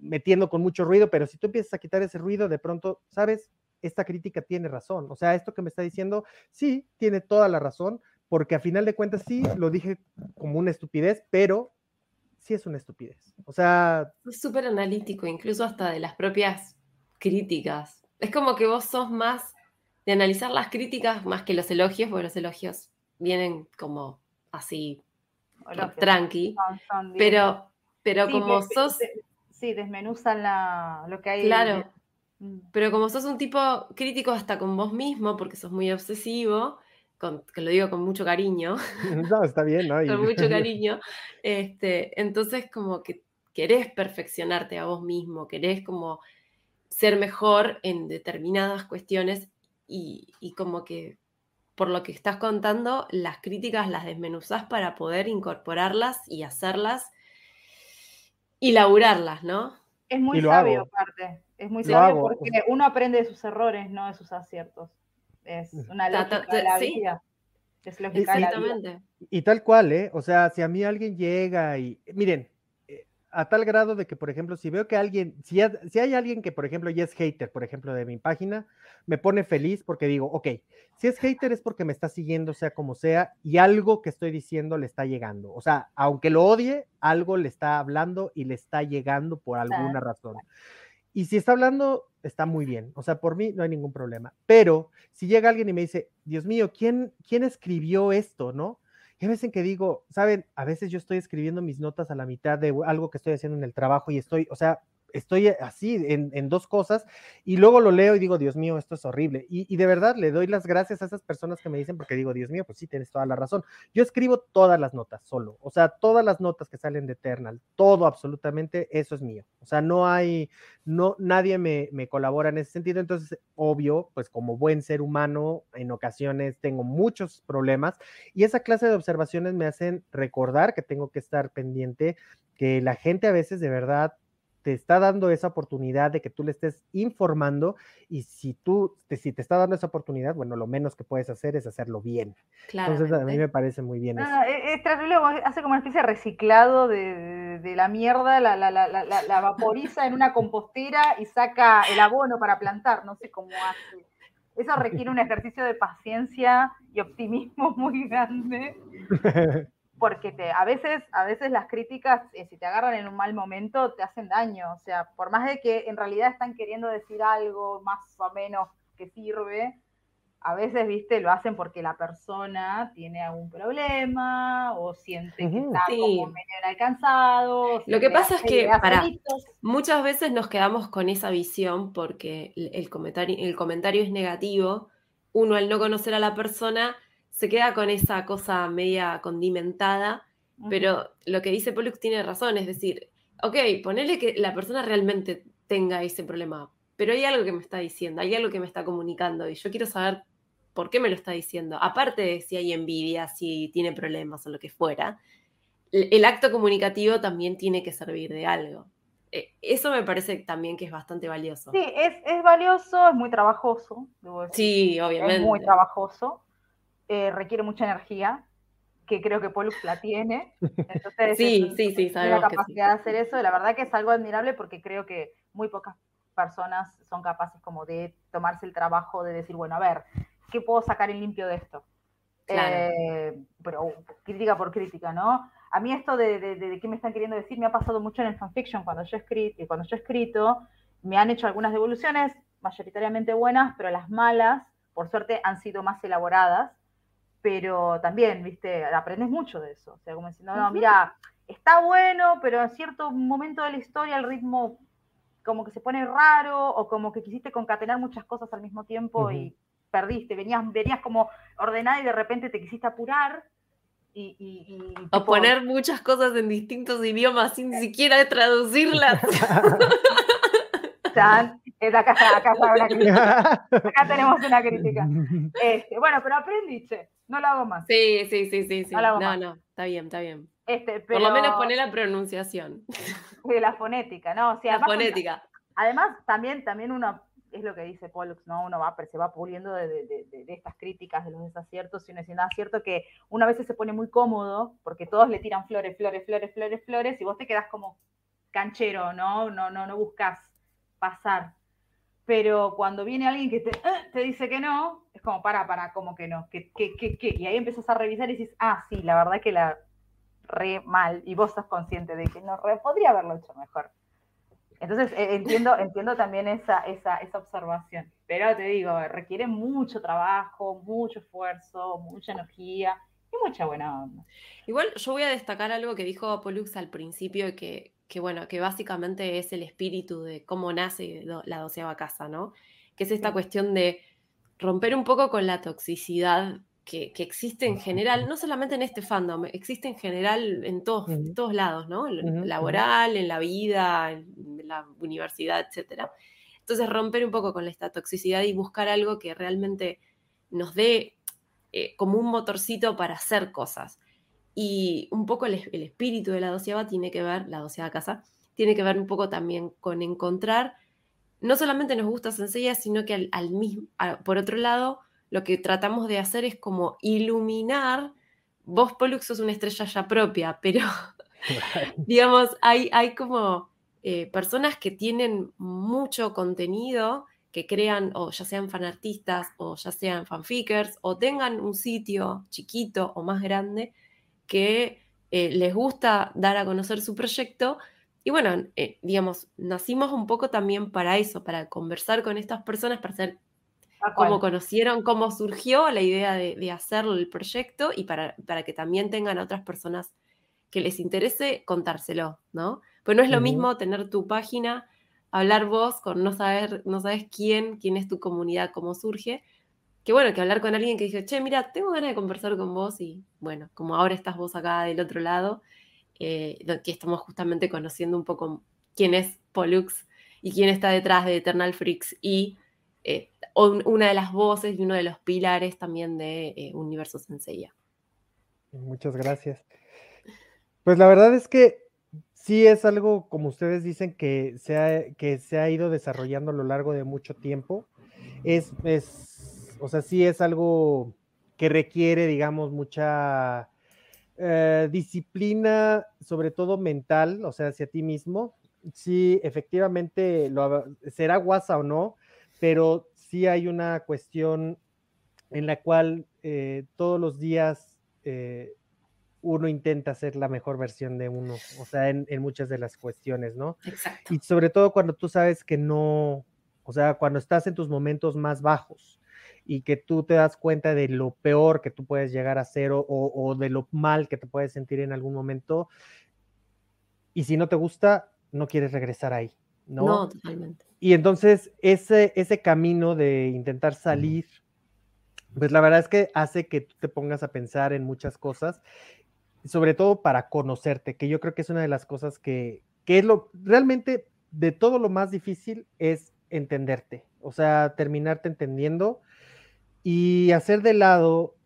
metiendo con mucho ruido, pero si tú empiezas a quitar ese ruido, de pronto, sabes, esta crítica tiene razón. O sea, esto que me está diciendo, sí, tiene toda la razón, porque a final de cuentas sí, lo dije como una estupidez, pero sí es una estupidez. O sea, Es súper analítico, incluso hasta de las propias críticas. Es como que vos sos más de analizar las críticas más que los elogios, porque los elogios vienen como así, tranqui. Son- son directos. Pero, pero Sí, como sos, de- sí, desmenuzan la, lo que hay. claro, Mm. pero como sos un tipo crítico hasta con vos mismo, porque sos muy obsesivo, con, que lo digo con mucho cariño, no, está bien, ¿no? Y- con mucho cariño, este, entonces como que querés perfeccionarte a vos mismo, querés como ser mejor en determinadas cuestiones y, y como que por lo que estás contando, las críticas las desmenuzás para poder incorporarlas y hacerlas y laburarlas, ¿no? Es muy sabio, hago. aparte. Es muy Lo sabio hago, porque uno aprende de sus errores, no de sus aciertos. Es una lógica de la sí. Es lógica de la vida. Exactamente. Y tal cual, ¿eh? O sea, si a mí alguien llega y, miren, a tal grado de que, por ejemplo, si veo que alguien, si, ha- si hay alguien que, por ejemplo, ya es hater, por ejemplo, de mi página, me pone feliz porque digo, ok, si es hater es porque me está siguiendo, sea como sea, y algo que estoy diciendo le está llegando. O sea, aunque lo odie, algo le está hablando y le está llegando por alguna razón. Y si está hablando, está muy bien. O sea, por mí no hay ningún problema. Pero si llega alguien y me dice, Dios mío, ¿quién, quién escribió esto, no? Y a veces que digo, saben, a veces yo estoy escribiendo mis notas a la mitad de algo que estoy haciendo en el trabajo y estoy, o sea, estoy así en, en dos cosas y luego lo leo y digo, Dios mío, esto es horrible. Y, y de verdad le doy las gracias a esas personas que me dicen porque digo, Dios mío, pues sí, tienes toda la razón. Yo escribo todas las notas solo, o sea, todas las notas que salen de Eternal, todo absolutamente, eso es mío. O sea, no hay, no, nadie me, me colabora en ese sentido. Entonces, obvio, pues como buen ser humano, en ocasiones tengo muchos problemas y esa clase de observaciones me hacen recordar que tengo que estar pendiente, que la gente a veces de verdad te está dando esa oportunidad de que tú le estés informando y si tú, te, si te está dando esa oportunidad, bueno, lo menos que puedes hacer es hacerlo bien. Entonces, a mí Claramente. me parece muy bien No, eso. no, es, terrible, hace como una especie de reciclado de, de- de la mierda, la- la- la- la vaporiza en una compostera y saca el abono para plantar, no sé cómo hace. Eso requiere un ejercicio de paciencia y optimismo muy grande, porque te, a, veces, a veces las críticas, eh, si te agarran en un mal momento, te hacen daño. O sea, por más de que en realidad están queriendo decir algo más o menos que sirve, a veces, viste, lo hacen porque la persona tiene algún problema o siente que está Sí. como medio inalcanzado. o Lo que pasa es que, gritos. Muchas veces nos quedamos con esa visión porque el el comentario, el comentario es negativo. Uno al no conocer a la persona se queda con esa cosa media condimentada, pero lo que dice Pollux tiene razón, es decir, ok, ponele que la persona realmente tenga ese problema, pero hay algo que me está diciendo, hay algo que me está comunicando y yo quiero saber por qué me lo está diciendo. Aparte de si hay envidia, si tiene problemas o lo que fuera, el acto comunicativo también tiene que servir de algo. Eh, Eso me parece también que es bastante valioso. Sí, es, es valioso, es muy trabajoso. Sí, es muy obviamente. trabajoso. Eh, requiere mucha energía, que creo que Pollux la tiene. Entonces, Sí, es sí, sí, sabemos la que sí. capacidad de hacer eso. La verdad que es algo admirable porque creo que muy pocas personas son capaces como de tomarse el trabajo de decir, bueno, a ver, ¿qué puedo sacar en limpio de esto? Claro. Eh, pero crítica por crítica, ¿no? A mí esto de, de, de- de qué me están queriendo decir me ha pasado mucho en el fanfiction cuando yo he escrito, cuando yo he escrito, me han hecho algunas devoluciones, mayoritariamente buenas, pero las malas, por suerte, han sido más elaboradas, pero también, viste, aprendes mucho de eso. O sea, como diciendo, no, Ujú. mira, está bueno, pero en cierto momento de la historia el ritmo como que se pone raro, o como que quisiste concatenar muchas cosas al mismo tiempo y perdiste, venías, venías como ordenada y de repente te quisiste apurar y... y- y, O poner muchas cosas en distintos idiomas sin siquiera traducirlas. chan, es acá, acá, una crítica, acá tenemos una crítica. Este, bueno, pero aprendí, che, no lo hago más. Sí, sí, sí, sí, sí. No la hago No, más. no, está bien, está bien. Este, Por lo menos poner la pronunciación, de la fonética, ¿no? O sea, la además, fonética. Además, también, también uno, es lo que dice Pollux, ¿no? Uno va, se va puliendo de, de- de- de- estas críticas, de los desaciertos, y uno dice, nada, es cierto que una vez se pone muy cómodo, porque todos le tiran flores, flores, flores, flores, flores, y vos te quedás como canchero, ¿no? No, no, no buscas pasar. Pero cuando viene alguien que te, "Ah", te dice que no, es como, para, para, como que no, que, que, que, que, y ahí empiezas a revisar y dices, ah, sí, la verdad que la re mal, y vos sos consciente de que no, re, podría haberlo hecho mejor. Entonces eh, entiendo, entiendo también esa, esa, esa observación. Pero te digo, requiere mucho trabajo, mucho esfuerzo, mucha energía y mucha buena onda. Igual yo voy a destacar algo que dijo Pollux al principio, que, que bueno, que básicamente es el espíritu de cómo nace la doceava casa, ¿no? Que es esta cuestión de romper un poco con la toxicidad que, que existe en general, no solamente en este fandom, existe en general en todos, todos lados, ¿no? Laboral, en la vida, en la universidad, etcétera. Entonces romper un poco con esta toxicidad y buscar algo que realmente nos dé eh, como un motorcito para hacer cosas. Y un poco el, es- el espíritu de la doceava tiene que ver, la doceava casa, tiene que ver un poco también con encontrar, no solamente nos gusta Senseiya, sino que al, al mismo, a- por otro lado, lo que tratamos de hacer es como iluminar, vos Pollux sos una estrella ya propia, pero digamos, hay, hay como eh, personas que tienen mucho contenido, que crean, o ya sean fanartistas, o ya sean fanfickers, o tengan un sitio chiquito o más grande que eh, les gusta dar a conocer su proyecto. Y bueno, eh, digamos, nacimos un poco también para eso, para conversar con estas personas, para saber cómo conocieron, cómo surgió la idea de, de hacerlo el proyecto y para, para que también tengan a otras personas que les interese contárselo, ¿no? Pues no es lo mismo tener tu página, hablar vos con no saber, no sabes quién, quién es tu comunidad, cómo surge, que bueno, que hablar con alguien que dijo, che, mira, tengo ganas de conversar con vos y bueno, como ahora estás vos acá del otro lado, eh, que estamos justamente conociendo un poco quién es Pollux y quién está detrás de Eternal Freaks y eh, un- una de las voces y uno de los pilares también de eh, Universo Senseiya. Muchas gracias. Pues la verdad es que sí es algo, como ustedes dicen, que se ha, que se ha ido desarrollando a lo largo de mucho tiempo. Es, es, o sea, sí es algo que requiere, digamos, mucha eh, disciplina, sobre todo mental, o sea, hacia ti mismo. Sí, efectivamente, lo, será guasa o no, pero sí hay una cuestión en la cual eh, todos los días eh, uno intenta ser la mejor versión de uno, o sea, en, en muchas de las cuestiones, ¿no? Exacto. Y sobre todo cuando tú sabes que no, o sea, cuando estás en tus momentos más bajos y que tú te das cuenta de lo peor que tú puedes llegar a ser o, o- o de lo mal que te puedes sentir en algún momento, y si no te gusta, no quieres regresar ahí, ¿no? No, totalmente. Y entonces ese, ese camino de intentar salir, pues la verdad es que hace que tú te pongas a pensar en muchas cosas, sobre todo para conocerte, que yo creo que es una de las cosas que, que es lo, realmente de todo lo más difícil es entenderte, o sea, terminarte entendiendo y hacer de lado,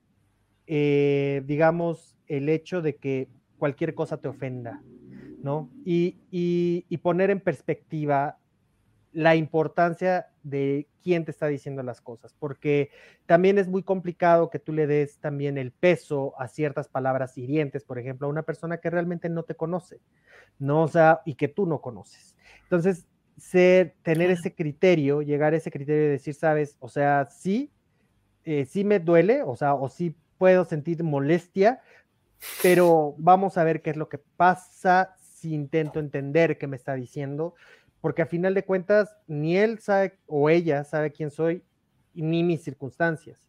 eh, digamos, el hecho de que cualquier cosa te ofenda, ¿no? Y, y- y poner en perspectiva la importancia de quién te está diciendo las cosas, porque también es muy complicado que tú le des también el peso a ciertas palabras hirientes, por ejemplo, a una persona que realmente no te conoce, ¿no? O sea, y que tú no conoces. Entonces, ser, tener ese criterio, llegar a ese criterio de decir, sabes, o sea, sí, eh, sí me duele, o sea, o sí puedo sentir molestia, pero vamos a ver qué es lo que pasa si intento entender qué me está diciendo, porque a final de cuentas ni él sabe o ella sabe quién soy, ni mis circunstancias.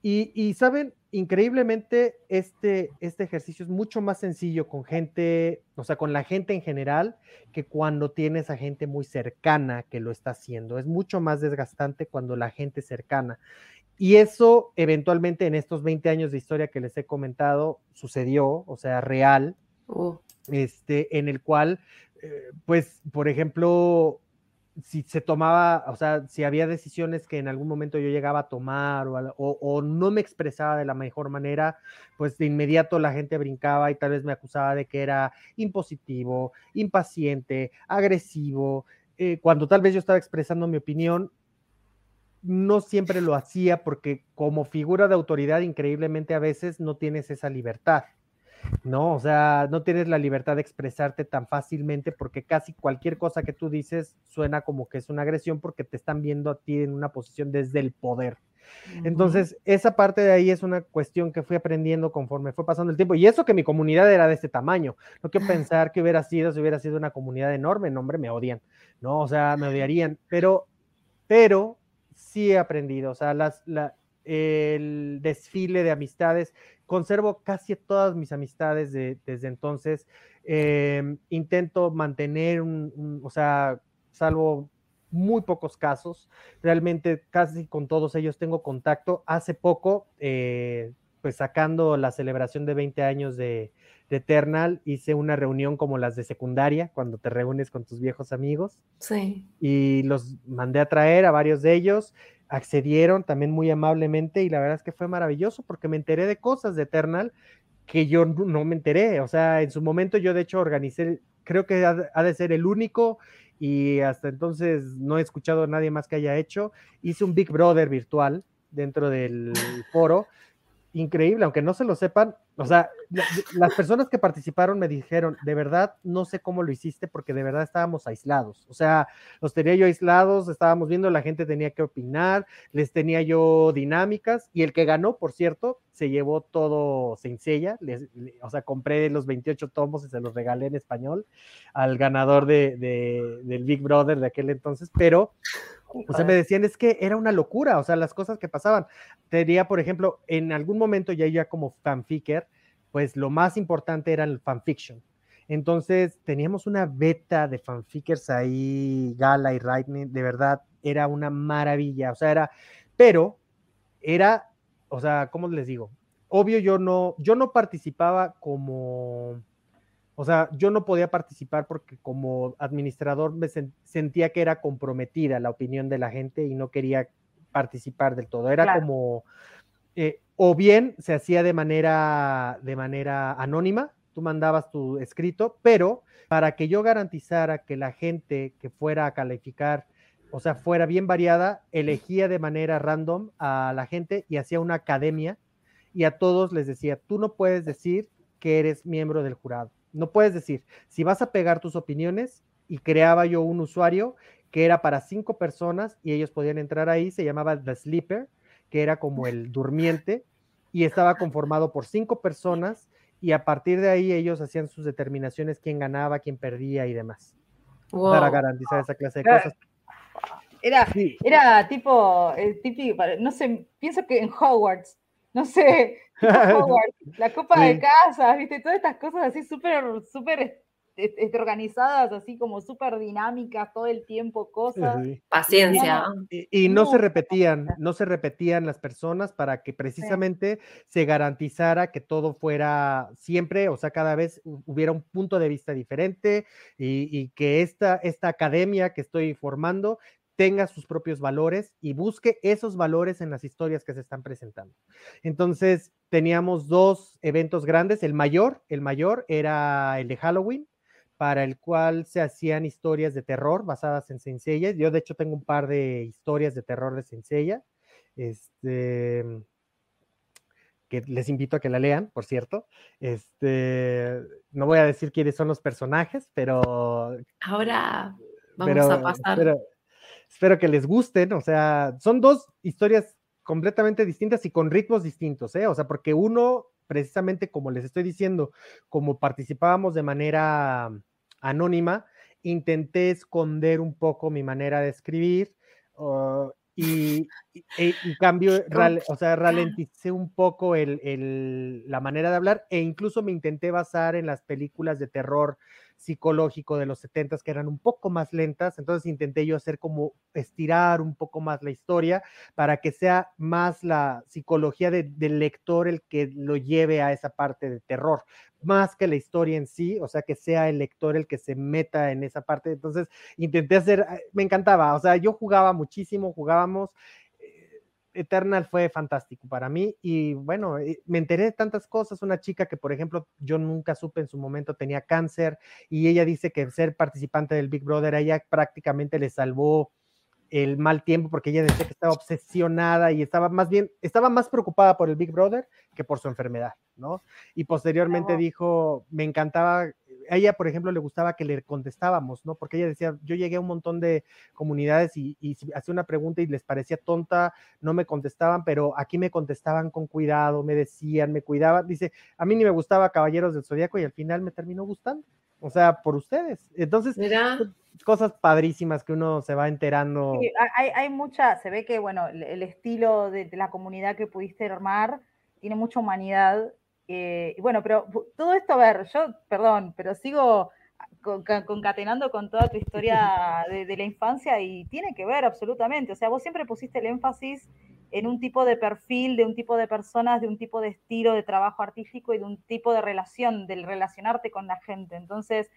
Y, saben, increíblemente este, este ejercicio es mucho más sencillo con gente, o sea, con la gente en general, que cuando tienes a gente muy cercana que lo está haciendo. Es mucho más desgastante cuando la gente cercana. Y eso eventualmente en estos 20 años de historia que les he comentado sucedió, o sea, real, Uh, este, en el cual, eh, pues, por ejemplo, si se tomaba, o sea, si había decisiones que en algún momento yo llegaba a tomar o, al- o- o no me expresaba de la mejor manera, pues de inmediato la gente brincaba y tal vez me acusaba de que era impositivo, impaciente, agresivo, eh, cuando tal vez yo estaba expresando mi opinión. No siempre lo hacía porque como figura de autoridad, increíblemente a veces no tienes esa libertad. ¿no? O sea, no tienes la libertad de expresarte tan fácilmente porque casi cualquier cosa que tú dices suena como que es una agresión porque te están viendo a ti en una posición desde el poder. Entonces, esa parte de ahí es una cuestión que fui aprendiendo conforme fue pasando el tiempo. Y eso que mi comunidad era de este tamaño. No quiero pensar que hubiera sido, si hubiera sido una comunidad enorme, no, hombre, me odian, ¿no? O sea, me odiarían. Pero, pero sí he aprendido. O sea, las, la, el desfile de amistades, conservo casi todas mis amistades de, desde entonces. Eh, intento mantener un, un, o sea, salvo muy pocos casos, realmente casi con todos ellos tengo contacto. Hace poco, eh, pues sacando la celebración de 20 años de, de, Eternal, hice una reunión como las de secundaria, cuando te reúnes con tus viejos amigos. Sí. Y los mandé a traer a varios de ellos accedieron también muy amablemente y la verdad es que fue maravilloso porque me enteré de cosas de Eternal que yo no me enteré. O sea, en su momento yo de hecho organicé, creo que ha, ha de ser el único y hasta entonces no he escuchado a nadie más que haya hecho. Hice un Big Brother virtual dentro del foro. Increíble, aunque no se lo sepan, o sea, la, las personas que participaron me dijeron, de verdad, no sé cómo lo hiciste porque de verdad estábamos aislados. O sea, los tenía yo aislados, estábamos viendo, la gente tenía que opinar, les tenía yo dinámicas y el que ganó, por cierto, se llevó todo sencilla, les, o sea, compré los 28 tomos y se los regalé en español al ganador de, de, del Big Brother de aquel entonces, pero o sea, me decían es que era una locura, o sea, las cosas que pasaban. Tenía, por ejemplo, en algún momento ya ya como fanficker, pues lo más importante era el fanfiction. Entonces, teníamos una beta de fanfickers ahí, Gala y Rightning, de verdad, era una maravilla, o sea, era, pero era, o sea, ¿cómo les digo? Obvio, yo no, yo no participaba como, o sea, yo no podía participar porque como administrador me sentía que era comprometida la opinión de la gente y no quería participar del todo. Era claro. como, eh, o bien se hacía de manera, de manera anónima, tú mandabas tu escrito, pero para que yo garantizara que la gente que fuera a calificar, o sea, fuera bien variada, elegía de manera random a la gente y hacía una academia y a todos les decía, tú no puedes decir que eres miembro del jurado no puedes decir, si vas a pegar tus opiniones, y creaba yo un usuario que era para cinco personas y ellos podían entrar ahí, se llamaba The Sleeper, que era como el durmiente, y estaba conformado por cinco personas, y a partir de ahí ellos hacían sus determinaciones, quién ganaba, quién perdía y demás, wow. para garantizar esa clase de cosas. Era, sí. era tipo, el típico, no sé, pienso que en Hogwarts, no sé, la copa sí. de casa, viste, todas estas cosas así súper, súper organizadas, así como súper dinámicas todo el tiempo, cosas. Sí. Paciencia. Y, y no, no, se repetían, no se repetían las personas para que precisamente sí. se garantizara que todo fuera siempre, o sea, cada vez hubiera un punto de vista diferente y, y que esta, esta academia que estoy formando tenga sus propios valores y busque esos valores en las historias que se están presentando. Entonces, teníamos dos eventos grandes. El mayor, el mayor era el de Halloween, para el cual se hacían historias de terror basadas en Senseiya. Yo, de hecho, tengo un par de historias de terror de Senseiya. Este, que les invito a que la lean, por cierto. Este, no voy a decir quiénes son los personajes, pero... Ahora vamos pero, a pasar. Pero, espero que les gusten, o sea, son dos historias completamente distintas y con ritmos distintos, ¿eh? O sea, porque uno, precisamente como les estoy diciendo, como participábamos de manera anónima, intenté esconder un poco mi manera de escribir uh, y, y, y, cambio, ral, o sea, ralenticé un poco el, el, la manera de hablar e incluso me intenté basar en las películas de terror psicológico de los 70 que eran un poco más lentas, entonces intenté yo hacer como estirar un poco más la historia para que sea más la psicología de- del lector el que lo lleve a esa parte de terror, más que la historia en sí, o sea, que sea el lector el que se meta en esa parte. Entonces, intenté hacer, me encantaba, o sea, yo jugaba muchísimo, jugábamos. Eternal fue fantástico para mí y bueno, eh, me enteré de tantas cosas. Una chica que, por ejemplo, yo nunca supe en su momento tenía cáncer y ella dice que ser participante del Big Brother a ella prácticamente le salvó el mal tiempo porque ella decía que estaba obsesionada y estaba más bien, estaba más preocupada por el Big Brother que por su enfermedad, ¿no? Y posteriormente dijo, me encantaba, a ella, por ejemplo, le gustaba que le contestábamos, ¿no? Porque ella decía, yo llegué a un montón de comunidades y, y hacía una pregunta y les parecía tonta, no me contestaban, pero aquí me contestaban con cuidado, me decían, me cuidaban. Dice, a mí ni me gustaba Caballeros del Zodíaco y al final me terminó gustando. O sea, por ustedes. Entonces, Mira, cosas padrísimas que uno se va enterando. Sí, hay, hay mucha, se ve que, bueno, el, el estilo de, de la comunidad que pudiste armar tiene mucha humanidad. Eh, bueno, pero todo esto, a ver, yo, perdón, pero sigo conca- concatenando con toda tu historia de, de la infancia y tiene que ver absolutamente. O sea, vos siempre pusiste el énfasis en un tipo de perfil, de un tipo de personas, de un tipo de estilo de trabajo artístico y de un tipo de relación, del relacionarte con la gente. Entonces,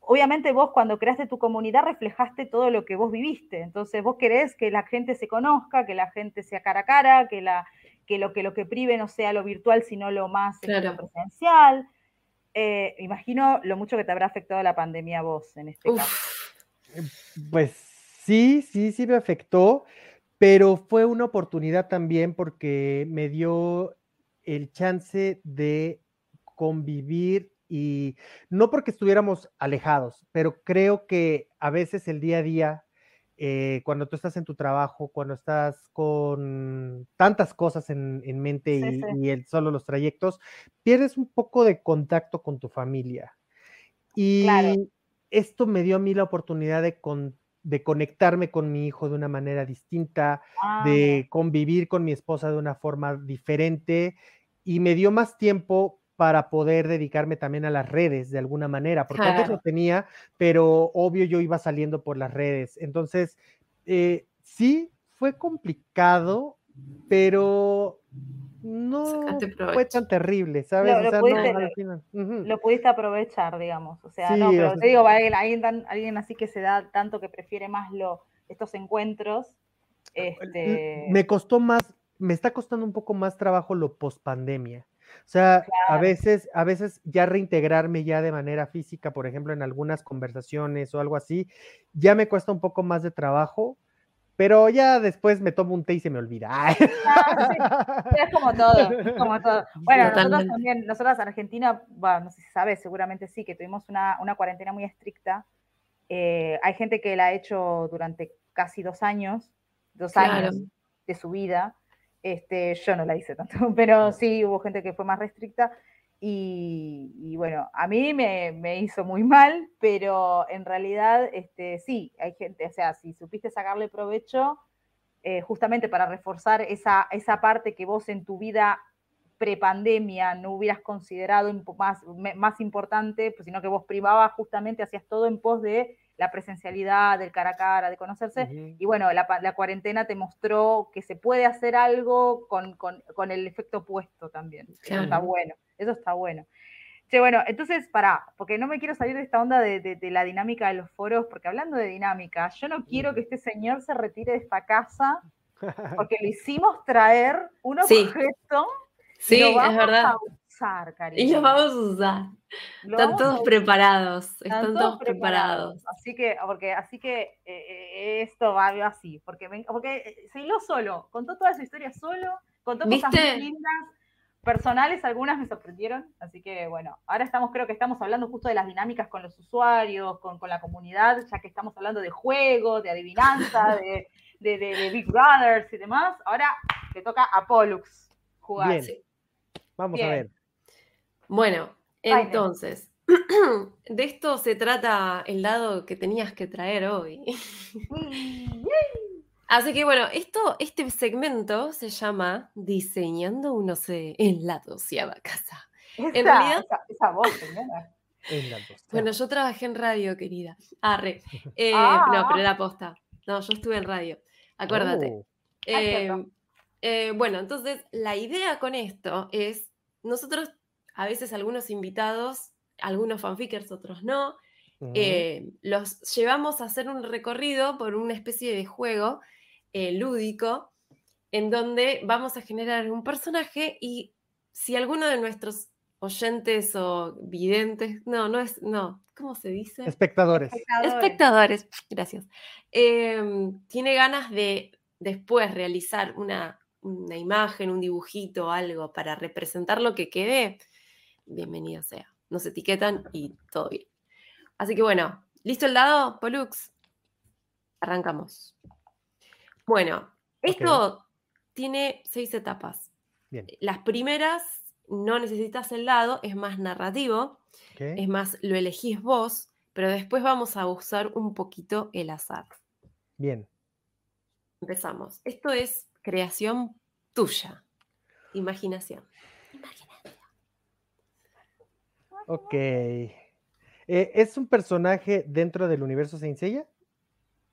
obviamente vos cuando creaste tu comunidad reflejaste todo lo que vos viviste. Entonces vos querés que la gente se conozca, que la gente sea cara a cara, que, la, que, lo, que lo que prive no sea lo virtual, sino lo más este, Claro. presencial. Eh, imagino lo mucho que te habrá afectado la pandemia a vos en este caso. uf, Pues sí, sí, sí me afectó, pero fue una oportunidad también porque me dio el chance de convivir y no porque estuviéramos alejados, pero creo que a veces el día a día, eh, cuando tú estás en tu trabajo, cuando estás con tantas cosas en, en mente Sí, y, sí. y el, solo los trayectos, pierdes un poco de contacto con tu familia. Y Claro. esto me dio a mí la oportunidad de, con- de conectarme con mi hijo de una manera distinta, Ah, de convivir con mi esposa de una forma diferente y me dio más tiempo para poder dedicarme también a las redes de alguna manera, porque antes lo tenía, pero obvio yo iba saliendo por las redes. Entonces, eh, sí, fue complicado, pero no fue tan terrible, ¿sabes? Lo- O lo sea, pudiste- no, al lo- pudiste aprovechar, digamos. O sea, Sí, no, o pero sea- te digo, alguien, alguien así que se da tanto que prefiere más lo, estos encuentros. Este, me costó más, me está costando un poco más trabajo lo post pandemia. O sea, a Claro. veces, a veces ya reintegrarme ya de manera física, por ejemplo, en algunas conversaciones o algo así, ya me cuesta un poco más de trabajo, pero ya después me tomo un té y se me olvida. Ah, sí, es como todo, como todo. Bueno, nosotros Totalmente. también, nosotras Argentina, bueno, no sé si sabes, seguramente sí, que tuvimos una, una cuarentena muy estricta. Eh, hay gente que la ha hecho durante casi dos años, dos Claro. años de su vida. Este, yo no la hice tanto, pero sí hubo gente que fue más restricta. Y, y bueno, a mí me, me hizo muy mal, pero en realidad este, sí, hay gente, o sea, si supiste sacarle provecho, eh, justamente para reforzar esa, esa parte que vos en tu vida prepandemia no hubieras considerado más, más importante, pues, sino que vos privabas justamente, hacías todo en pos de la presencialidad, del cara a cara, de conocerse. Y bueno, la, cuarentena te mostró que se puede hacer algo con, con- con el efecto opuesto también. Eso está bueno, eso está bueno. Che, bueno, entonces, pará, porque no me quiero salir de esta onda de, de- de la dinámica de los foros, porque hablando de dinámica, yo no quiero que este señor se retire de esta casa, porque le hicimos traer un objeto Sí, y lo es verdad. a usar, cariño. Y los vamos a usar. Lo Están todos a usar. preparados. Están Están todos preparados. Así que, porque, así que eh, eh, esto va así, porque, me- porque eh, se hiló solo, contó toda su historia solo, contó cosas muy lindas, personales, algunas me sorprendieron, así que bueno, ahora estamos, creo que estamos hablando justo de las dinámicas con los usuarios, con, con la comunidad, ya que estamos hablando de juegos, de adivinanza, de, de- de- de Big Brothers y demás, ahora le toca a Pollux jugar. Bien. Vamos a ver. Bueno, entonces, de esto se trata el lado que tenías que traer hoy. Así que bueno, esto, este segmento se llama Diseñando un OC en la doceava casa. Esa, realidad- esa, esa voz, señora. En. Bueno, yo trabajé en radio, querida. Arre. Eh, Ah. No, pero era posta. No, yo estuve en radio. Acuérdate. Oh. Eh, eh, bueno, entonces la idea con esto es, nosotros a veces algunos invitados, algunos fanfickers, otros no, eh, los llevamos a hacer un recorrido por una especie de juego eh, lúdico en donde vamos a generar un personaje y si alguno de nuestros oyentes o videntes, no, no es, no, ¿cómo se dice? Espectadores. espectadores, gracias, em, tiene ganas de después realizar una, una imagen, un dibujito, algo para representar lo que quede, bienvenido sea. Nos etiquetan y todo bien. Así que bueno, ¿listo el dado, Polux? Arrancamos. Bueno, esto tiene seis etapas. Bien. Las primeras no necesitas el dado, es más narrativo. Es más, lo elegís vos, pero después vamos a usar un poquito el azar. Bien. Empezamos. Esto es creación tuya. Imaginación. Ok. Eh, ¿Es un personaje dentro del universo Saint Seiya?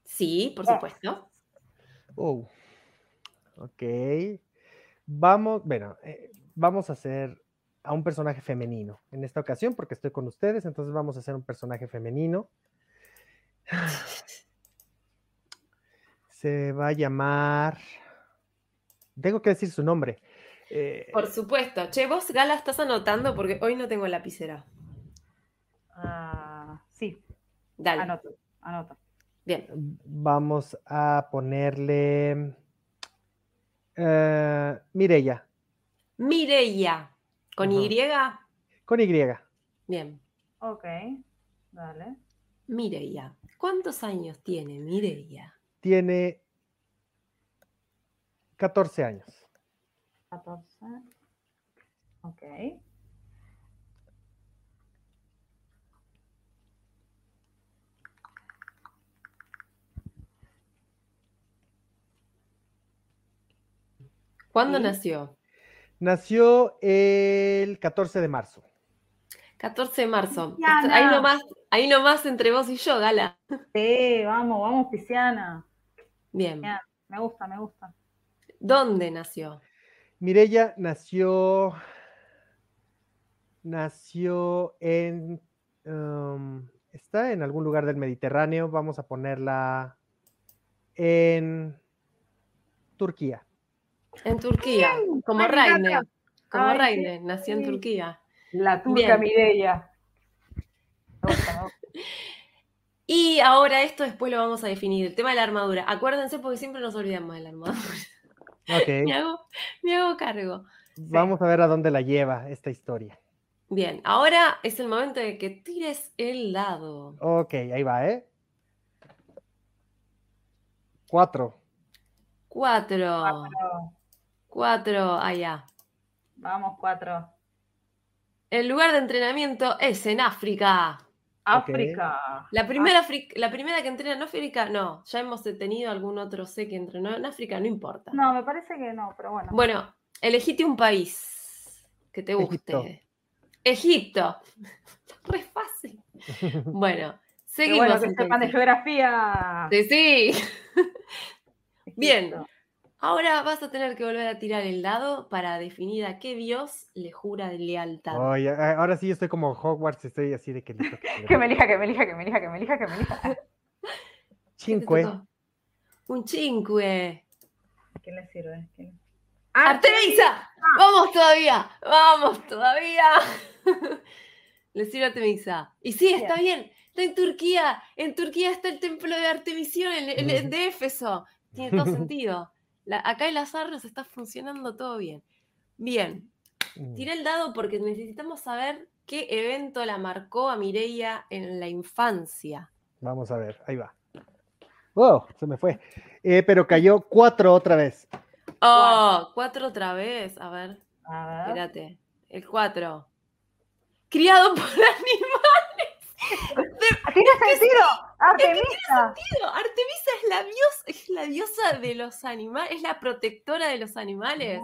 Sí, por Ah. supuesto. Oh. Ok. Vamos, bueno, eh, vamos a hacer a un personaje femenino en esta ocasión porque estoy con ustedes, entonces vamos a hacer un personaje femenino. Se va a llamar... Tengo que decir su nombre. Eh, Por supuesto. Che, vos, Gala, estás anotando porque hoy no tengo lapicera. Ah, sí, Dale. anoto, anoto. Bien. Vamos a ponerle... eh, Mireya, Mireia. ¿Con Ajá. Y? con Y. Bien. Ok, dale. Mireia. ¿Cuántos años tiene Mireia? Tiene 14 años. 14. Ok. ¿Cuándo Sí. nació? Nació el 14 de marzo. 14 de marzo. Ahí nomás, ahí nomás entre vos y yo, Gala. Sí, vamos, vamos, Pisciana. Bien. Bien. Me gusta, me gusta. ¿Dónde nació? Mireya nació. Nació en. um, está en algún lugar del Mediterráneo. Vamos a ponerla en Turquía. En Turquía, como. Rainer. Como Ay, Rainer, nació en. Turquía. La turca gusta. Y ahora esto después lo vamos a definir, el tema de la armadura. Acuérdense porque siempre nos olvidamos de la armadura. Ok. Me hago, me hago cargo. Vamos a ver a dónde la lleva esta historia. Bien, ahora es el momento de que tires el dado. Ok, ahí va, ¿eh? Cuatro. Cuatro. Cuatro. Cuatro, allá. Vamos, cuatro. El lugar de entrenamiento es en África. África. La primera, Afri- la primera que entrena en África, no. Ya hemos tenido algún otro C que entrenó en África, no importa. No, me parece que no, pero bueno. Bueno, elegite un país que te guste. Egipto. Re fácil. Bueno, Qué seguimos. bueno que sepan de geografía. Sí, sí. Bien. Ahora vas a tener que volver a tirar el dado para definir a qué dios le jura de lealtad. A- ahora sí yo estoy como Hogwarts, estoy así de que. Que me elija, que me elija, que me elija, que me elija, que me elija. ¿Qué te Cinque. Un cinque. ¿Quién le sirve? ¿Quién? ¡Artemisa! ¡Vamos todavía! ¡Vamos todavía! Le sirve a Artemisa. Y sí, está bien. Está en Turquía. En Turquía está el templo de Artemisión, el, el- el de Éfeso. Tiene todo sentido. La- acá el azar nos está funcionando todo bien. Bien. Mm. Tiré el dado porque necesitamos saber qué evento la marcó a Mireia en la infancia. Vamos a ver, ahí va. Wow, se me fue. Eh, pero cayó cuatro otra vez. Oh, cuatro otra vez. A ver. A ver. Espérate. El 4. Criado por animales. ¡Tiene sentido! ¡Artemisa! Artemisa es la diosa, es la diosa de los animales, es la protectora de los animales.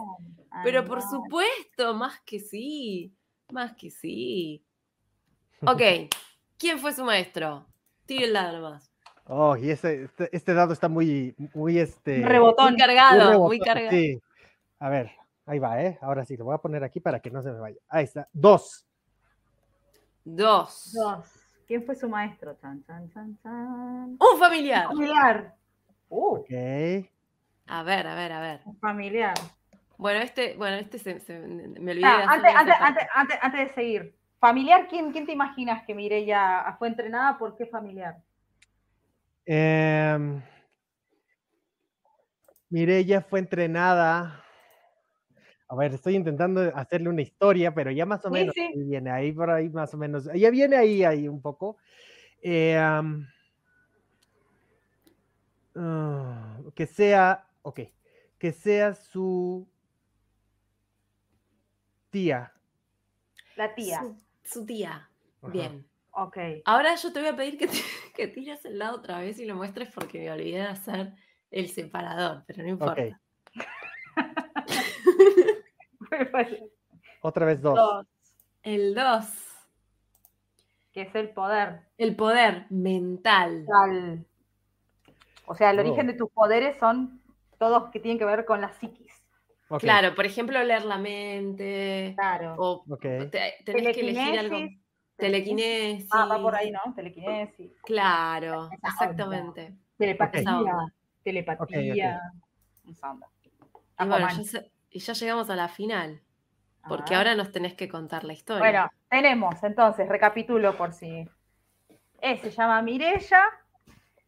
Pero por supuesto, más que sí. Más que sí. Ok, ¿quién fue su maestro? Tire el dado nomás. Oh, y ese, este, este dado está muy, muy, este... Rebotón. Muy cargado, rebotón, muy cargado. Sí. A ver, ahí va, ¿eh? Ahora sí, lo voy a poner aquí para que no se me vaya. Ahí está. Dos. Dos. Dos. ¿Quién fue su maestro? Chan, chan, chan, chan. Un familiar. Familiar. Uh, Ok. A ver, a ver, a ver. un familiar. Bueno, este, bueno, este se, se- me olvidé Ah, de antes, hacer antes, antes, antes, antes de seguir. Familiar, ¿quién, quién te imaginas que Mireia fue entrenada? ¿Por qué familiar? Em, Mireya fue entrenada. A ver, estoy intentando hacerle una historia, pero ya más o Sí, menos sí. ahí viene, ahí por ahí más o menos. Ya viene ahí, ahí un poco. Eh, ah, que sea, ok, que sea su tía. La tía. Su, su tía. Ajá. Bien. Ok. Ahora yo te voy a pedir que, te- que tires el lado otra vez y lo muestres porque me olvidé de hacer el separador, pero no importa. otra vez dos. Dos, El 2. que es el poder. El poder mental. Tal. O sea, el Oh. origen de tus poderes son todos que tienen que ver con la psiquis. Claro, por ejemplo, leer la mente. Claro. O te- tenés que elegir algo. Telequinesis. Telequinesis. Ah, va por ahí, ¿no? Telequinesis. Claro, Esa onda. exactamente. Telepatía. Onda. Telepatía. Esa onda. Y bueno, Aquaman. Y ya llegamos a la final, porque Ah. ahora nos tenés que contar la historia. Bueno, tenemos entonces, recapitulo por si. Eh, se llama Mirella,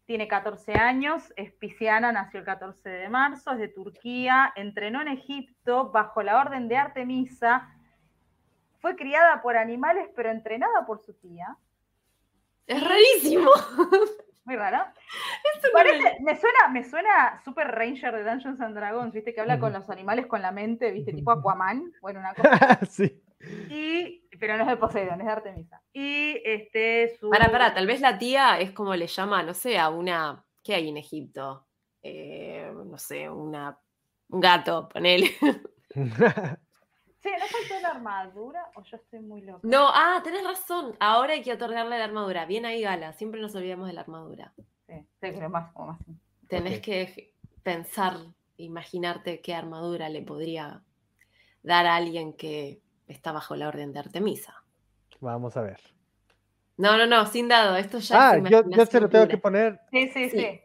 tiene 14 años, es pisciana, nació el 14 de marzo, es de Turquía, entrenó en Egipto bajo la orden de Artemisa, fue criada por animales pero entrenada por su tía. es rarísimo. Muy Parece- me- suena, me suena Super Ranger de Dungeons and Dragons, viste, que habla con los animales con la mente, viste, tipo Aquaman. Bueno, una cosa. sí. Y, pero no es de Poseidón, es de Artemisa. Y este su. Pará, pará, tal vez la tía es como le llama, no sé, a una. ¿Qué hay en Egipto? Eh, no sé, una, un gato, ponele. Sí, ¿no faltó la armadura o yo estoy muy loca? No, ah, tenés razón. Ahora hay que otorgarle la armadura. Bien ahí, Gala. Siempre nos olvidamos de la armadura. Sí, sí, pero más, como más. Tenés que pensar, imaginarte qué armadura le podría dar a alguien que está bajo la orden de Artemisa. Vamos a ver. No, no, no, sin dado. Esto ya Ah, es yo, yo se lo tengo que poner. Sí, sí, sí. Sí.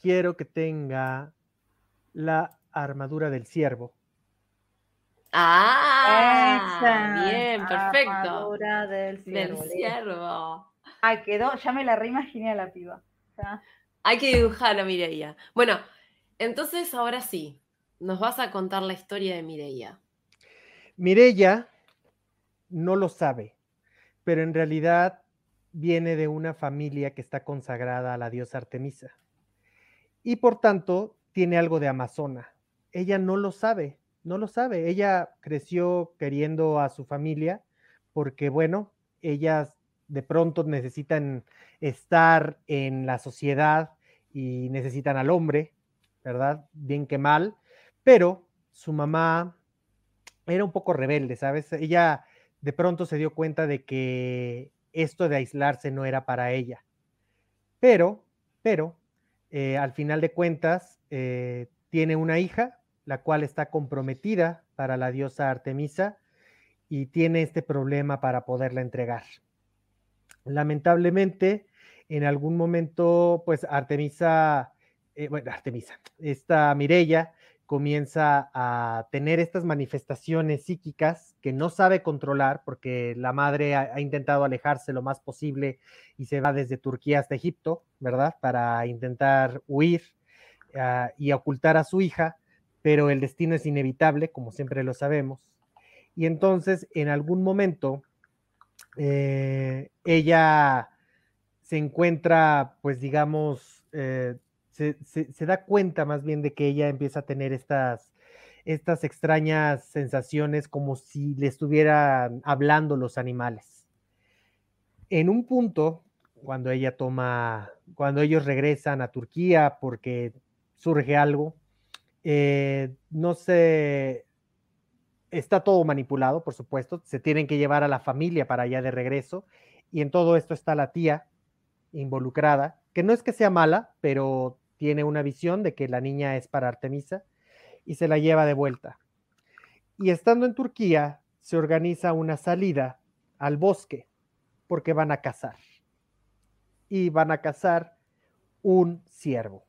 Quiero que tenga la armadura del ciervo. Ah, Esa bien, perfecto. Armadura del Del ciervo. listo. ciervo. Ay, quedó, ya me la reimaginé a la piba. Hay que dibujar a Mireia. Bueno, entonces ahora sí, nos vas a contar la historia de Mireia. Mirella no lo sabe, pero en realidad viene de una familia que está consagrada a la diosa Artemisa. Y por tanto, tiene algo de amazona. Ella no lo sabe, no lo sabe. Ella creció queriendo a su familia porque, bueno, ellas de pronto necesitan estar en la sociedad y necesitan al hombre, ¿verdad? Bien que mal, pero su mamá era un poco rebelde, ¿sabes? Ella de pronto se dio cuenta de que esto de aislarse no era para ella. Pero, pero, eh, al final de cuentas, eh, tiene una hija, la cual está comprometida para la diosa Artemisa y tiene este problema para poderla entregar. Lamentablemente, en algún momento, pues Artemisa, eh, bueno, Artemisa, esta Mirella comienza a tener estas manifestaciones psíquicas que no sabe controlar porque la madre ha, intentado alejarse lo más posible y se va desde Turquía hasta Egipto, ¿verdad? Para intentar huir ah, y ocultar a su hija, pero el destino es inevitable, como siempre lo sabemos. Y entonces, en algún momento, eh, ella se encuentra, pues digamos, eh, se, se- se da cuenta más bien de que ella empieza a tener estas, estas extrañas sensaciones como si le estuvieran hablando los animales. En un punto, cuando ella toma, cuando ellos regresan a Turquía porque surge algo, eh, no sé, está todo manipulado, por supuesto, se tienen que llevar a la familia para allá de regreso, y en todo esto está la tía involucrada, que no es que sea mala, pero tiene una visión de que la niña es para Artemisa y se la lleva de vuelta. Y estando en Turquía, se organiza una salida al bosque porque van a cazar. Y van a cazar un ciervo.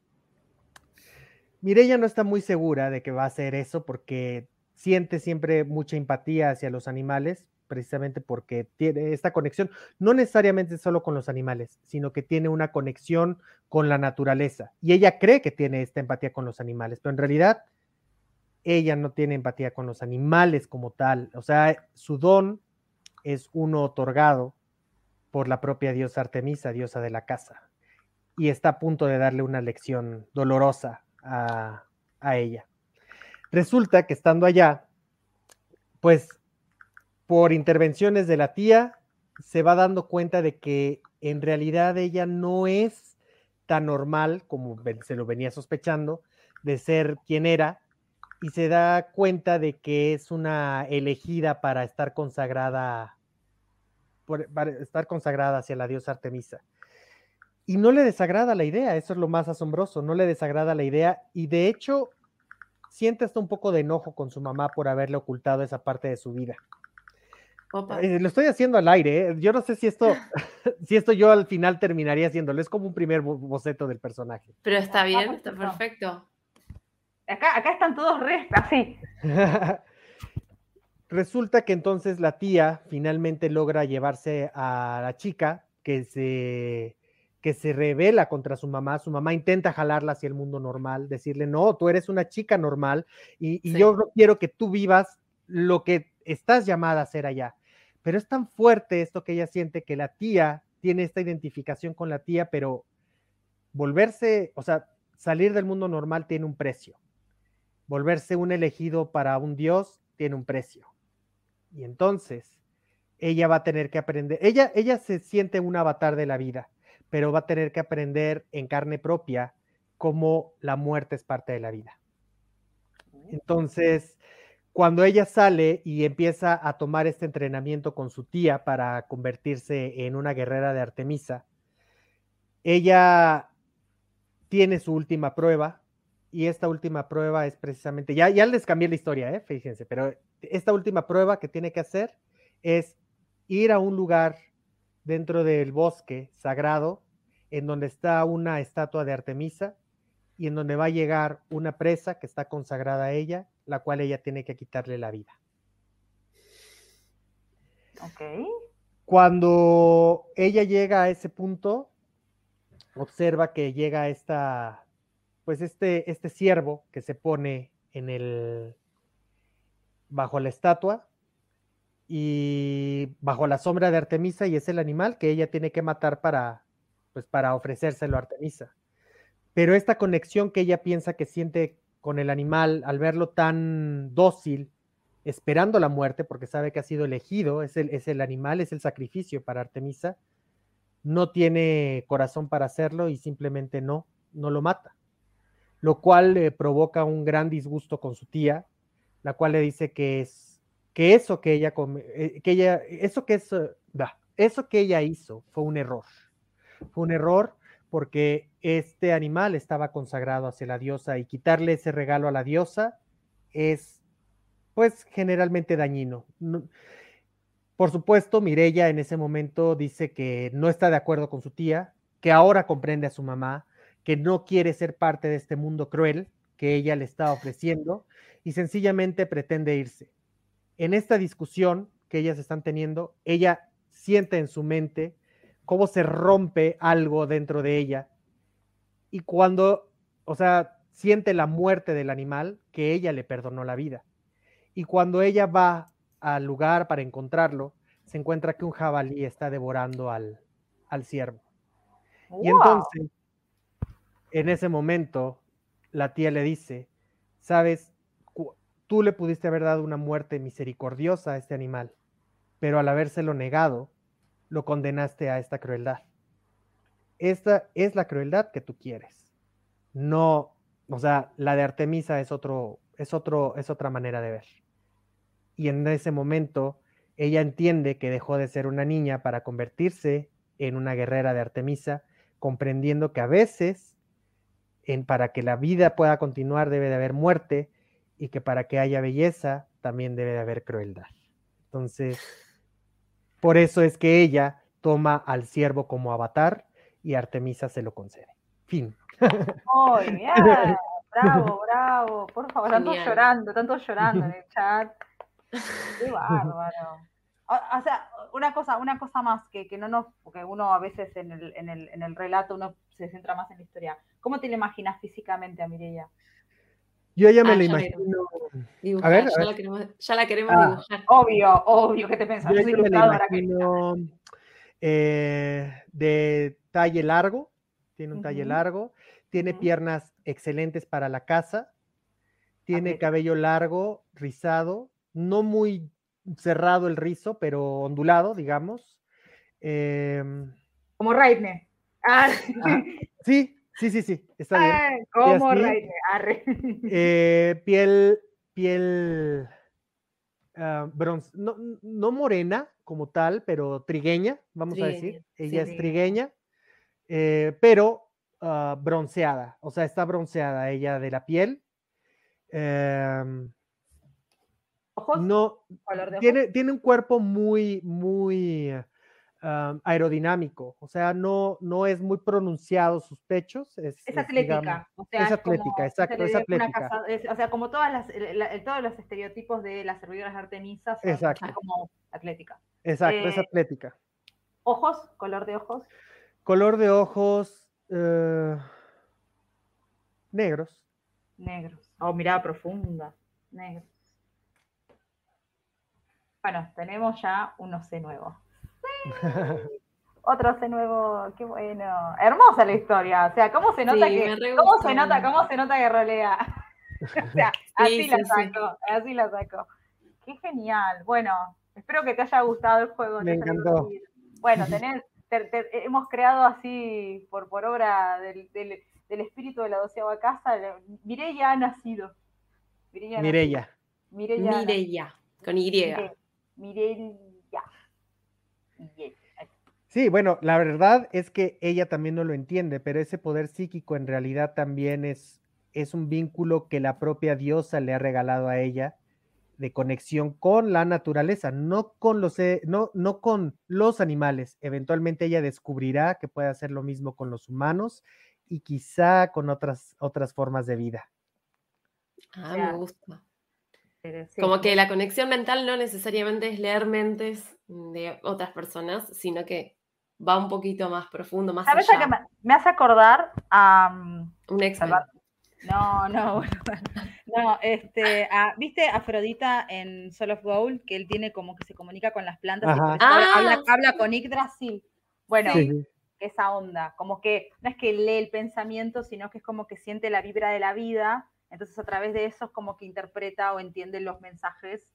Mireya no está muy segura de que va a hacer eso porque siente siempre mucha empatía hacia los animales, precisamente porque tiene esta conexión, no necesariamente solo con los animales, sino que tiene una conexión con la naturaleza. Y ella cree que tiene esta empatía con los animales, pero en realidad ella no tiene empatía con los animales como tal. O sea, su don es uno otorgado por la propia diosa Artemisa, diosa de la casa, y está a punto de darle una lección dolorosa a, a ella. Resulta que estando allá, pues por intervenciones de la tía, se va dando cuenta de que en realidad ella no es tan normal como se lo venía sospechando de ser quien era y se da cuenta de que es una elegida para estar consagrada para estar consagrada hacia la diosa Artemisa. Y no le desagrada la idea, eso es lo más asombroso, no le desagrada la idea y de hecho siente hasta un poco de enojo con su mamá por haberle ocultado esa parte de su vida. Opa. Eh, lo estoy haciendo al aire, ¿eh? yo no sé si esto, si esto yo al final terminaría haciéndolo, es como un primer bo- boceto del personaje. Pero está bien, está perfecto. perfecto. Acá, acá están todos re así. Resulta que entonces la tía finalmente logra llevarse a la chica que se, que se revela contra su mamá. Su mamá intenta jalarla hacia el mundo normal, decirle, no, tú eres una chica normal y, y Sí. yo no quiero que tú vivas lo que estás llamada a ser allá. Pero es tan fuerte esto que ella siente que la tía tiene esta identificación con la tía, pero volverse, o sea, salir del mundo normal tiene un precio. Volverse un elegido para un dios tiene un precio. Y entonces ella va a tener que aprender, ella, ella se siente un avatar de la vida, pero va a tener que aprender en carne propia cómo la muerte es parte de la vida. Entonces, cuando ella sale y empieza a tomar este entrenamiento con su tía para convertirse en una guerrera de Artemisa, ella tiene su última prueba y esta última prueba es precisamente, ya, ya les cambié la historia, ¿eh? fíjense, pero esta última prueba que tiene que hacer es ir a un lugar dentro del bosque sagrado en donde está una estatua de Artemisa y en donde va a llegar una presa que está consagrada a ella, la cual ella tiene que quitarle la vida. Ok. Cuando ella llega a ese punto, observa que llega esta, pues este, este ciervo que se pone en el, bajo la estatua y bajo la sombra de Artemisa y es el animal que ella tiene que matar para, pues para ofrecérselo a Artemisa. Pero esta conexión que ella piensa que siente con el animal al verlo tan dócil, esperando la muerte, porque sabe que ha sido elegido, es el, es el animal, es el sacrificio para Artemisa, no tiene corazón para hacerlo y simplemente no, no lo mata. Lo cual le provoca un gran disgusto con su tía, la cual le dice que es que eso que ella eh, que ella eso que es bah, eso que ella hizo fue un error. Fue un error porque este animal estaba consagrado hacia la diosa y quitarle ese regalo a la diosa es pues generalmente dañino. No- por supuesto, Mirella en ese momento dice que no está de acuerdo con su tía, que ahora comprende a su mamá, que no quiere ser parte de este mundo cruel que ella le está ofreciendo y sencillamente pretende irse. En esta discusión que ellas están teniendo, ella siente en su mente cómo se rompe algo dentro de ella y cuando, o sea, siente la muerte del animal que ella le perdonó la vida. Y cuando ella va al lugar para encontrarlo, se encuentra que un jabalí está devorando al, al ciervo. Y entonces, en ese momento, la tía le dice, sabes, tú le pudiste haber dado una muerte misericordiosa a este animal, pero al habérselo negado, lo condenaste a esta crueldad. Esta es la crueldad que tú quieres. No, o sea, la de Artemisa es otro, es otro, es otra manera de ver. y en ese momento ella entiende que dejó de ser una niña para convertirse en una guerrera de Artemisa, comprendiendo que a veces en, para que la vida pueda continuar debe de haber muerte y que para que haya belleza también debe de haber crueldad. Entonces, por eso es que ella toma al ciervo como avatar y Artemisa se lo concede. Fin. Muy bien, bravo, bravo. Por favor, tanto Genial. llorando, tanto llorando en el chat. Qué bárbaro. O, o sea, una cosa, una cosa más que, que no nos, porque uno a veces en el, en, el, en el relato uno se centra más en la historia. ¿Cómo te la imaginas físicamente a Mireia? Yo ya me Ah, ya imagino. Dibujar, A ver, a ya, ver. La queremos, ya la queremos Ah. dibujar. Obvio, obvio, ¿qué te pensás? Yo me que- imagino eh, de talle largo, tiene un talle Ujú. largo, tiene piernas excelentes para la caza, tiene Atlética. cabello largo, rizado, no muy cerrado el rizo, pero ondulado, digamos. Em, Como Raidne. Ah, Ah, sí, sí, sí, sí, está bien. ah? Raidne. Arre. Eh, piel, piel ah, bronce, no, no morena como tal, pero trigueña, vamos a decir. Sí, Ella es trigueña. eh, pero ah, bronceada, o sea, está bronceada ella de la piel. Em, ¿Ojos? no, ¿Color de ojos? tiene, tiene un cuerpo muy, muy aerodinámico, o sea, no, no es muy pronunciado sus pechos. Es, Es atlética. digamos, o sea, es atlética, exacto, es atlética. casa- es- o sea, como todas las, la- todos los estereotipos de las servidoras de Artemisa son Exacto. como atlética. exacto, es eh, atlética. Ojos, color de ojos, Color de ojos eh, negros. negros. Oh, mirada profunda, negros. Bueno, tenemos ya un OC nuevo. Otro OC nuevo, qué bueno. Hermosa la historia. O sea, ¿cómo se nota Sí, que. ¿Cómo se nota, cómo se nota que rolea? o sea, así Sí, la sí. saco, así la saco. Qué genial. Bueno, espero que te haya gustado el juego. Me encantó. Bueno, tenés, te- te- hemos creado así por, por obra del, del, del espíritu de la doceava casa. Mireia ha nacido. Ha nacido. Mireia, con Y. Mire- Sí, bueno, la verdad es que ella también no lo entiende, pero ese poder psíquico en realidad también es, es un vínculo que la propia diosa le ha regalado a ella de conexión con la naturaleza, no con los, eh, no, no con los animales. Eventualmente ella descubrirá que puede hacer lo mismo con los humanos y quizá con otras, otras formas de vida. Ah, sea, me gusta. Pero sí. Como que la conexión mental no necesariamente es leer mentes de otras personas, sino que va un poquito más profundo, más ¿Sabes a allá. qué me, me hace acordar a. mm, Un ex No, no, bueno, no, este, a- ¿viste Afrodita en Soul of Gold? Que él tiene como que se comunica con las plantas y Ah, habla, sí. habla con Yggdrasil. Bueno, Sí, sí. esa onda, como que no es que lee el pensamiento, sino que es como que siente la vibra de la vida, entonces a través de eso es como que interpreta o entiende los mensajes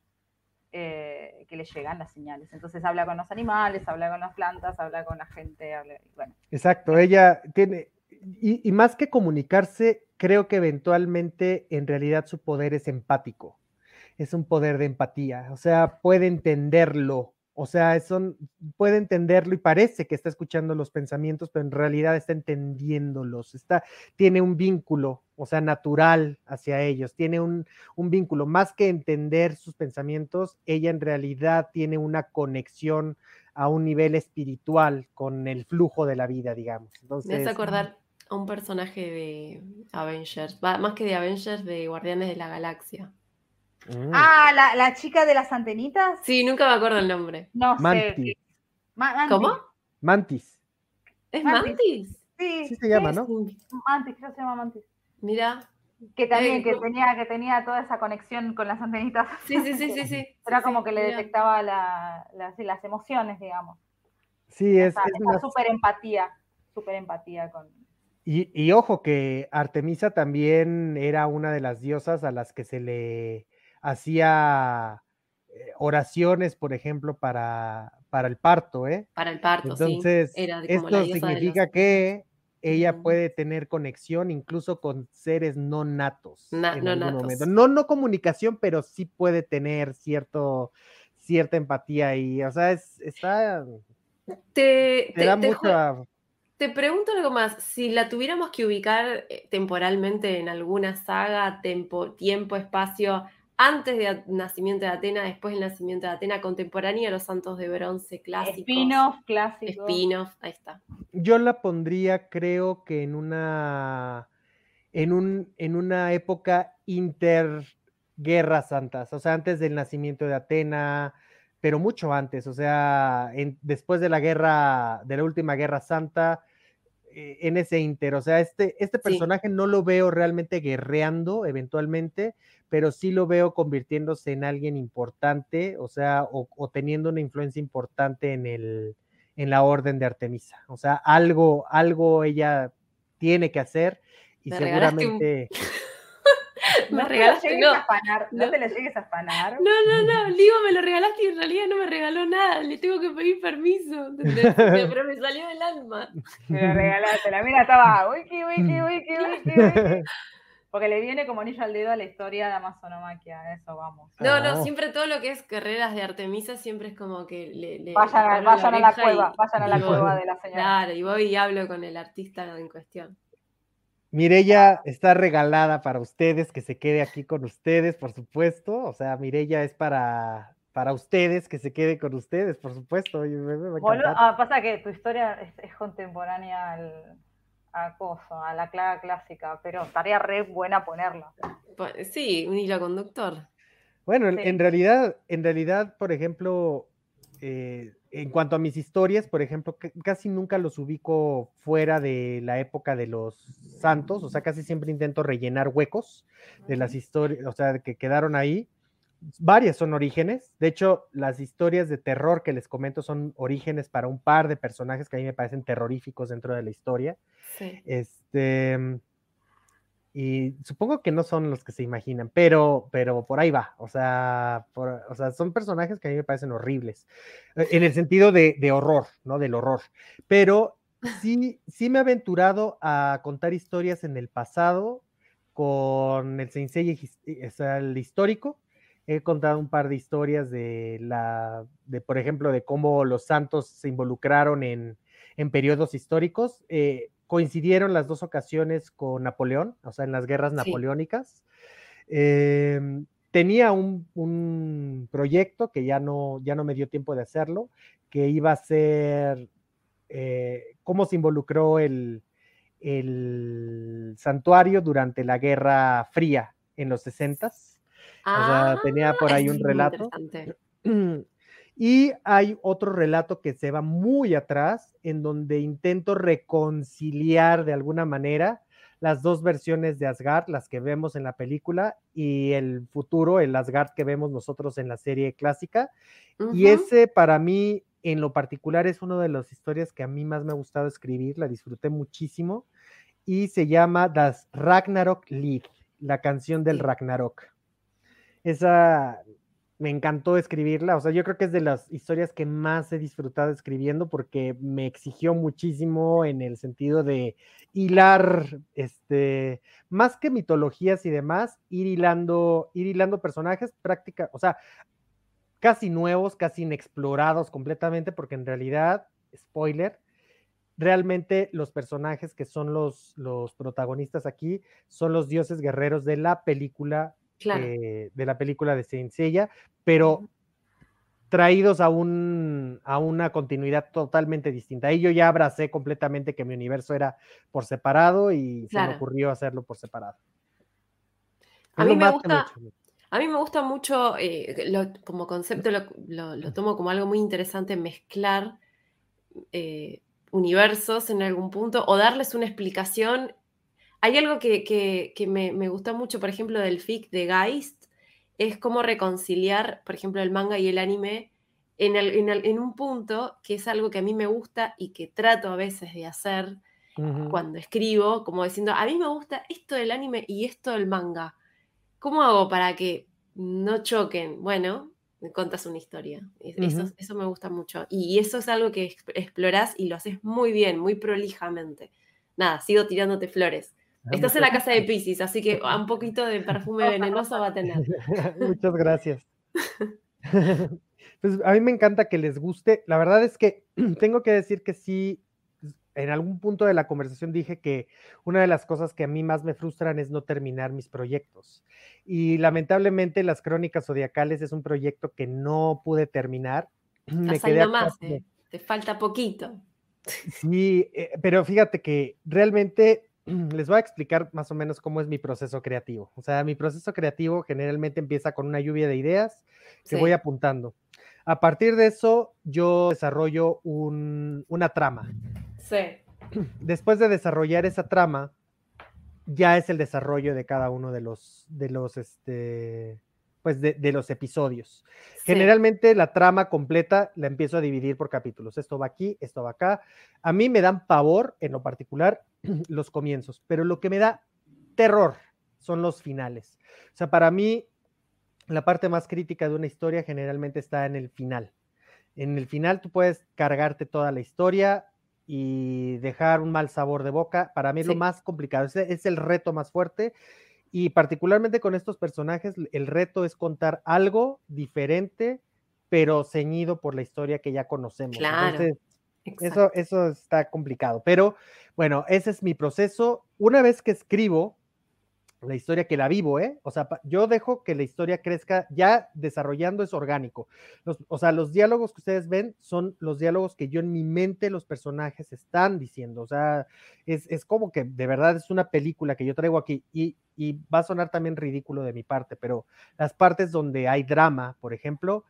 eh, que le llegan, las señales. Entonces habla con los animales, habla con las plantas, habla con la gente, habla, bueno. Exacto, ella tiene, y, y más que comunicarse, creo que eventualmente en realidad su poder es empático, es un poder de empatía, o sea, puede entenderlo, o sea, es un- puede entenderlo y parece que está escuchando los pensamientos, pero en realidad está entendiéndolos, está, tiene un vínculo, o sea, natural hacia ellos, tiene un, un vínculo, más que entender sus pensamientos, ella en realidad tiene una conexión a un nivel espiritual con el flujo de la vida, digamos. Me Entonces, hace acordar a un personaje de Avengers, más que de Avengers, de Guardianes de la Galaxia. Mm, Ah, la, la chica de las antenitas. Sí, nunca me acuerdo el nombre. No sé. Mantis, Ma- Mantis. ¿Cómo? Mantis, ¿Es Mantis. Mantis? Sí, sí se llama, ¿no? Mantis, creo que se llama Mantis. Mira. Que también Eh, que no. tenía, que tenía toda esa conexión con las antenitas. Sí, sí, sí, sí, sí. Era sí, como sí, que le mira. detectaba la, la- sí, las emociones, digamos. Sí, es, Esa, es esa una- súper empatía, súper empatía con... y, y ojo que Artemisa también era una de las diosas a las que se le hacía eh, oraciones, por ejemplo, para, para el parto, ¿eh? Para el parto, Entonces, sí. Era como esto significa los- que ella Mm. puede tener conexión incluso con seres no natos. Na- en no algún natos. momento. No, no comunicación, pero sí puede tener cierto, cierta empatía y, o sea, es, está, Te, te te- da te mucha... te pregunto algo más. Si la tuviéramos que ubicar eh, temporalmente en alguna saga, tempo, tiempo, espacio, antes del nacimiento de Atena, después del nacimiento de Atena, contemporánea a los santos de bronce clásicos. Spin-off clásico. Spin-off, ahí está. Yo la pondría, creo que en una, en un, en una época interguerras santas, o sea, antes del nacimiento de Atena, pero mucho antes, o sea, en- después de la guerra, de la última guerra santa, eh, en ese inter, o sea, este, este Sí. personaje no lo veo realmente guerreando eventualmente, pero sí lo veo convirtiéndose en alguien importante, o sea, o, o teniendo una influencia importante en el, en la orden de Artemisa. O sea, algo, algo ella tiene que hacer y Me regalaste un- seguramente Me No te regalaste, llegues no. a afanar, no. No. te lo llegues a afanar. No, no, no, Ligo me lo regalaste y en realidad no me regaló nada, le tengo que pedir permiso, ¿entendés? pero me salió del alma. Me lo regalaste. La mina estaba wiki, wiki, wiki, wiki, wiki. Porque le viene como anillo al dedo a la historia de Amazonomaquia. Eso vamos. No, no, Ah. siempre todo lo que es carreras de Artemisa siempre es como que le... le Vayan, a, vayan a la cueva, y- vayan a la y voy. cueva de la señora. Claro, y voy y hablo con el artista en cuestión. Mirella está regalada para ustedes, que se quede aquí con ustedes, por supuesto. O sea, Mirella es para, para ustedes, que se quede con ustedes, por supuesto. me- me ah, pasa que tu historia es, es contemporánea al, a Coso, a la clave clásica, pero estaría re buena ponerla. Sí, un hilo conductor. Bueno, Sí. en realidad, en realidad, por ejemplo, eh, en cuanto a mis historias, por ejemplo, ca- casi nunca los ubico fuera de la época de los santos, o sea, casi siempre intento rellenar huecos de las historias, o sea, que quedaron ahí. Varias son orígenes, de hecho, las historias de terror que les comento son orígenes para un par de personajes que a mí me parecen terroríficos dentro de la historia. Sí. Este, y supongo que no son los que se imaginan, pero, pero por ahí va. O sea, o sea, son personajes que a mí me parecen horribles, eh, en el sentido de, de horror, ¿no? Del horror. Pero sí, sí me he aventurado a contar historias en el pasado con el Sensei, his- o sea, el histórico. He contado un par de historias de la, de por ejemplo, de cómo los santos se involucraron en, en periodos históricos. eh, coincidieron las dos ocasiones con Napoleón, o sea, en las guerras Sí. napoleónicas. Em, tenía un, un proyecto que ya no, ya no me dio tiempo de hacerlo, que iba a ser eh, cómo se involucró el, el santuario durante la Guerra Fría en los 60s. Ah, tenía por ahí un relato. Y hay otro relato que se va muy atrás, en donde intento reconciliar de alguna manera las dos versiones de Asgard, las que vemos en la película, y el futuro, el Asgard que vemos nosotros en la serie clásica. Y ese para mí, en lo particular, es una de las historias que a mí más me ha gustado escribir, la disfruté muchísimo, y se llama Das Ragnarok Lied, la canción del. Ragnarok. Esa me encantó escribirla, o sea, yo creo que es de las historias que más he disfrutado escribiendo porque me exigió muchísimo en el sentido de hilar, este, más que mitologías y demás, ir hilando, ir hilando personajes práctica, o sea, casi nuevos, casi inexplorados completamente, porque en realidad, spoiler, realmente los personajes que son los, los protagonistas aquí son los dioses guerreros de la película Claro. eh, de la película de Saint Seiya, pero traídos a, un, a una continuidad totalmente distinta. Ahí yo ya abracé completamente que mi universo era por separado y se me ocurrió hacerlo por separado. A mí me gusta- he hecho. A mí me gusta mucho, eh, lo- como concepto lo, lo- lo tomo como algo muy interesante, mezclar eh, universos en algún punto o darles una explicación. Hay algo que, que- que me, me gusta mucho, por ejemplo, del fic de Geist, es cómo reconciliar, por ejemplo, el manga y el anime en, el- en el- en un punto que es algo que a mí me gusta y que trato a veces de hacer cuando escribo, como diciendo, a mí me gusta esto del anime y esto del manga. ¿Cómo hago para que no choquen? Bueno, me contas una historia. Es- Eso, eso me gusta mucho. Y eso es algo que exp- explorás y lo haces muy bien, muy prolijamente. nada, sigo tirándote flores. Ah, Estás en la casa de Pisces, así que un poquito de perfume venenoso va a tener. Muchas gracias. Pues a mí me encanta que les guste. La verdad es que tengo que decir que sí, en algún punto de la conversación dije que una de las cosas que a mí más me frustran es no terminar mis proyectos. Y lamentablemente las Crónicas Zodiacales es un proyecto que no pude terminar. Me ahí nomás, eh, te falta poquito. Sí, eh, pero fíjate que realmente les voy a explicar más o menos cómo es mi proceso creativo. O sea, mi proceso creativo generalmente empieza con una lluvia de ideas que Sí. voy apuntando. A partir de eso, yo desarrollo un- una trama. Sí. Después de desarrollar esa trama, ya es el desarrollo de cada uno de los, de los, este, pues de, de los episodios. sí. Generalmente la trama completa la empiezo a dividir por capítulos. Esto va aquí, esto va acá. A mí me dan pavor, en lo particular, los comienzos, pero lo que me da terror son los finales. O sea, para mí, la parte más crítica de una historia generalmente está en el final. En el final tú puedes cargarte toda la historia y dejar un mal sabor de boca. Para mí es lo más complicado, ese es el reto más fuerte. Y particularmente con estos personajes, el reto es contar algo diferente, pero ceñido por la historia que ya conocemos. Claro, Entonces, eso, eso está complicado. Pero bueno, ese es mi proceso. Una vez que escribo la historia que la vivo, ¿eh? O sea, yo dejo que la historia crezca ya desarrollando es orgánico. O sea, los diálogos que ustedes ven son los diálogos que yo en mi mente los personajes están diciendo. O sea, es, es como que de verdad es una película que yo traigo aquí y, y va a sonar también ridículo de mi parte, pero las partes donde hay drama, por ejemplo,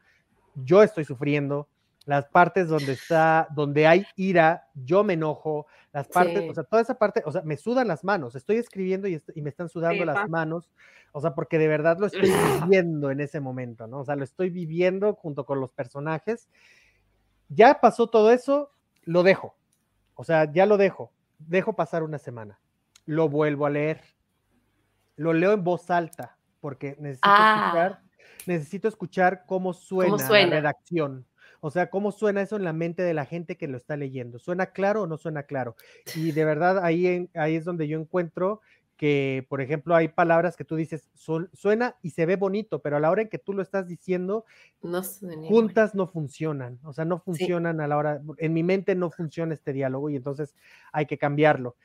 yo estoy sufriendo. Las partes donde está, donde hay ira, yo me enojo. Las partes, Sí. o sea, toda esa parte, o sea, me sudan las manos. Estoy escribiendo y, est- y me están sudando Sí, las manos. O sea, porque de verdad lo estoy viviendo en ese momento, ¿no? O sea, lo estoy viviendo junto con los personajes. Ya pasó todo eso, lo dejo. O sea, ya lo dejo. Dejo pasar una semana. Lo vuelvo a leer. Lo leo en voz alta porque necesito Ah. escuchar, necesito escuchar cómo suena, suena? la redacción. O sea, cómo suena eso en la mente de la gente que lo está leyendo. ¿Suena claro o no suena claro? Y de verdad ahí, en- ahí es donde yo encuentro que, por ejemplo, hay palabras que tú dices, "Su- suena y se ve bonito, pero a la hora en que tú lo estás diciendo, No juntas no funcionan, o sea, no funcionan a la hora, en mi mente no funciona este diálogo y entonces hay que cambiarlo.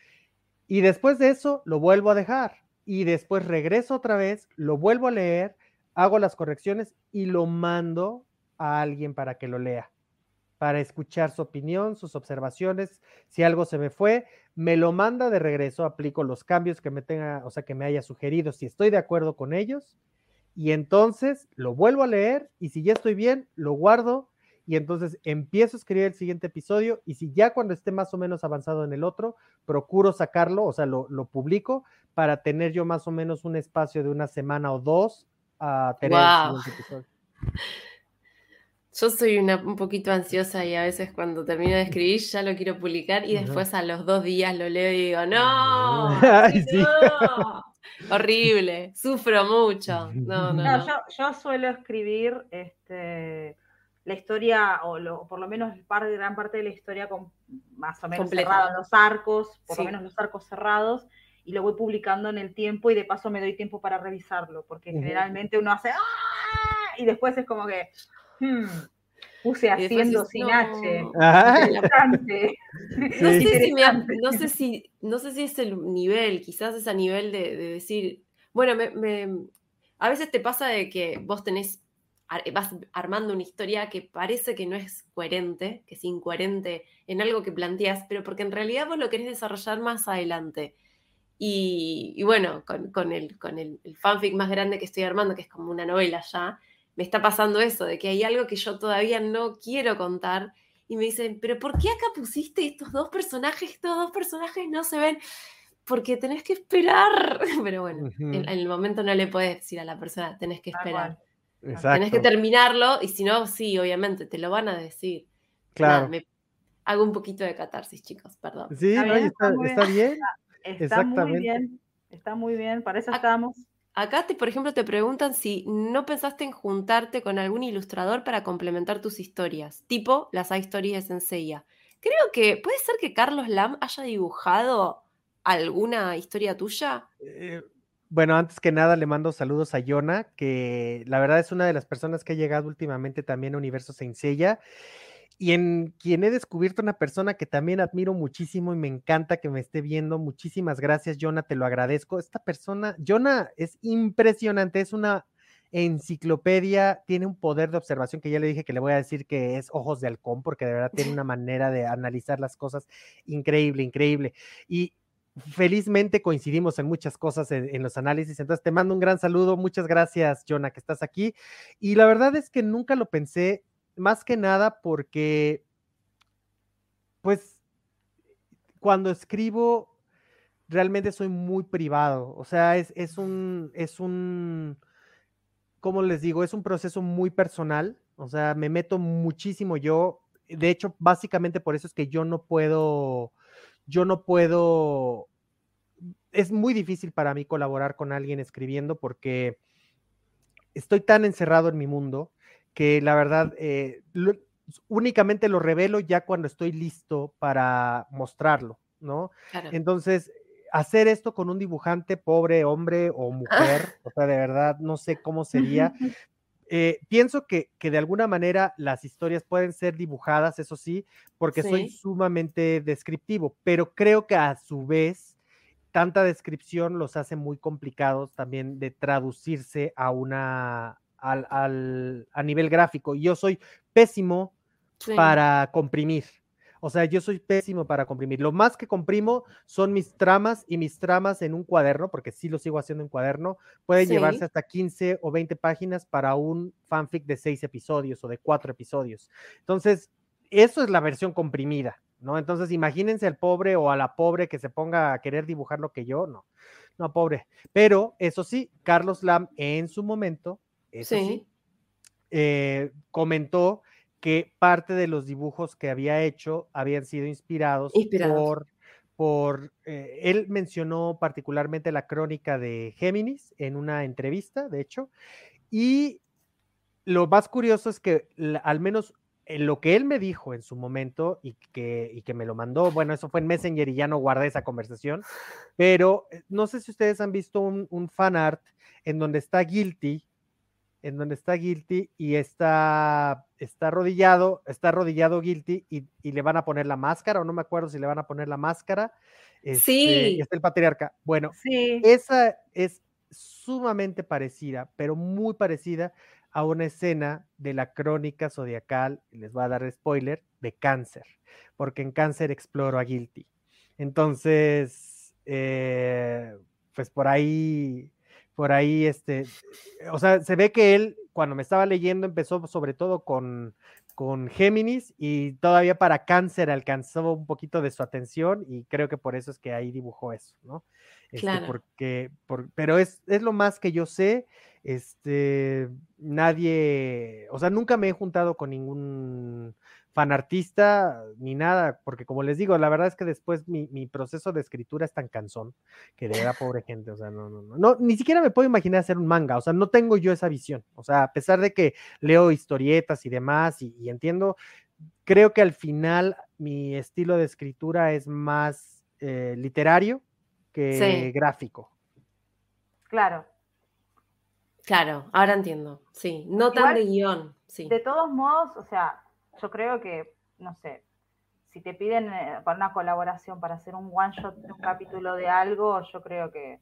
Y después de eso lo vuelvo a dejar y después regreso otra vez, lo vuelvo a leer, hago las correcciones y lo mando a alguien para que lo lea, para escuchar su opinión, sus observaciones, si algo se me fue, me lo manda de regreso, aplico los cambios que me tenga, o sea, que me haya sugerido, si estoy de acuerdo con ellos, y entonces lo vuelvo a leer y si ya estoy bien, lo guardo y entonces empiezo a escribir el siguiente episodio y si ya cuando esté más o menos avanzado en el otro, procuro sacarlo, o sea, lo, lo publico para tener yo más o menos un espacio de una semana o dos a tener el siguiente episodio. Yo soy una, un poquito ansiosa y a veces cuando termino de escribir ya lo quiero publicar y después a los dos días lo leo y digo, no, Ay, así sí. no". horrible, sufro mucho. No, no, No, no. yo, yo suelo escribir este, la historia, o, lo- por lo menos par- gran parte de la historia con, más o menos cerrada, los arcos, por Sí. lo menos los arcos cerrados, y lo voy publicando en el tiempo y de paso me doy tiempo para revisarlo, porque generalmente uno hace ¡Ah! y después es como que hmm, puse después haciendo sin. H. No sé, si no, sé si, no sé si es el nivel, quizás es a nivel de, de decir, bueno, me, me- a veces te pasa de que vos tenés, vas armando una historia que parece que no es coherente, que es incoherente en algo que planteas, pero porque en realidad vos lo querés desarrollar más adelante. Y, y bueno, con, con el, con el, el fanfic más grande que estoy armando, que es como una novela ya, me está pasando eso, de que hay algo que yo todavía no quiero contar y me dicen, pero ¿por qué acá pusiste estos dos personajes? Estos dos personajes no se ven porque tenés que esperar. Pero bueno, en, en el momento no le puedes decir a la persona, tenés que esperar. cual. Tenés que Exacto. terminarlo y si no, sí, obviamente, te lo van a decir. Nada, Claro. me- hago un poquito de catarsis, chicos, perdón. Sí, Está bien, está, está muy está bien. Está muy Exactamente. bien, está muy bien, para eso estamos. Acá, te, por ejemplo, te preguntan si no pensaste en juntarte con algún ilustrador para complementar tus historias, tipo las hay stories de Senseiya. Creo que puede ser que Carlos Lam haya dibujado alguna historia tuya? Eh, bueno, antes que nada le mando saludos a Yona, que la verdad es una de las personas que ha llegado últimamente también a Universo Senseiya y en quien he descubierto una persona que también admiro muchísimo y me encanta que me esté viendo. Muchísimas gracias, Yona, te lo agradezco. Esta persona, Yona, es impresionante, es una enciclopedia, tiene un poder de observación que ya le dije que le voy a decir que es ojos de halcón, porque de verdad tiene una manera de analizar las cosas increíble, increíble. Y felizmente coincidimos en muchas cosas en, en, los análisis. Entonces te mando un gran saludo. Muchas gracias, Jonah, que estás aquí. Y la verdad es que nunca lo pensé, más que nada porque, pues, cuando escribo, realmente soy muy privado. O sea, es, es un, es un, ¿cómo les digo? Es un proceso muy personal. O sea, me meto muchísimo yo. De hecho, básicamente por eso es que yo no puedo yo no puedo, es muy difícil para mí colaborar con alguien escribiendo porque estoy tan encerrado en mi mundo que la verdad eh, lo, únicamente lo revelo ya cuando estoy listo para mostrarlo, ¿no? Claro. Entonces, hacer esto con un dibujante pobre, hombre o mujer, o sea, de verdad, no sé cómo sería, eh, pienso que, que, de alguna manera las historias pueden ser dibujadas, eso sí, porque sí. soy sumamente descriptivo, pero creo que a su vez tanta descripción los hace muy complicados también de traducirse a una al, al a nivel gráfico. Yo soy pésimo sí. para comprimir. O sea, yo soy pésimo para comprimir. Lo más que comprimo son mis tramas y mis tramas en un cuaderno, porque sí lo sigo haciendo en cuaderno. Puede sí. llevarse hasta 15 o 20 páginas para un fanfic de seis episodios o de cuatro episodios. Entonces, eso es la versión comprimida, ¿no? Entonces, imagínense al pobre o a la pobre que se ponga a querer dibujar lo que yo, no. No, pobre. Pero eso sí, Carlos Lam en su momento, eso sí, sí eh, comentó que parte de los dibujos que había hecho habían sido inspirados, inspirados. por, por eh, él mencionó particularmente la crónica de Géminis en una entrevista, de hecho, y lo más curioso es que la, al menos en lo que él me dijo en su momento y que, y que me lo mandó, bueno, eso fue en Messenger y ya no guardé esa conversación, pero eh, no sé si ustedes han visto un, un fan art en donde está Guilty, en donde está Guilty y está, está arrodillado, está arrodillado Guilty y, y, le van a poner la máscara, o no me acuerdo si le van a poner la máscara. Este, sí. Está el patriarca. Bueno, sí. esa es sumamente parecida, pero muy parecida a una escena de la crónica zodiacal, les voy a dar spoiler, de cáncer, porque en cáncer exploro a Guilty. Entonces, eh, pues por ahí por ahí, este, o sea, se ve que él, cuando me estaba leyendo, empezó sobre todo con, con Géminis y todavía para cáncer alcanzó un poquito de su atención y creo que por eso es que ahí dibujó eso, ¿no? Este, claro. Porque, por, pero es, es lo más que yo sé, este, nadie, o sea, nunca me he juntado con ningún fanartista ni nada, porque como les digo, la verdad es que después mi, mi, proceso de escritura es tan cansón que de verdad, pobre gente, o sea, no, no, no, no, ni siquiera me puedo imaginar hacer un manga, o sea, no tengo yo esa visión, o sea, a pesar de que leo historietas y demás y, y entiendo, creo que al final mi estilo de escritura es más eh, literario que sí. gráfico. Claro. Claro, ahora entiendo, sí, no tan de guion, sí. De todos modos, o sea, yo creo que, no sé, si te piden eh, para una colaboración para hacer un one shot de un capítulo de algo, yo creo que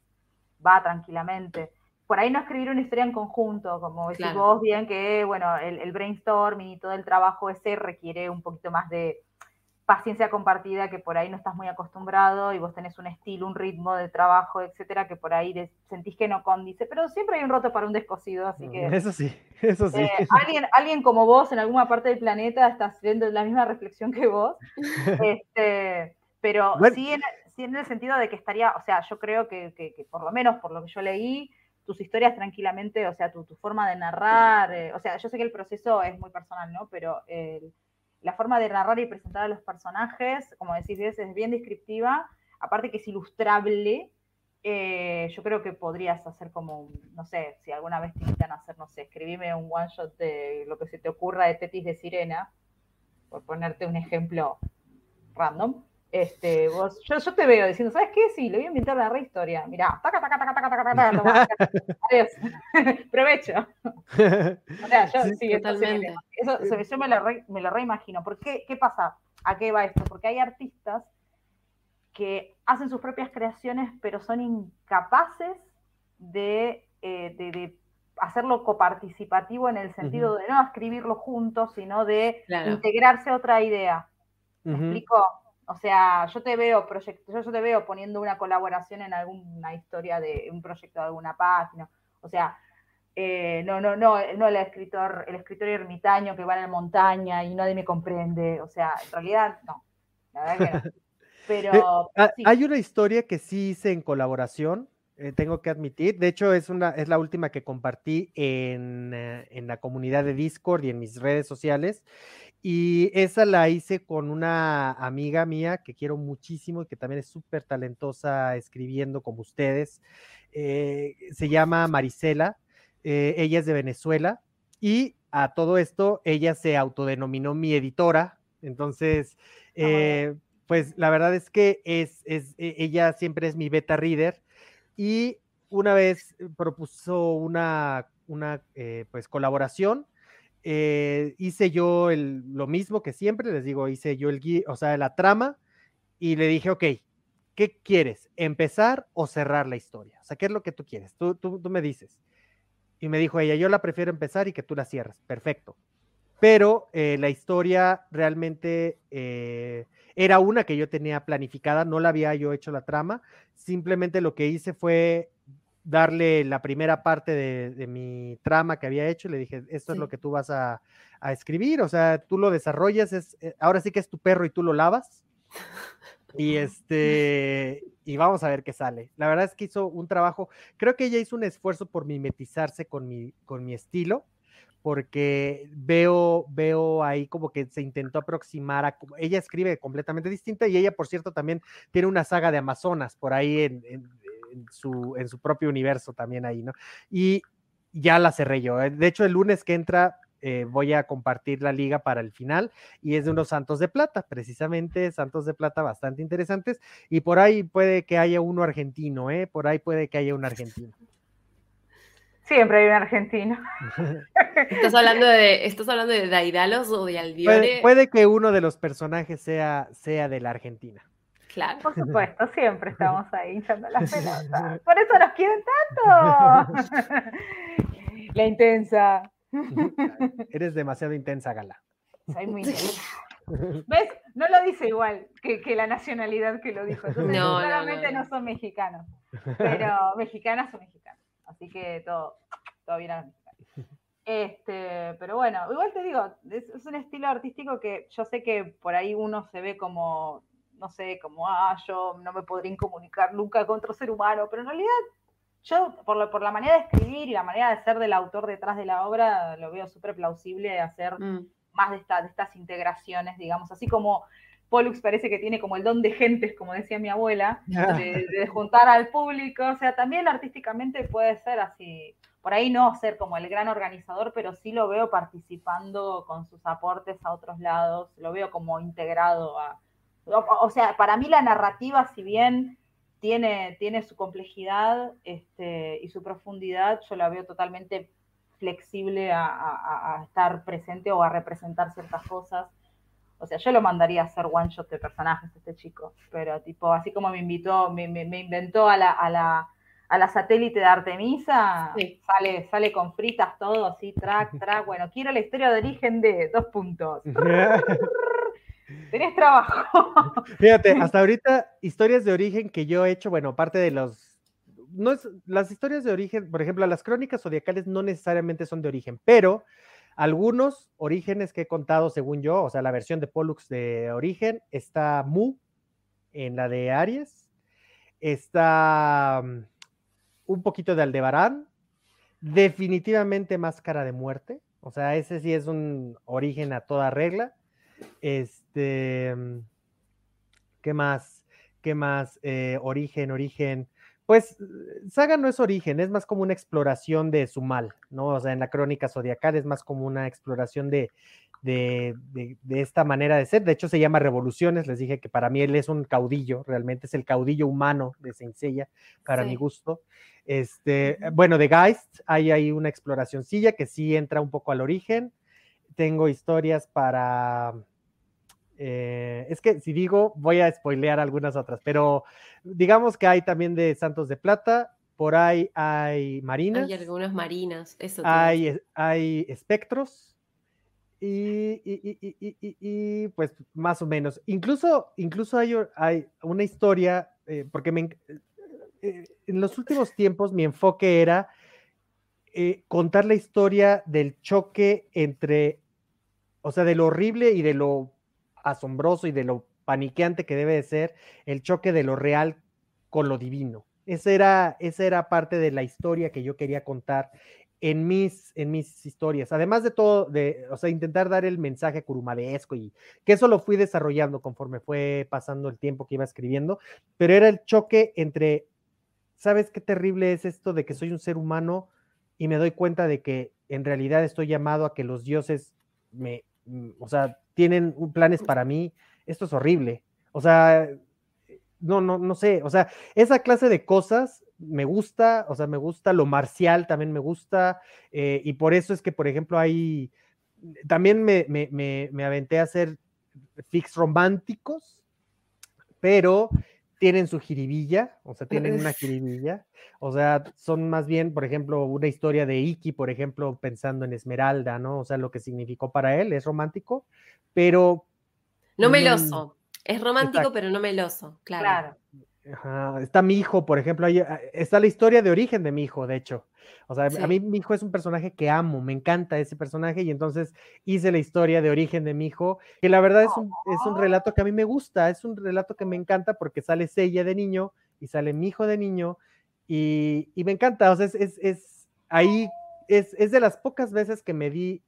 va tranquilamente. Por ahí no escribir una historia en conjunto, como decís claro. vos bien, que bueno, el, el brainstorming y todo el trabajo ese requiere un poquito más de paciencia compartida que por ahí no estás muy acostumbrado y vos tenés un estilo, un ritmo de trabajo, etcétera, que por ahí sentís que no condice, pero siempre hay un roto para un descosido, así que... Eso sí, eso sí. Eh, alguien, alguien como vos en alguna parte del planeta está haciendo la misma reflexión que vos, este, pero bueno. sí, en, sí, en, el sentido de que estaría, o sea, yo creo que, que, que, por lo menos por lo que yo leí, tus historias tranquilamente, o sea, tu, tu forma de narrar, eh, o sea, yo sé que el proceso es muy personal, ¿no? Pero... la forma de narrar y presentar a los personajes, como decís, es bien descriptiva, aparte que es ilustrable, eh, yo creo que podrías hacer como, no sé, si alguna vez te invitan hacer, no sé, escribime un one shot de lo que se te ocurra de Tetis de Sirena, por ponerte un ejemplo random. Este, vos, yo, yo te veo diciendo, ¿sabes qué? Sí, le voy a inventar la rehistoria. Mirá, taca, taca, taca, taca, taca, taca, toma, adiós. Provecho. O sea, yo Sí, sí, totalmente. eso yo me lo, me lo reimagino. ¿Por qué, ¿Qué pasa? ¿A qué va esto? Porque hay artistas que hacen sus propias creaciones, pero son incapaces de, eh, de- hacerlo coparticipativo en el sentido de no escribirlo juntos, sino de integrarse a otra idea. ¿Me explico? O sea, yo te veo proyecto, yo, yo te veo poniendo una colaboración en alguna historia de un proyecto de alguna página. O sea, eh, no, no, no, no el escritor, el escritor ermitaño que va a la montaña y nadie me comprende. O sea, en realidad, no. La verdad que no. Pero Ah, sí, Hay una historia que sí hice en colaboración, eh, tengo que admitir. De hecho, es, una, es la última que compartí en, eh, en la comunidad de Discord y en mis redes sociales. Y esa la hice con una amiga mía que quiero muchísimo y que también es súper talentosa escribiendo como ustedes. Eh, se llama Marisela. eh, ella es de Venezuela. Y a todo esto, ella se autodenominó mi editora. Entonces, bien. eh, pues la verdad es que es, es, e- ella siempre es mi beta reader y una vez propuso una, una pues colaboración. Eh, hice yo el- lo mismo que siempre, les digo, hice yo el gui- o sea, la trama y le dije, ok, ¿qué quieres? ¿Empezar o cerrar la historia? O sea, ¿qué es lo que tú quieres? Tú, tú, tú me dices. Y me dijo ella, yo la prefiero empezar y que tú la cierres. Perfecto. Pero eh, la historia realmente eh, era una que yo tenía planificada, no la había yo hecho la trama, simplemente lo que hice fue darle la primera parte de, de mi trama que había hecho y le dije, esto es lo que tú vas a, a escribir, o sea, tú lo desarrollas, es, eh, ahora sí que es tu perro y tú lo lavas. Y este, y vamos a ver qué sale. La verdad es que hizo un trabajo, creo que ella hizo un esfuerzo por mimetizarse con mi, con mi estilo, porque veo, veo ahí como que se intentó aproximar a, ella escribe completamente distinta y ella, por cierto, también tiene una saga de Amazonas por ahí en, en- en su, en su propio universo también ahí, ¿no? Y ya la cerré yo. eh, De hecho, el lunes que entra eh, voy a compartir la liga para el final y es de unos Santos de Plata, precisamente Santos de Plata bastante interesantes y por ahí puede que haya uno argentino, ¿eh? Por ahí puede que haya un argentino. siempre hay un argentino. ¿Estás hablando de, ¿estás hablando de Daidalos o de Puede, Albiore? puede que uno de los personajes sea, sea de la Argentina. Claro. Por supuesto, siempre estamos ahí hinchando las pelotas. Por eso nos quieren tanto. La intensa. Eres demasiado intensa, Gala. Soy muy intensa. ¿Ves? No lo dice igual que, que la nacionalidad que lo dijo. Entonces, No, no, claramente no, no, no. son mexicanos. Pero mexicanas son mexicanas. Así que todo, todo bien a los mexicanos. Este, pero bueno, igual te digo, es, es un estilo artístico que yo sé que por ahí uno se ve como, no sé, como, ah, yo no me podría comunicar nunca con otro ser humano, pero en realidad yo, por, la- por la manera de escribir y la manera de ser del autor detrás de la obra, lo veo súper plausible hacer Mm. más de, esta- de estas integraciones, digamos, así como Pollux parece que tiene como el don de gentes, como decía mi abuela, de, de juntar al público, o sea, también artísticamente puede ser así, por ahí no ser como el gran organizador, pero sí lo veo participando con sus aportes a otros lados, lo veo como integrado a... O, o sea, para mí la narrativa, si bien tiene, tiene su complejidad este, y su profundidad, yo la veo totalmente flexible a, a- a estar presente o a representar ciertas cosas. O sea, yo lo mandaría a hacer one shot de personajes este chico, pero tipo, así como me invitó, me, me- me inventó a la, a la, a la satélite de Artemisa, Sí. sale, sale con fritas todo así, track, track. Bueno, quiero la historia de origen de dos puntos. Tenés trabajo. Fíjate, hasta ahorita historias de origen que yo he hecho, bueno, parte de los no es las historias de origen, por ejemplo, las crónicas zodiacales no necesariamente son de origen, pero algunos orígenes que he contado según yo, o sea, la versión de Pollux de origen está Mu en la de Aries, está mm, un poquito de Aldebarán, definitivamente Máscara de Muerte, o sea, ese sí es un origen a toda regla. Este, mm, ¿qué más? ¿Qué más? Eh, origen, origen. Pues Saga no es origen, es más como una exploración de su mal, ¿no? O sea, en la crónica zodiacal es más como una exploración de, de, de- de esta manera de ser. De hecho, se llama Revoluciones. Les dije que para mí él es un caudillo, realmente es el caudillo humano de Seiya, para mi gusto. Este, bueno, de Geist hay ahí una exploracióncilla que sí entra un poco al origen. Tengo historias para. Eh, es que si digo, voy a spoilear algunas otras, pero digamos que hay también de Santos de Plata, por ahí hay Marinas, Hay algunos marinas, eso hay, es- hay espectros y, y- y- y- pues más o menos. Incluso, incluso hay, hay una historia, eh, porque me eh, en los últimos tiempos mi enfoque era eh, contar la historia del choque entre, o sea, de lo horrible y de lo asombroso y de lo paniqueante que debe de ser el choque de lo real con lo divino. Esa era, esa era parte de la historia que yo quería contar en mis, en mis historias. Además de todo, de, o sea, intentar dar el mensaje curumadesco y que eso lo fui desarrollando conforme fue pasando el tiempo que iba escribiendo, pero era el choque entre, ¿sabes qué terrible es esto de que soy un ser humano y me doy cuenta de que en realidad estoy llamado a que los dioses me, o sea, tienen planes para mí? Esto es horrible. O sea, no, no, no sé, o sea, esa clase de cosas me gusta, o sea, me gusta lo marcial, también me gusta, eh, y por eso es que, por ejemplo, hay, también me, me, me, me aventé a hacer fix románticos, pero tienen su jiribilla, o sea, tienen una jiribilla, o sea, son más bien, por ejemplo, una historia de Iki, por ejemplo, pensando en Esmeralda, ¿no? O sea, lo que significó para él es romántico, pero No Mm, meloso. Es romántico, exacto. pero no meloso, claro. Claro. Ajá, está mi hijo, por ejemplo, ahí, ah, está la historia de origen de mi hijo, de hecho. O sea, Sí. a mí mi hijo es un personaje que amo, me encanta ese personaje y entonces hice la historia de origen de mi hijo, que la verdad es un, es un relato que a mí me gusta, es un relato que me encanta porque sale Sella de niño y sale mi hijo de niño y, y me encanta, o sea, es, es, es- ahí es, es de las pocas veces que me di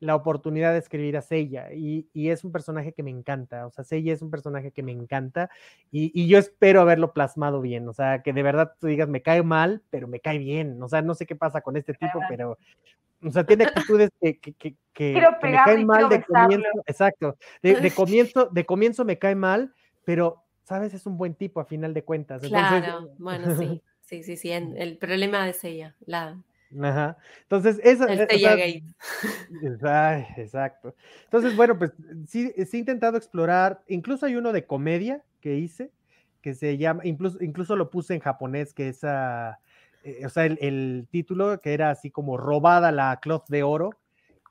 la oportunidad de escribir a Seiya y, y es un personaje que me encanta, o sea, Seiya es un personaje que me encanta y, y yo espero haberlo plasmado bien, o sea, que de verdad tú digas, me cae mal, pero me cae bien, o sea, no sé qué pasa con este tipo, pero, o sea, tiene actitudes que, que, que, que- me caen mal de besarlo. comienzo, exacto, de, de comienzo, de comienzo me cae mal, pero, ¿sabes? Es un buen tipo a final de cuentas. Entonces, Claro, bueno, sí. Sí, sí, sí. el problema de ella, la, Ajá. Entonces, esa, o sea. Ay, exacto. Entonces, bueno, pues sí, sí he intentado explorar, incluso hay uno de comedia que hice, que se llama, incluso, incluso lo puse en japonés, que es, ah, eh, o sea, el, el título que era así como robada la cloth de oro,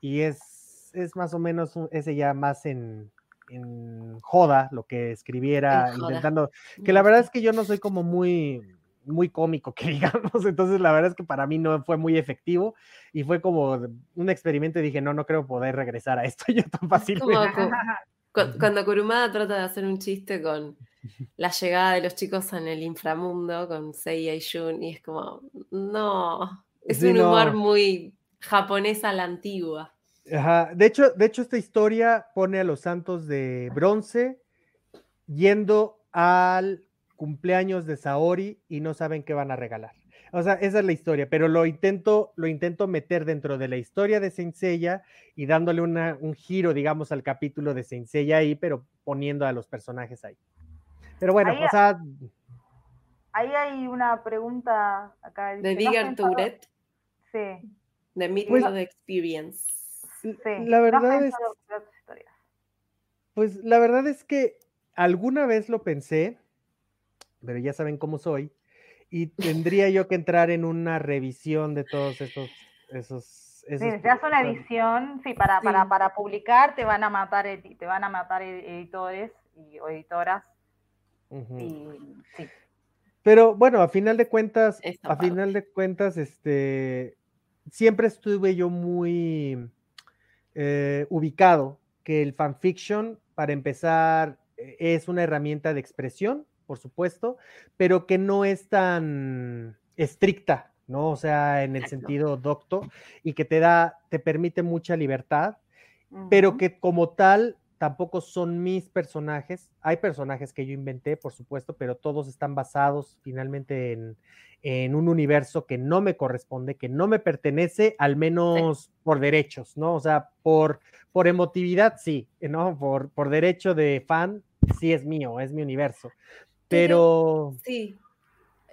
y es, es más o menos un- ese ya más en, en joda, lo que escribiera, intentando, que la verdad es que yo no soy como muy muy cómico que digamos, entonces la verdad es que para mí no fue muy efectivo y fue como un experimento y dije, no, no creo poder regresar a esto yo tan Como fácilmente. cu- cuando Kurumada trata de hacer un chiste con la llegada de los chicos en el inframundo con Seiya y Jun, y es como, no, es Sí, un humor no. muy japonés a la antigua. Ajá, De hecho, de hecho, esta historia pone a los santos de bronce yendo al cumpleaños de Saori y no saben qué van a regalar. O sea, esa es la historia, pero lo intento, lo intento meter dentro de la historia de Saint Seiya y dándole una- un giro, digamos, al capítulo de Saint Seiya ahí, pero poniendo a los personajes ahí. Pero bueno, Ahí- o sea, Ahí hay una pregunta acá. De dice, ¿no has Digger pensado- Tourette, Sí, de Pues- Midnight Experience. sí. la ¿No has verdad es, pues la verdad es que alguna vez lo pensé, pero ya saben cómo soy, y tendría yo que entrar en una revisión de todos esos, esos, Sí, esos necesitas una edición, sí, para, Sí. para, para publicar te van a matar te van a matar ed- editores y, o editoras y sí. Pero bueno, a final de cuentas, a final de cuentas, este, siempre estuve yo muy eh, ubicado que el fanfiction, para empezar, eh, es una herramienta de expresión, por supuesto, pero que no es tan estricta, ¿no? O sea, en el Exacto. sentido docto y que te da, te permite mucha libertad, pero que como tal tampoco son mis personajes. Hay personajes que yo inventé, por supuesto, pero todos están basados finalmente en, en un universo que no me corresponde, que no me pertenece, al menos por derechos, ¿no? O sea, por, por emotividad, sí, ¿no? Por, por derecho de fan, sí es mío, es mi universo. Pero, Sí.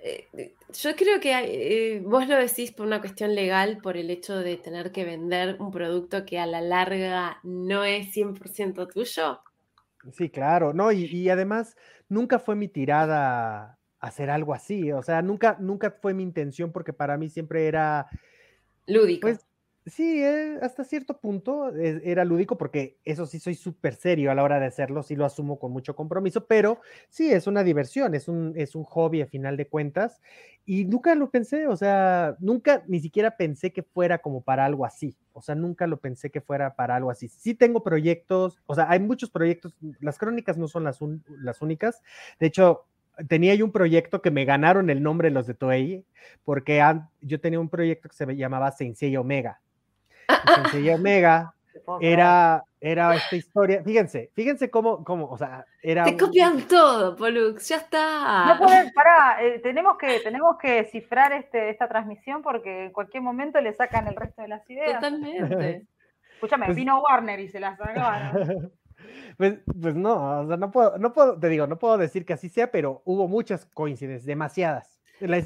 Eh, yo creo que eh, vos lo decís por una cuestión legal, por el hecho de tener que vender un producto que a la larga no es 100% tuyo. sí, claro, ¿no? Y, y además, nunca fue mi tirada hacer algo así, o sea, nunca, nunca fue mi intención porque para mí siempre era, Lúdico. Pues sí, eh, hasta cierto punto eh, era lúdico porque eso sí soy súper serio a la hora de hacerlo, sí lo asumo con mucho compromiso, pero sí es una diversión, es un, es un hobby a final de cuentas y nunca lo pensé, o sea, nunca ni siquiera pensé que fuera como para algo así, o sea, nunca lo pensé que fuera para algo así. Sí tengo proyectos, o sea, hay muchos proyectos, las crónicas no son las, un- las únicas, de hecho... Tenía yo un proyecto que me ganaron el nombre los de Toei, porque yo tenía un proyecto que se llamaba Sensei Omega. Puedo creer. era, era esta historia. Fíjense, fíjense cómo, cómo o sea, era. Te un- copian todo, Polux, ya está. No pueden, pará, eh, tenemos que, tenemos que cifrar este, esta transmisión porque en cualquier momento le sacan el resto de las ideas. Totalmente. Escúchame, Pues- vino Warner y se las sacaron. Pues, pues no, o sea, no puedo, no puedo, te digo, no puedo decir que así sea, pero hubo muchas coincidencias, demasiadas.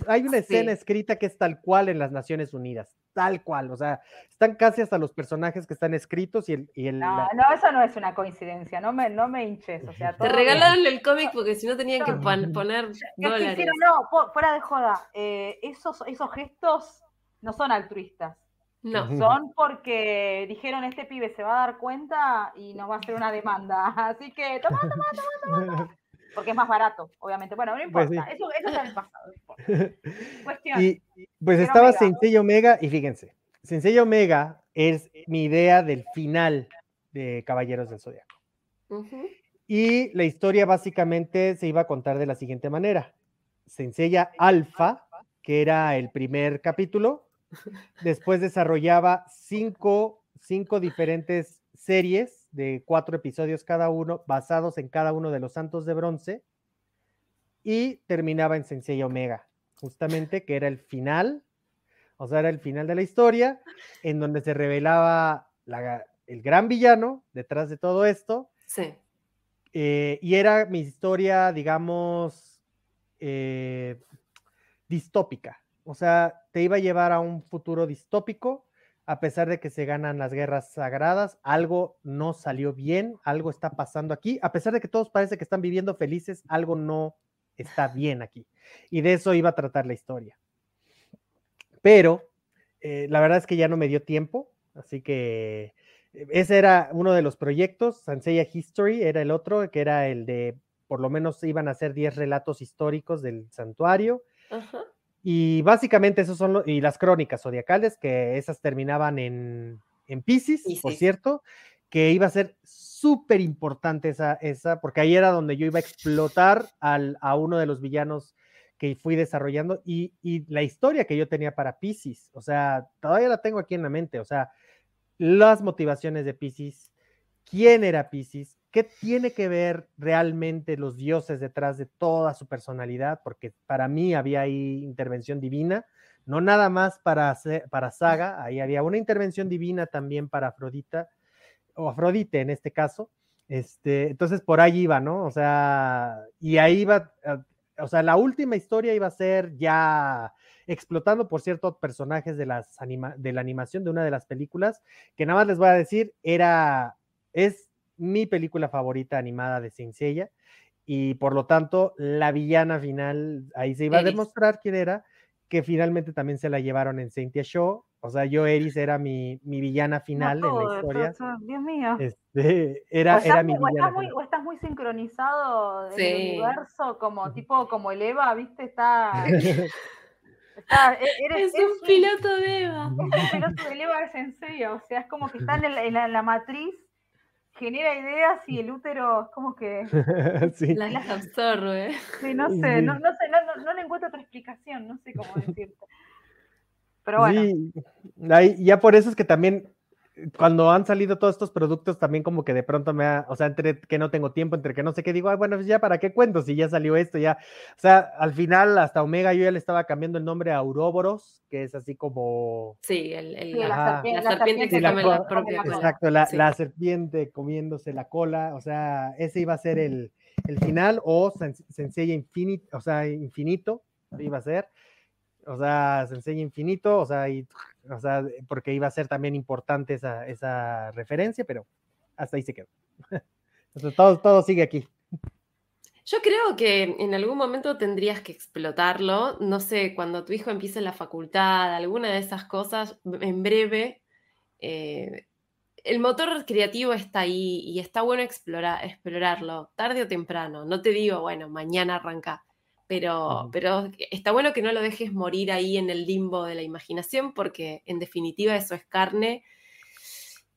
Hay una escena Sí. escrita que es tal cual en las Naciones Unidas, tal cual, o sea, están casi hasta los personajes que están escritos y el, y el- No, la- no, eso no es una coincidencia, no me, no me hinches. O sea, Te todo regalaron el cómic porque si no tenían que poner Es que dólares. hicieron, no, po- fuera de joda, eh, esos, esos gestos no son altruistas. No. Son porque dijeron este pibe se va a dar cuenta y nos va a hacer una demanda. Así que toma, toma, toma, toma. Porque es más barato, obviamente. Bueno, no Pues importa. sí. Eso, eso está en el pasado. no importa. Cuestión. Y pues estaba Omega. Sensei Omega y fíjense, Sensei Omega es mi idea del final de Caballeros del Zodiaco. Y la historia básicamente se iba a contar de la siguiente manera. Sensei Alpha, que era el primer capítulo, después desarrollaba cinco, cinco diferentes series de cuatro episodios cada uno, basados en cada uno de los santos de bronce, y terminaba en Sensei Omega, justamente que era el final, o sea, era el final de la historia, en donde se revelaba la- el gran villano detrás de todo esto, Sí. eh, y era mi historia, digamos, eh, distópica. O sea, te iba a llevar a un futuro distópico, a pesar de que se ganan las guerras sagradas, algo no salió bien, algo está pasando aquí, a pesar de que todos parece que están viviendo felices, algo no está bien aquí. Y de eso iba a tratar la historia. Pero eh, la verdad es que ya no me dio tiempo, así que eh, ese era uno de los proyectos, Sanseiya History era el otro, que era el de, por lo menos iban a ser 10 relatos históricos del santuario, Ajá. Y básicamente esos son, y las crónicas zodiacales, que esas terminaban en, en Pisces, por cierto, que iba a ser súper importante esa, esa, porque ahí era donde yo iba a explotar al, a uno de los villanos que fui desarrollando y, y la historia que yo tenía para Pisces, o sea, todavía la tengo aquí en la mente, o sea, las motivaciones de Pisces, quién era Pisces, qué tiene que ver realmente los dioses detrás de toda su personalidad, porque para mí había ahí intervención divina, no nada más para, para Saga, ahí había una intervención divina también para Afrodita, o Afrodite en este caso. Este, entonces por ahí iba, ¿no? O sea, y ahí iba, eh, o sea, la última historia iba a ser ya explotando, por cierto, personajes de, las anima- de la animación de una de las películas, que nada más les voy a decir, era, es mi película favorita animada de Seiya, y por lo tanto, la villana final, ahí se iba a demostrar quién era, que finalmente también se la llevaron en Saint Show, o sea, yo Eris era mi, mi villana final en la historia, todo, todo, Dios mío. este, o, era, estás era mi muy, o villana estás muy, o estás muy sincronizado en el Sí. universo, como tipo como el Eva, ¿viste? Está. está e- eres, Es eres un piloto de Eva. es un piloto del Eva de Sensei, o sea, es como que está en, en la, en la matriz, genera ideas y el útero es como que. sí. Las absorbe. Sí, no sé, Sí. no, no sé, no, no, no le encuentro otra explicación, no sé cómo decirte. Pero bueno, Sí, ahí- ya por eso es que también cuando han salido todos estos productos, también como que de pronto me ha, o sea, entre que no tengo tiempo, entre que no sé qué, digo, ay, bueno, pues ya para qué cuento si ya salió esto, ya. O sea, al final, hasta Omega, yo ya le estaba cambiando el nombre a Ouroboros, que es así como. Sí, el, el- Sí, la Ajá. serpiente- la serpiente que Sí, se la come co- la propia cola. Exacto, la, Sí. la serpiente comiéndose la cola, o sea, ese iba a ser el, el final, o sen- Sensei Infinito, o sea, infinito, iba a ser, o sea, Sensei Infinito, o sea, y, o sea, porque iba a ser también importante esa, esa referencia, pero hasta ahí se quedó. Entonces, todo, todo sigue aquí. Yo creo que en algún momento tendrías que explotarlo. No sé, cuando tu hijo empiece la facultad, alguna de esas cosas, en breve, eh, el motor creativo está ahí y está bueno explorar, explorarlo, tarde o temprano. No te digo, bueno, mañana arranca, pero, pero está bueno que no lo dejes morir ahí en el limbo de la imaginación, porque en definitiva eso es carne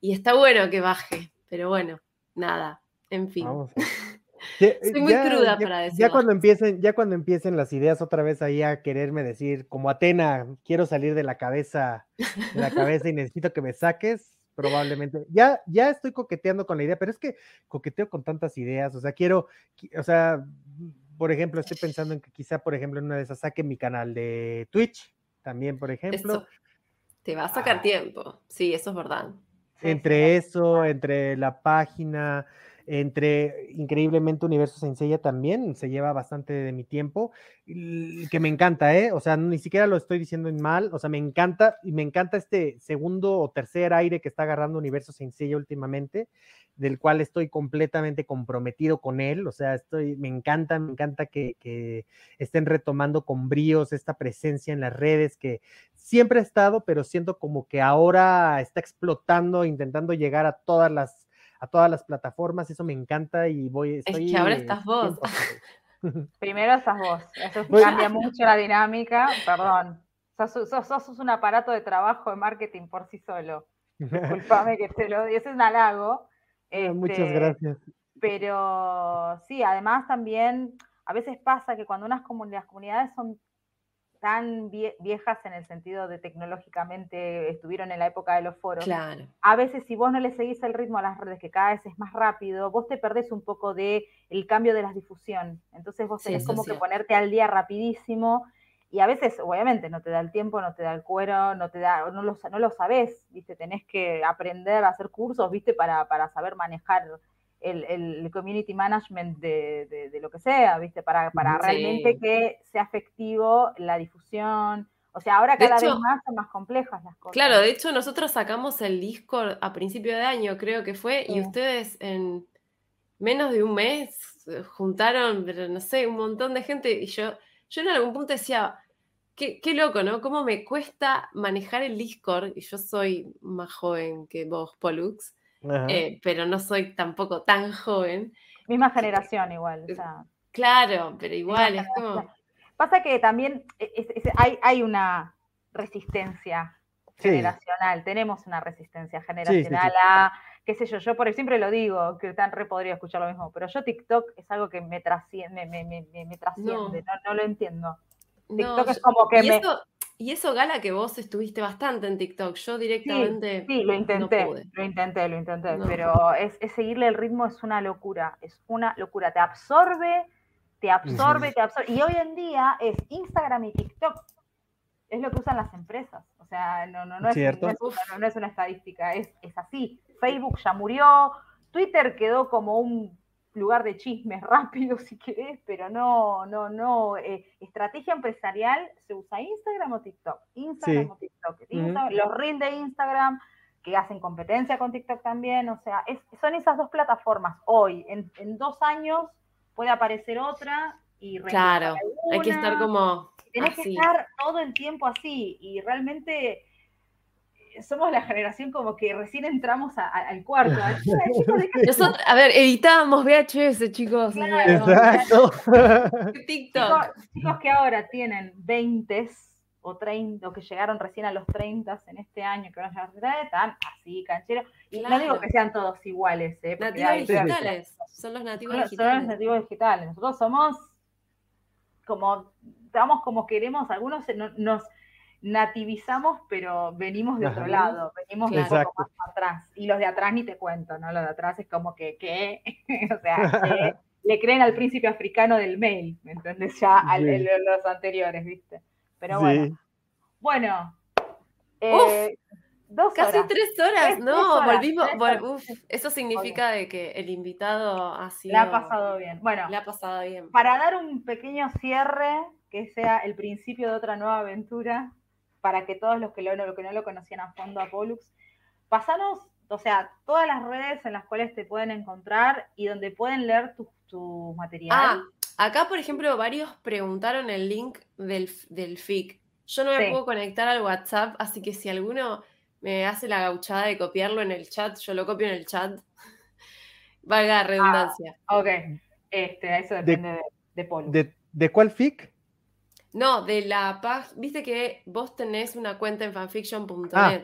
y está bueno que baje, pero bueno, nada, en fin. Vamos. Ya- Soy muy cruda ya- para decir Ya cuando empiecen, ya cuando empiecen las ideas otra vez ahí a quererme decir, como Atena, quiero salir de la cabeza, de la cabeza y necesito que me saques, probablemente. Ya, ya estoy coqueteando con la idea, pero es que coqueteo con tantas ideas, o sea, quiero, qui- o sea, por ejemplo, estoy pensando en que quizá, por ejemplo, en una de esas saque mi canal de Twitch, también, por ejemplo. Eso te va a sacar Ah. tiempo. Sí, eso es verdad. Entre eso, entre la página, entre increíblemente Universo Sencilla también se lleva bastante de mi tiempo, que me encanta, ¿eh? O sea, ni siquiera lo estoy diciendo en mal, o sea, me encanta y me encanta este segundo o tercer aire que está agarrando Universo Sencilla últimamente, del cual estoy completamente comprometido con él, o sea, estoy, me encanta, me encanta que, que estén retomando con bríos esta presencia en las redes que siempre ha estado, pero siento como que ahora está explotando, intentando llegar a todas las a todas las plataformas, eso me encanta y voy estoy que ahora estás vos. 100%. Primero estás vos. Eso Pues- cambia mucho la dinámica. Perdón. Sos, sos- sos un aparato de trabajo de marketing por sí solo. Disculpame que te lo. Ese es un halago. Muchas Este, gracias. Pero sí, además también a veces pasa que cuando unas comun- las comunidades son tan vie- viejas en el sentido de tecnológicamente estuvieron en la época de los foros, Claro. a veces si vos no le seguís el ritmo a las redes, que cada vez es más rápido, vos te perdés un poco de el cambio de la difusión. Entonces vos tenés como que ponerte al día rapidísimo y a veces, obviamente, no te da el tiempo, no te da el cuero, no te da, no lo, no lo sabés, ¿viste? Tenés que aprender a hacer cursos, ¿viste? Para, para saber manejar el, el community management de, de- de lo que sea, ¿viste? Para, para Sí. realmente que sea efectivo la difusión. O sea, ahora cada hecho- vez más son más complejas las cosas. Claro, de hecho nosotros sacamos el Discord a principio de año, creo que fue, y ustedes en menos de un mes eh, juntaron, pero no sé, un montón de gente, y yo, yo en algún punto decía, qué, qué loco, ¿no? ¿Cómo me cuesta manejar el Discord? Y yo soy más joven que vos, Pollux. Eh, pero no soy tampoco tan joven. Misma generación igual. o sea. Claro, pero igual es como... generación. Pasa que también e- es- es- hay, hay una resistencia Sí. generacional, tenemos una resistencia sí, generacional sí. a, qué sé yo, yo por siempre lo digo, que tan re podría escuchar lo mismo, pero yo TikTok es algo que me trasciende, me, me- me- me trasciende, no. No, lo entiendo. no, TikTok es como que me... eso, y eso, Gala, que vos estuviste bastante en TikTok. Yo directamente Sí, lo no intenté, pude. lo intenté, lo intenté, No. pero es, es seguirle el ritmo es una locura, es una locura, te absorbe, te absorbe, te absorbe, y hoy en día es Instagram y TikTok, es lo que usan las empresas, o sea, no, no, no, es, Cierto. no, es, una- no es una estadística, es, es así, Facebook ya murió, Twitter quedó como un lugar de chismes rápido si querés, pero no, no, no, eh, estrategia empresarial se usa Instagram o TikTok, Instagram Sí. o TikTok, los reels de Instagram que hacen competencia con TikTok también, o sea, es- son esas dos plataformas. Hoy, en, en dos años, puede aparecer otra y Claro, hay que estar como Tenés que estar todo el tiempo así y realmente somos la generación como que recién entramos a- a- al cuarto. Nosotros, a ver, editábamos VHS, chicos. Claro. Exacto. TikTok. chicos, chicos que ahora tienen 20 o 30, o que llegaron recién a los 30 en este año, que van a llegar a los 30, están así, cancheros. Y no digo que sean todos iguales, ¿eh? porque Nativos hay- digitales. Son los nativos Son los- son los digitales. nativos digitales. Nosotros somos como, estamos como queremos, algunos nos, nativizamos, pero venimos de otro lado, venimos de un Exacto. poco más atrás. Y los de atrás ni te cuento, ¿no? Los de atrás es como que, ¿qué? o sea, le creen al príncipe africano del mail, ¿me entendés? Ya al- Sí. el- los anteriores, ¿viste? Pero bueno, Sí. bueno. eh, dos Casi horas. tres horas, Tres- no, tres horas, volvimos. vol- horas. uf, eso significa de que el invitado ha sido. La ha pasado bien. Bueno, le ha pasado bien. para dar un pequeño cierre, que sea el principio de otra nueva aventura, para que todos los que, lo, los que no lo conocían a fondo a Pollux, pasanos, o sea, todas las redes en las cuales te pueden encontrar y donde pueden leer tu, tu material. Ah, acá, por ejemplo, varios preguntaron el link del, del FIC. Yo no me Sí. puedo conectar al WhatsApp, así que si alguno me hace la gauchada de copiarlo en el chat, yo lo copio en el chat. Valga la redundancia. Ok, este, eso depende de, de Pollux. ¿De, de cuál fic? No, de la página. Viste que vos tenés una cuenta en fanfiction.net. Ah.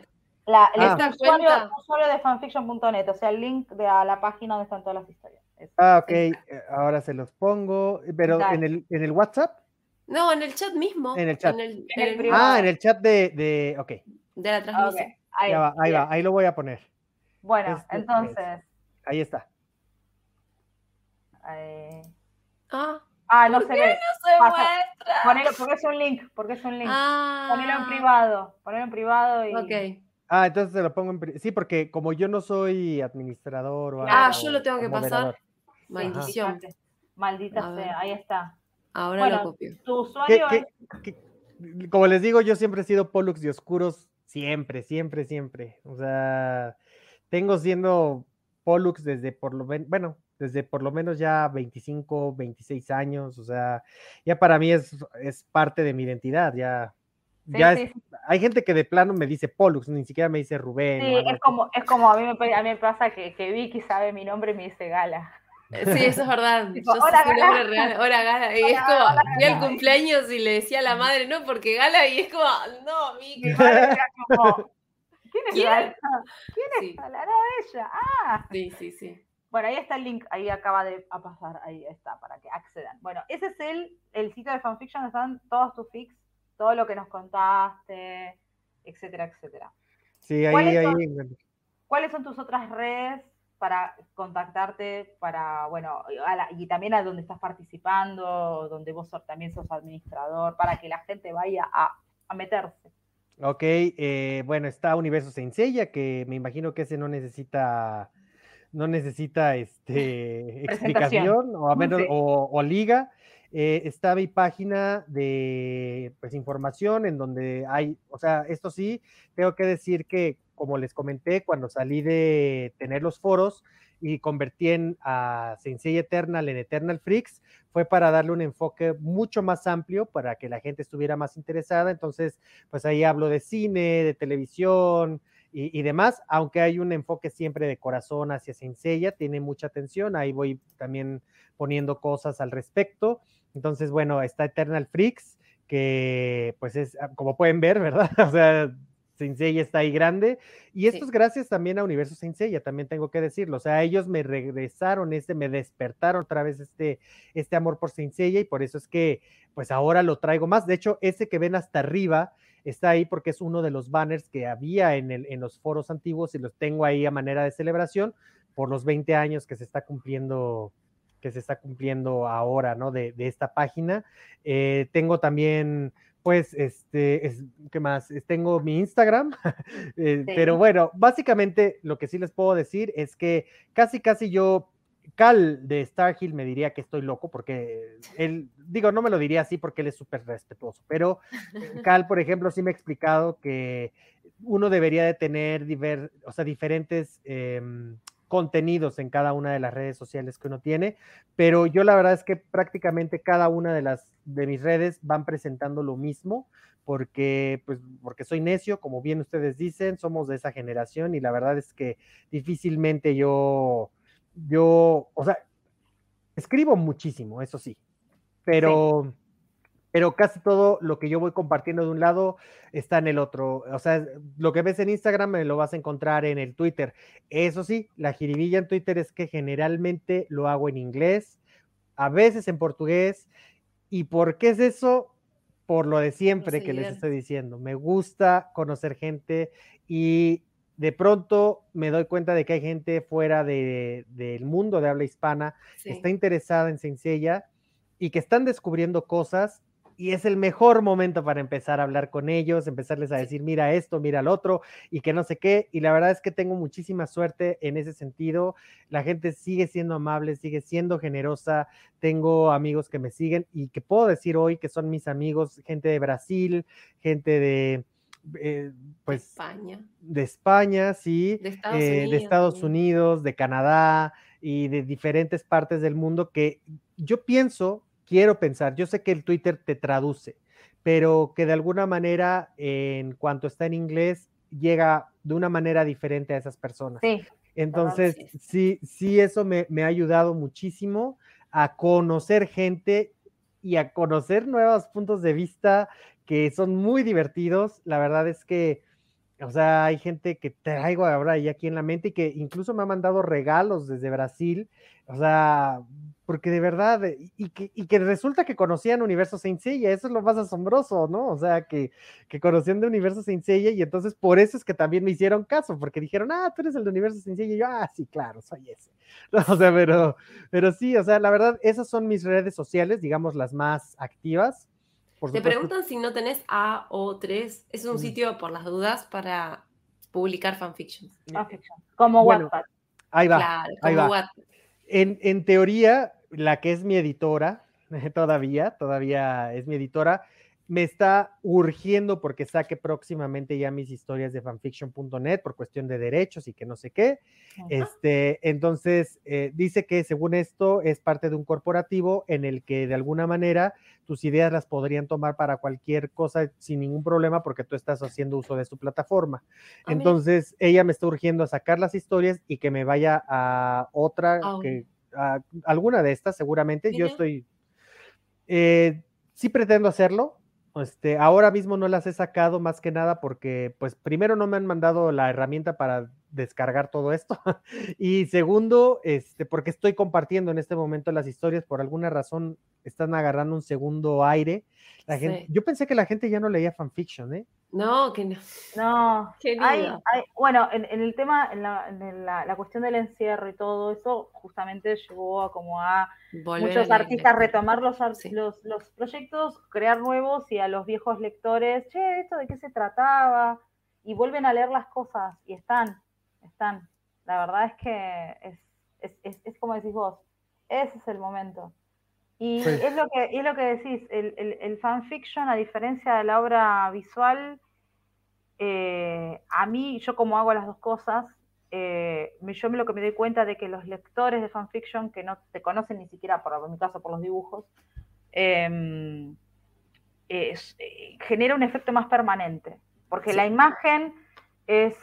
La, el Ah. Usuario, cuenta- usuario de fanfiction.net, o sea, el link de a la página donde están todas las historias. Eso. Ah, ok, Sí. eh, ahora se los pongo, pero en el, en el WhatsApp, No, en el chat mismo. En el chat. En el, En el en el privado. ah, en el chat de, de ok, de la transmisión. ahí, va, ahí va, ahí lo voy a poner, Bueno, Este es. entonces. ahí está. Ah, Ah, no ¿Por se qué ve. no se Pasa- muestra. Ponelo, porque es un link, porque es un link. Ah, Ponelo en privado, ponelo en privado y. Ok. Ah, entonces se lo pongo en... pri- Sí, porque como yo no soy administrador o Ah, algo, yo lo tengo que pasar. Maldición. fíjate. Maldita sea, ahí está. Ahora Bueno, lo copio. Tu ¿Qué- usuario qué- como les digo, yo siempre he sido Pollux de Oscuros, siempre, siempre, siempre. O sea, tengo siendo Pollux desde por lo menos, bueno, desde por lo menos ya 25, 26 años, o sea, ya para mí es, es parte de mi identidad, ya. Sí, ya sí, es- sí. hay gente que de plano me dice Pollux, ni siquiera me dice Rubén. Sí, es como, es como a mí me, a mí me pasa que, que Vicky sabe mi nombre y me dice Gala. Eh, Sí, eso es verdad. Tipo, Yo "Hola, Gala". nombre real. Hola, Gala. Y es Hola, como, hola, fui al cumpleaños y le decía a la madre, no, porque Gala, y es como, no, Mi Vicky. como, ¿quién es ¿Quién? Gala? ¿Quién es Sí. Gala? Era ella. Ah. Sí, sí, sí. Bueno, ahí está el link, ahí acaba de a pasar, ahí está, para que accedan. Bueno, ese es el, el sitio de fanfiction, donde están todos tus fics, todo lo que nos contaste, etcétera, etcétera. Sí, ahí, ¿Cuáles ahí. son? ¿Cuáles son tus otras redes para contactarte, para, bueno, a la- y también a donde estás participando, donde vos sos- también sos administrador, para que la gente vaya a, a meterse? Ok, eh, bueno, está Universo Senseiya, que me imagino que ese no necesita, no necesita este, explicación, o a menos, Sí. o, o liga. Eh, está mi página de pues, información en donde hay, o sea, esto sí, tengo que decir que, como les comenté, cuando salí de tener los foros y convertí en a Sensei Eternal en Eternal Freaks, fue para darle un enfoque mucho más amplio para que la gente estuviera más interesada. Entonces, pues ahí hablo de cine, de televisión y, y demás, aunque hay un enfoque siempre de corazón hacia Senseiya, tiene mucha atención, ahí voy también poniendo cosas al respecto. Entonces, bueno, está Eternal Freaks, que pues es, ah, como pueden ver, ¿verdad? O sea, Senseiya está ahí grande. Y esto Sí. es gracias también a Universo Senseiya, también tengo que decirlo. O sea, ellos me regresaron, este, me despertaron otra vez este, este amor por Senseiya y por eso es que pues ahora lo traigo más. De hecho, ese que ven hasta arriba está ahí porque es uno de los banners que había en, el, en los foros antiguos y los tengo ahí a manera de celebración por los 20 años que se está cumpliendo que se está cumpliendo ahora, ¿no? De, de esta página. Eh, tengo también, pues, este, es, ¿qué más? Es- Tengo mi Instagram, eh, Sí. pero bueno, básicamente lo que sí les puedo decir es que casi, casi yo Cal de Star Hill me diría que estoy loco porque él, digo, no me lo diría así porque él es súper respetuoso, pero eh, Cal, por ejemplo, sí me ha explicado que uno debería de tener diver, o sea, diferentes em, contenidos en cada una de las redes sociales que uno tiene, pero yo la verdad es que prácticamente cada una de las de mis redes van presentando lo mismo porque pues porque soy necio, como bien ustedes dicen, somos de esa generación y la verdad es que difícilmente yo yo, o sea, escribo muchísimo, eso sí, pero, pero casi todo lo que yo voy compartiendo de un lado está en el otro. O sea, lo que ves en Instagram me lo vas a encontrar en el Twitter. Eso sí, la jiribilla en Twitter es que generalmente lo hago en inglés, a veces en portugués. ¿Y por qué es eso? por lo de siempre que les estoy diciendo. Me gusta conocer gente y de pronto me doy cuenta de que hay gente fuera de- del mundo de habla hispana Sí. que está interesada en Sencilla y que están descubriendo cosas y es el mejor momento para empezar a hablar con ellos, empezarles a decir, mira esto, mira el otro y que no sé qué. Y la verdad es que tengo muchísima suerte en ese sentido. La gente sigue siendo amable, sigue siendo generosa. Tengo amigos que me siguen y que puedo decir hoy que son mis amigos, gente de Brasil, gente de... eh, pues España. de España, sí, De Estados eh, de Unidos Estados también. Unidos, de Canadá y de diferentes partes del mundo que yo pienso, quiero pensar, yo sé que el Twitter te traduce, pero que de alguna manera, en cuanto está en inglés, llega de una manera diferente a esas personas. Sí, Entonces, sí. sí, sí, eso me, me ha ayudado muchísimo a conocer gente y a conocer nuevos puntos de vista que son muy divertidos. La verdad es que, o sea, hay gente que traigo ahora ya aquí en la mente y que incluso me ha mandado regalos desde Brasil. O sea, porque de verdad, y- y que, y que resulta que conocían Universo Saint eso es lo más asombroso, ¿no? O sea, que, que conocían de Universo Saint y entonces por eso es que también me hicieron caso, porque dijeron, ah, tú eres el de Universo Saint y yo, ah, sí, claro, soy ese. No, o sea, pero, pero sí, o sea, la verdad, esas son mis redes sociales, digamos, las más activas. Te preguntan si no tenés A o 3. Es un Mm. sitio, por las dudas, para publicar fanfictions. fanfiction. Como Bueno, Wattpad. ahí va. Claro, ahí como va. Wattpad. En, en teoría, la que es mi editora, todavía, todavía es mi editora, me está urgiendo porque saque próximamente ya mis historias de fanfiction.net por cuestión de derechos y que no sé qué. Este, entonces, eh, dice que según esto es parte de un corporativo en el que de alguna manera tus ideas las podrían tomar para cualquier cosa sin ningún problema porque tú estás haciendo uso de su plataforma. Ah, mira. Entonces, ella me está urgiendo a sacar las historias y que me vaya a otra, que, a alguna de estas seguramente. Yo estoy, eh, sí pretendo hacerlo. Este, ahora mismo no las he sacado más que nada porque, pues, primero no me han mandado la herramienta para descargar todo esto y segundo, este, porque estoy compartiendo en este momento las historias por alguna razón están agarrando un segundo aire. La gente, Sí. yo pensé que la gente ya no leía fanfiction, ¿eh? No, que no. No, hay, hay- bueno, en, en el tema, en, la, en el- la- la cuestión del encierro y todo eso, justamente llevó a como a Volver muchos a artistas retomar los, Sí. los, los proyectos, crear nuevos y a los viejos lectores, che, ¿esto de qué se trataba? Y vuelven a leer las cosas y están, están. La verdad es que es, es, es, es como decís vos, ese es el momento. Y Sí. es, lo que, es lo que decís, el, el, el fanfiction, a diferencia de la obra visual, eh, a mí, yo como hago las dos cosas, eh, yo me lo que me doy cuenta de que los lectores de fanfiction que no te conocen ni siquiera, por, en mi caso, por los dibujos, em, es- eh, genera un efecto más permanente, porque Sí. la imagen es,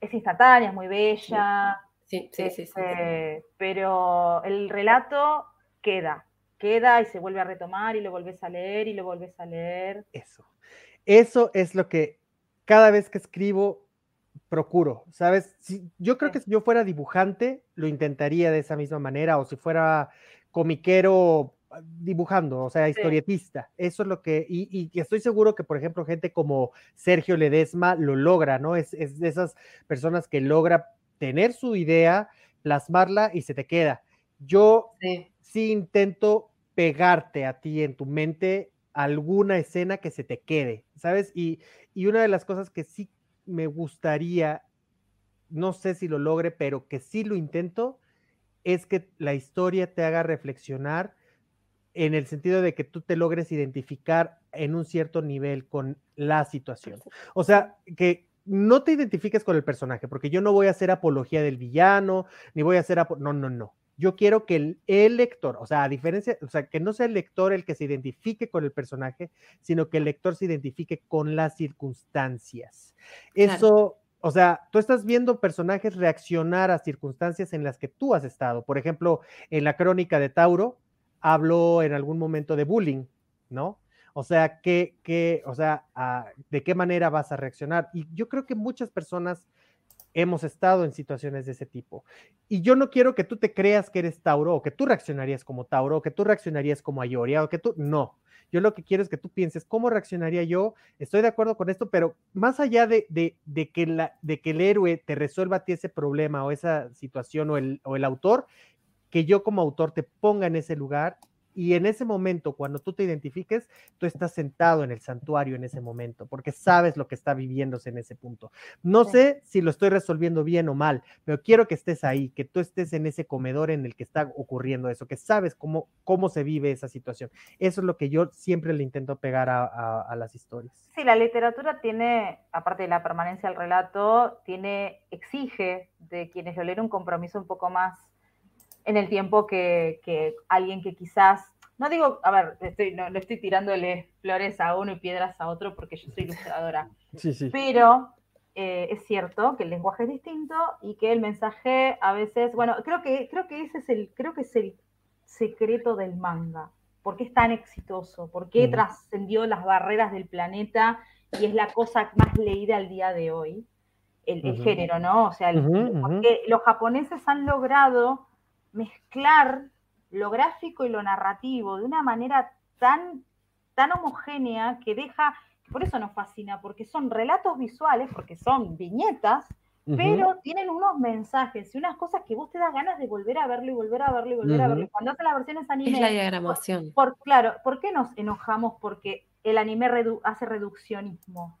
es instantánea, es muy bella, Sí, sí, sí. sí, sí. este, pero el relato queda, queda y se vuelve a retomar y lo volvés a leer y lo volvés a leer. Eso. Eso es lo que cada vez que escribo procuro, ¿sabes? Si, yo creo Sí. que si yo fuera dibujante, lo intentaría de esa misma manera, o si fuera comiquero dibujando, o sea, historietista. Eso es lo que, y, y- y estoy seguro que, por ejemplo, gente como Sergio Ledesma lo logra, ¿no? Es, es de esas personas que logra tener su idea, plasmarla y se te queda. Yo Sí. sí intento pegarte a ti en tu mente alguna escena que se te quede, ¿sabes? Y, y una de las cosas que sí me gustaría, no sé si lo logre, pero que sí lo intento, es que la historia te haga reflexionar en el sentido de que tú te logres identificar en un cierto nivel con la situación. O sea, que no te identifiques con el personaje, porque yo no voy a hacer apología del villano, ni voy a hacer, no, no, no. Yo quiero que el, el lector, o sea, a diferencia, o sea, que no sea el lector el que se identifique con el personaje, sino que el lector se identifique con las circunstancias. Claro. Eso, o sea, tú estás viendo personajes reaccionar a circunstancias en las que tú has estado. Por ejemplo, en la crónica de Tauro, habló en algún momento de bullying, ¿no? O sea, ¿qué, qué, o sea, ah, ¿de qué manera vas a reaccionar? Y yo creo que muchas personas hemos estado en situaciones de ese tipo. Y yo no quiero que tú te creas que eres Tauro o que tú reaccionarías como Tauro o que tú reaccionarías como Ayoria o que tú, no. Yo lo que quiero es que tú pienses, ¿cómo reaccionaría yo? Estoy de acuerdo con esto, pero más allá de, de, de que, la, de que el héroe te resuelva a ti ese problema o esa situación o el, o el autor, que yo como autor te ponga en ese lugar y en ese momento, cuando tú te identifiques, tú estás sentado en el santuario en ese momento, porque sabes lo que está viviéndose en ese punto. No sé si lo estoy resolviendo bien o mal, pero quiero que estés ahí, que tú estés en ese comedor en el que está ocurriendo eso, que sabes cómo, cómo se vive esa situación. Eso es lo que yo siempre le intento pegar a, a- a las historias. Sí, la literatura tiene, aparte de la permanencia del relato, tiene, exige de quienes lo leen un compromiso un poco más en el tiempo que, que alguien que quizás, no digo, a ver, estoy, no, no estoy tirándole flores a uno y piedras a otro porque yo soy ilustradora, Sí, sí. pero eh, es cierto que el lenguaje es distinto y que el mensaje a veces, bueno, creo que, creo que ese es el, creo que es el secreto del manga. ¿Por qué es tan exitoso? ¿Por qué Mm. trascendió las barreras del planeta y es la cosa más leída al día de hoy? El, género, ¿no? O sea, el- porque los japoneses han logrado mezclar lo gráfico y lo narrativo de una manera tan, tan homogénea que deja, por eso nos fascina, porque son relatos visuales, porque son viñetas, pero tienen unos mensajes y unas cosas que vos te das ganas de volver a verlo y volver a verlo y volver a verlo. Cuando hacen las versiones Es anime, la diagramación. por, claro, ¿por qué nos enojamos? Porque el anime redu- hace reduccionismo.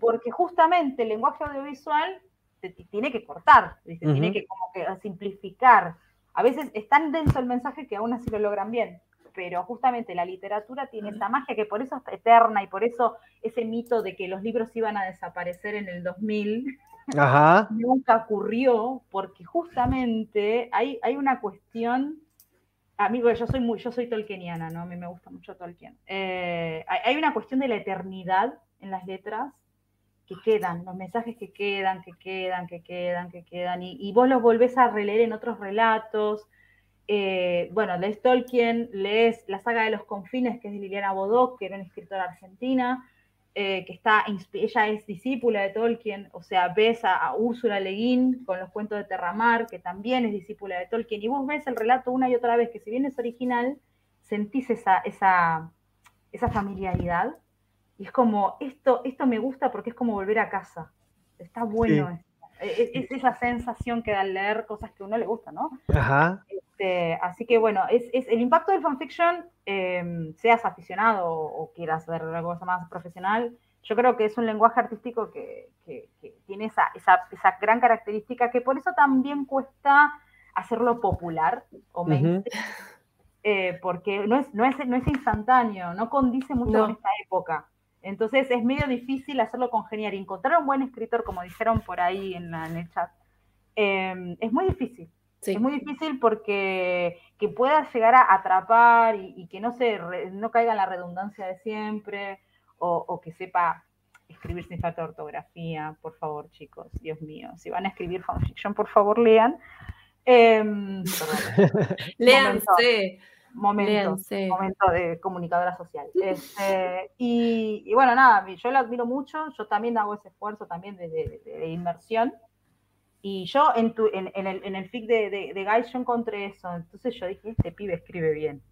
Porque justamente el lenguaje audiovisual te, te tiene que cortar, ¿viste? tiene Ujú. que como que simplificar. A veces es tan denso el mensaje que aún así lo logran bien. Pero justamente la literatura tiene esa magia que por eso es eterna y por eso ese mito de que los libros iban a desaparecer en el 2000 Ajá. nunca ocurrió porque justamente hay, hay una cuestión, amigo, yo soy muy, yo soy tolkieniana, ¿no? A mí me gusta mucho Tolkien. Eh, hay una cuestión de la eternidad en las letras que quedan, los mensajes que quedan, que quedan, que quedan, que quedan, y, y vos los volvés a releer en otros relatos. Eh, bueno, lees Tolkien, lees la saga de los confines, que es de Liliana Bodoc, que era una escritora argentina, eh, que está, ella es discípula de Tolkien, o sea, ves a, a Úrsula Le Guin con los cuentos de Terramar, que también es discípula de Tolkien, y vos ves el relato una y otra vez, que si bien es original, sentís esa, esa, esa familiaridad, y es como, esto, esto me gusta porque es como volver a casa, está bueno. esto. Es, es esa sensación que da al leer cosas que a uno le gusta, ¿no? Ajá. Este, así que bueno, es, es el impacto del fanfiction, eh, seas aficionado o, o quieras ver una cosa más profesional, yo creo que es un lenguaje artístico que, que- que tiene esa, esa, esa gran característica que por eso también cuesta hacerlo popular o mainstream, eh, porque no es, no, es, no es instantáneo, no condice mucho No. con esta época. Entonces es medio difícil hacerlo congeniar. Y encontrar un buen escritor, como dijeron por ahí en, la- en el chat, eh, es muy difícil. Sí. Es muy difícil porque que pueda llegar a atrapar y, y que no se re- no caiga en la redundancia de siempre o, o que sepa escribir sin falta de ortografía, por favor, chicos, Dios mío. Si van a escribir fanfiction, por favor, lean. Em, Léanse. Momento, momento de comunicadora social. Este, y, y bueno, nada, yo lo admiro mucho, yo también hago ese esfuerzo también de, de- de- de inmersión. Y yo en, tu, en, en el, en el fic de, de, de Guy yo encontré eso, entonces yo dije, este pibe escribe bien.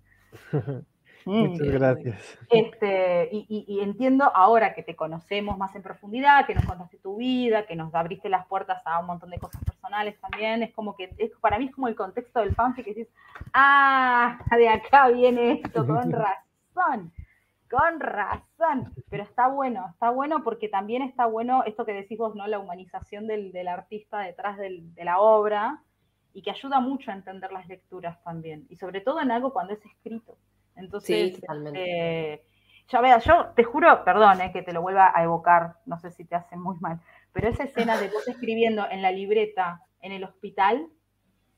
Muchas gracias. Este, y, y- y entiendo ahora que te conocemos más en profundidad, que nos contaste tu vida, que nos abriste las puertas a un montón de cosas personales también. Es como que, es, para mí es como el contexto del fanfic que dices, ah, de acá viene esto, con razón, con razón. Pero está bueno, está bueno porque también está bueno esto que decís vos, ¿no? La humanización del, del artista detrás del- de la obra y que ayuda mucho a entender las lecturas también. Y sobre todo en algo cuando es escrito. Entonces, Sí, totalmente. eh, ya veas, yo te juro, perdón, eh, que te lo vuelva a evocar, no sé si te hace muy mal, pero esa escena de vos escribiendo en la libreta en el hospital,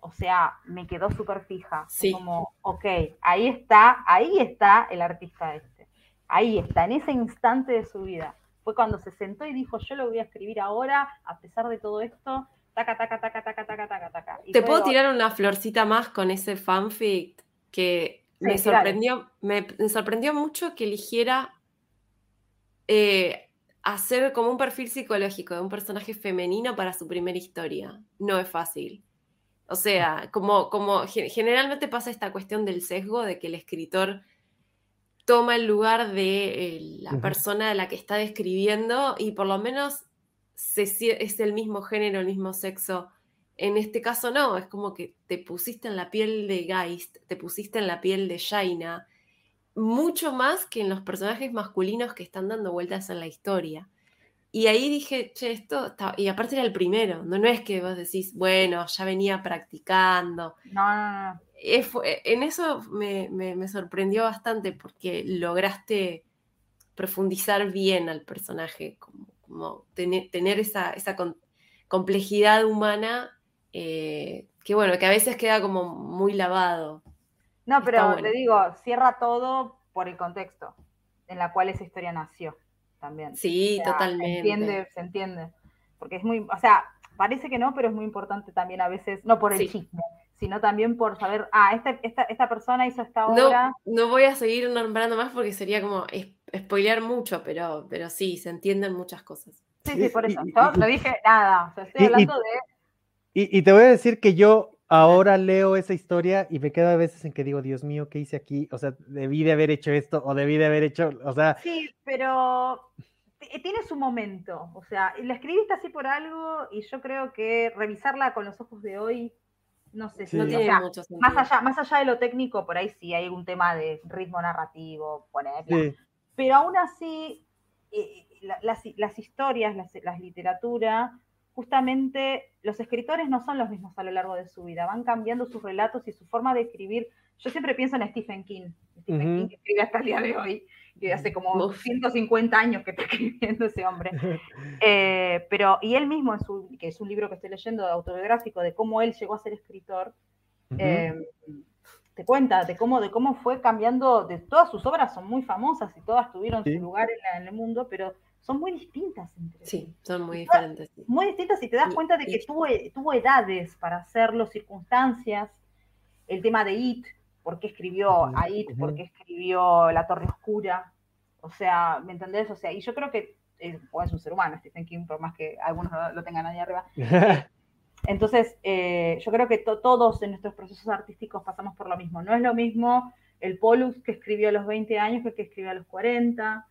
o sea, me quedó súper fija. Sí. Como, ok, ahí está, ahí está el artista este. Ahí está, en ese instante de su vida. Fue cuando se sentó y dijo, yo lo voy a escribir ahora, a pesar de todo esto, taca, taca, taca, taca, taca, taca, taca. Te puedo tirar una florcita más con ese fanfic que me Sí, sorprendió, me, me sorprendió mucho que eligiera eh, hacer como un perfil psicológico de un personaje femenino para su primera historia. No es fácil. O sea, como, como ge- generalmente pasa esta cuestión del sesgo de que el escritor toma el lugar de eh, la persona a la que está describiendo y por lo menos se es el mismo género, el mismo sexo. En este caso no, es como que te pusiste en la piel de Geist, te pusiste en la piel de Shaina, mucho más que en los personajes masculinos que están dando vueltas en la historia. Y ahí dije, che, esto está... Y aparte era el primero, no, no es que vos decís, bueno, ya venía practicando. No, no, no. En eso me, me- me sorprendió bastante porque lograste profundizar bien al personaje, como, como tener, tener esa, complejidad humana eh, que bueno, que a veces queda como muy lavado. No, pero bueno. te digo, cierra todo por el contexto en la cual esa historia nació también. Sí, O sea, totalmente. Se entiende, se entiende. Porque es muy, o sea, parece que no, pero es muy importante también a veces, no por el Sí. chisme, sino también por saber, ah, esta, esta, esta persona hizo esta No, obra. no voy a seguir nombrando más porque sería como es- spoilear mucho, pero, pero sí, se entienden muchas cosas. Sí, sí, por eso. Yo no dije nada. O sea, estoy hablando de. Y, y te voy a decir que yo ahora leo esa historia y me quedo a veces en que digo, Dios mío, ¿qué hice aquí? O sea, debí de haber hecho esto o debí de haber hecho, o sea, Sí, pero t- tiene su momento. O sea, la escribiste así por algo y yo creo que revisarla con los ojos de hoy, no sé si. Sí. No o tiene sea, mucho sentido. más allá, más allá de lo técnico, por ahí sí hay algún tema de ritmo narrativo, por ejemplo. sí, Pero aún así, eh, la- las, las historias, las, las literaturas, justamente los escritores no son los mismos a lo largo de su vida, van cambiando sus relatos y su forma de escribir. Yo siempre pienso en Stephen King, Stephen. King que escribe hasta el día de hoy, que hace como Uf. 150 años que está escribiendo ese hombre. Eh, pero, y él mismo, en su, que es un libro que estoy leyendo autobiográfico de cómo él llegó a ser escritor, eh, te cuenta de cómo, de cómo fue cambiando, de todas sus obras son muy famosas y todas tuvieron Sí. su lugar en, la- en el mundo, pero son muy distintas entre sí. Sí, son muy diferentes. sí. Muy distintas y te das Y- cuenta de que y- tuvo, tuvo edades para hacerlo, circunstancias, el tema de It, por qué escribió a It, por qué escribió La Torre Oscura, o sea, ¿me entendés? O sea, y yo creo que es, o es un ser humano, Stephen King, por más que algunos lo- lo tengan ahí arriba, entonces, eh, yo creo que to- todos en nuestros procesos artísticos pasamos por lo mismo. No es lo mismo el Pollux que escribió a los 20 años que el que escribió a los 40.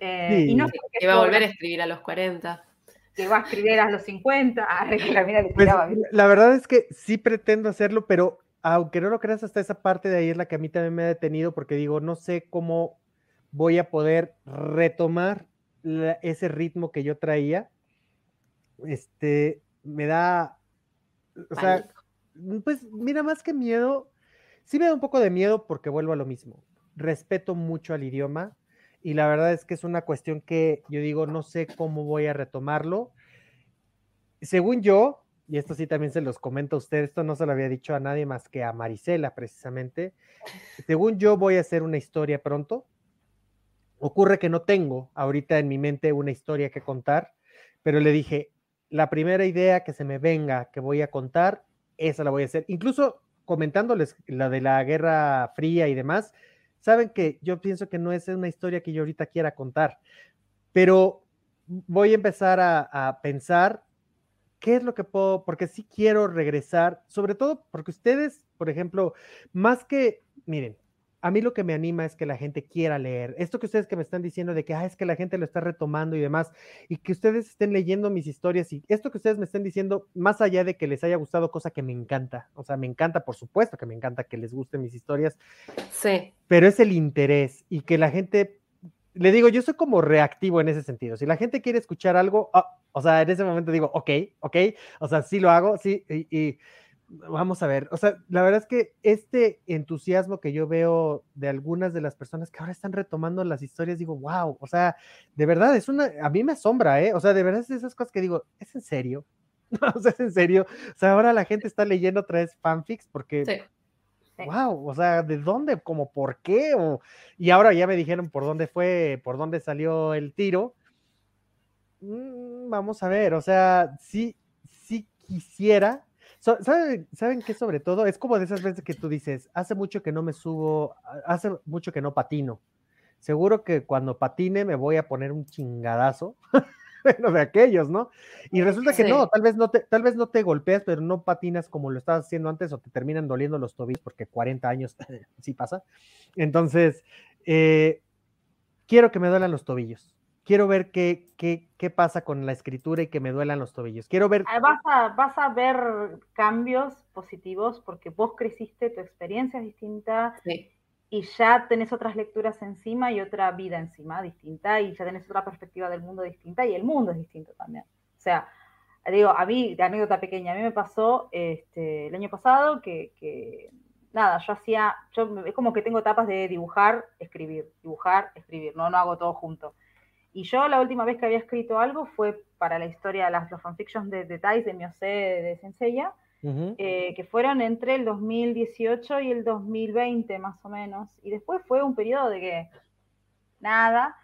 Eh, Sí. Y no porque Que va a volver a escribir a los 40. que va a escribir a los 50. Ah, que la le Pues, la verdad es que sí pretendo hacerlo, pero aunque no lo creas, hasta esa parte de ahí es la que a mí también me ha detenido, porque digo, no sé cómo voy a poder retomar la- ese ritmo que yo traía. Este, me da, o sea, Pánico. pues mira, más que miedo, sí me da un poco de miedo porque vuelvo a lo mismo. Respeto mucho al idioma y la verdad es que es una cuestión que yo digo, no sé cómo voy a retomarlo. Según yo, y esto sí también se los comento a ustedes, esto no se lo había dicho a nadie más que a Marisela precisamente. Según yo voy a hacer una historia pronto. Ocurre que no tengo ahorita en mi mente una historia que contar, pero le dije, la primera idea que se me venga que voy a contar, esa la voy a hacer. Incluso comentándoles la de la Guerra Fría y demás, saben que yo pienso que no es una historia que yo ahorita quiera contar, pero voy a empezar a, pensar qué es lo que puedo, porque sí quiero regresar, sobre todo porque ustedes, por ejemplo, más que, miren, a mí lo que me anima es que la gente quiera leer. Esto que ustedes que me están diciendo de que ah, es que la gente lo está retomando y demás, y que ustedes estén leyendo mis historias y esto que ustedes me estén diciendo, más allá de que les haya gustado, cosa que me encanta, o sea, me encanta, por supuesto que me encanta que les gusten mis historias, Sí, pero es el interés y que la gente, le digo, yo soy como reactivo en ese sentido. Si la gente quiere escuchar algo, ah, o sea, en ese momento digo, ok, ok, o sea, sí lo hago, sí, y, y vamos a ver, o sea, la verdad es que este entusiasmo que yo veo de algunas de las personas que ahora están retomando las historias, digo, wow, o sea, de verdad, es una, a mí me asombra, ¿eh? O sea, de verdad es de esas cosas que digo, ¿es en serio? o sea, es en serio. O sea, ahora la gente está leyendo otra vez fanfics porque sí. Wow, o sea, ¿de dónde? ¿Cómo por qué? O- y ahora ya me dijeron por dónde fue, por dónde salió el tiro. Mm, vamos a ver, o sea, sí, sí quisiera. So- ¿saben, ¿Saben qué sobre todo? Es como de esas veces que tú dices, hace mucho que no me subo, hace mucho que no patino. seguro que cuando patine me voy a poner un chingadazo. bueno, de aquellos, ¿no? Y resulta que Sí. no, tal vez no, te, tal vez no te golpeas, pero no patinas como lo estabas haciendo antes o te terminan doliendo los tobillos porque 40 años sí pasa. Entonces, eh, quiero que me duelan los tobillos. Quiero ver qué, qué, qué pasa con la escritura y que me duelan los tobillos. Quiero ver... Ah, Vas a, vas a ver cambios positivos porque vos creciste, tu experiencia es distinta Sí. y ya tenés otras lecturas encima y otra vida encima distinta y ya tenés otra perspectiva del mundo distinta y el mundo es distinto también. O sea, digo, a mí, de anécdota pequeña, a mí me pasó este, el año pasado que, que, nada, yo hacía, yo es como que tengo etapas de dibujar, escribir, dibujar, escribir, no, no hago todo junto. Y yo la última vez que había escrito algo fue para la historia de las, los fanfictions de detalles de Miose de Senseiya, Ujú. eh, que fueron entre el 2018 y el 2020 más o menos. Y después fue un periodo de que nada.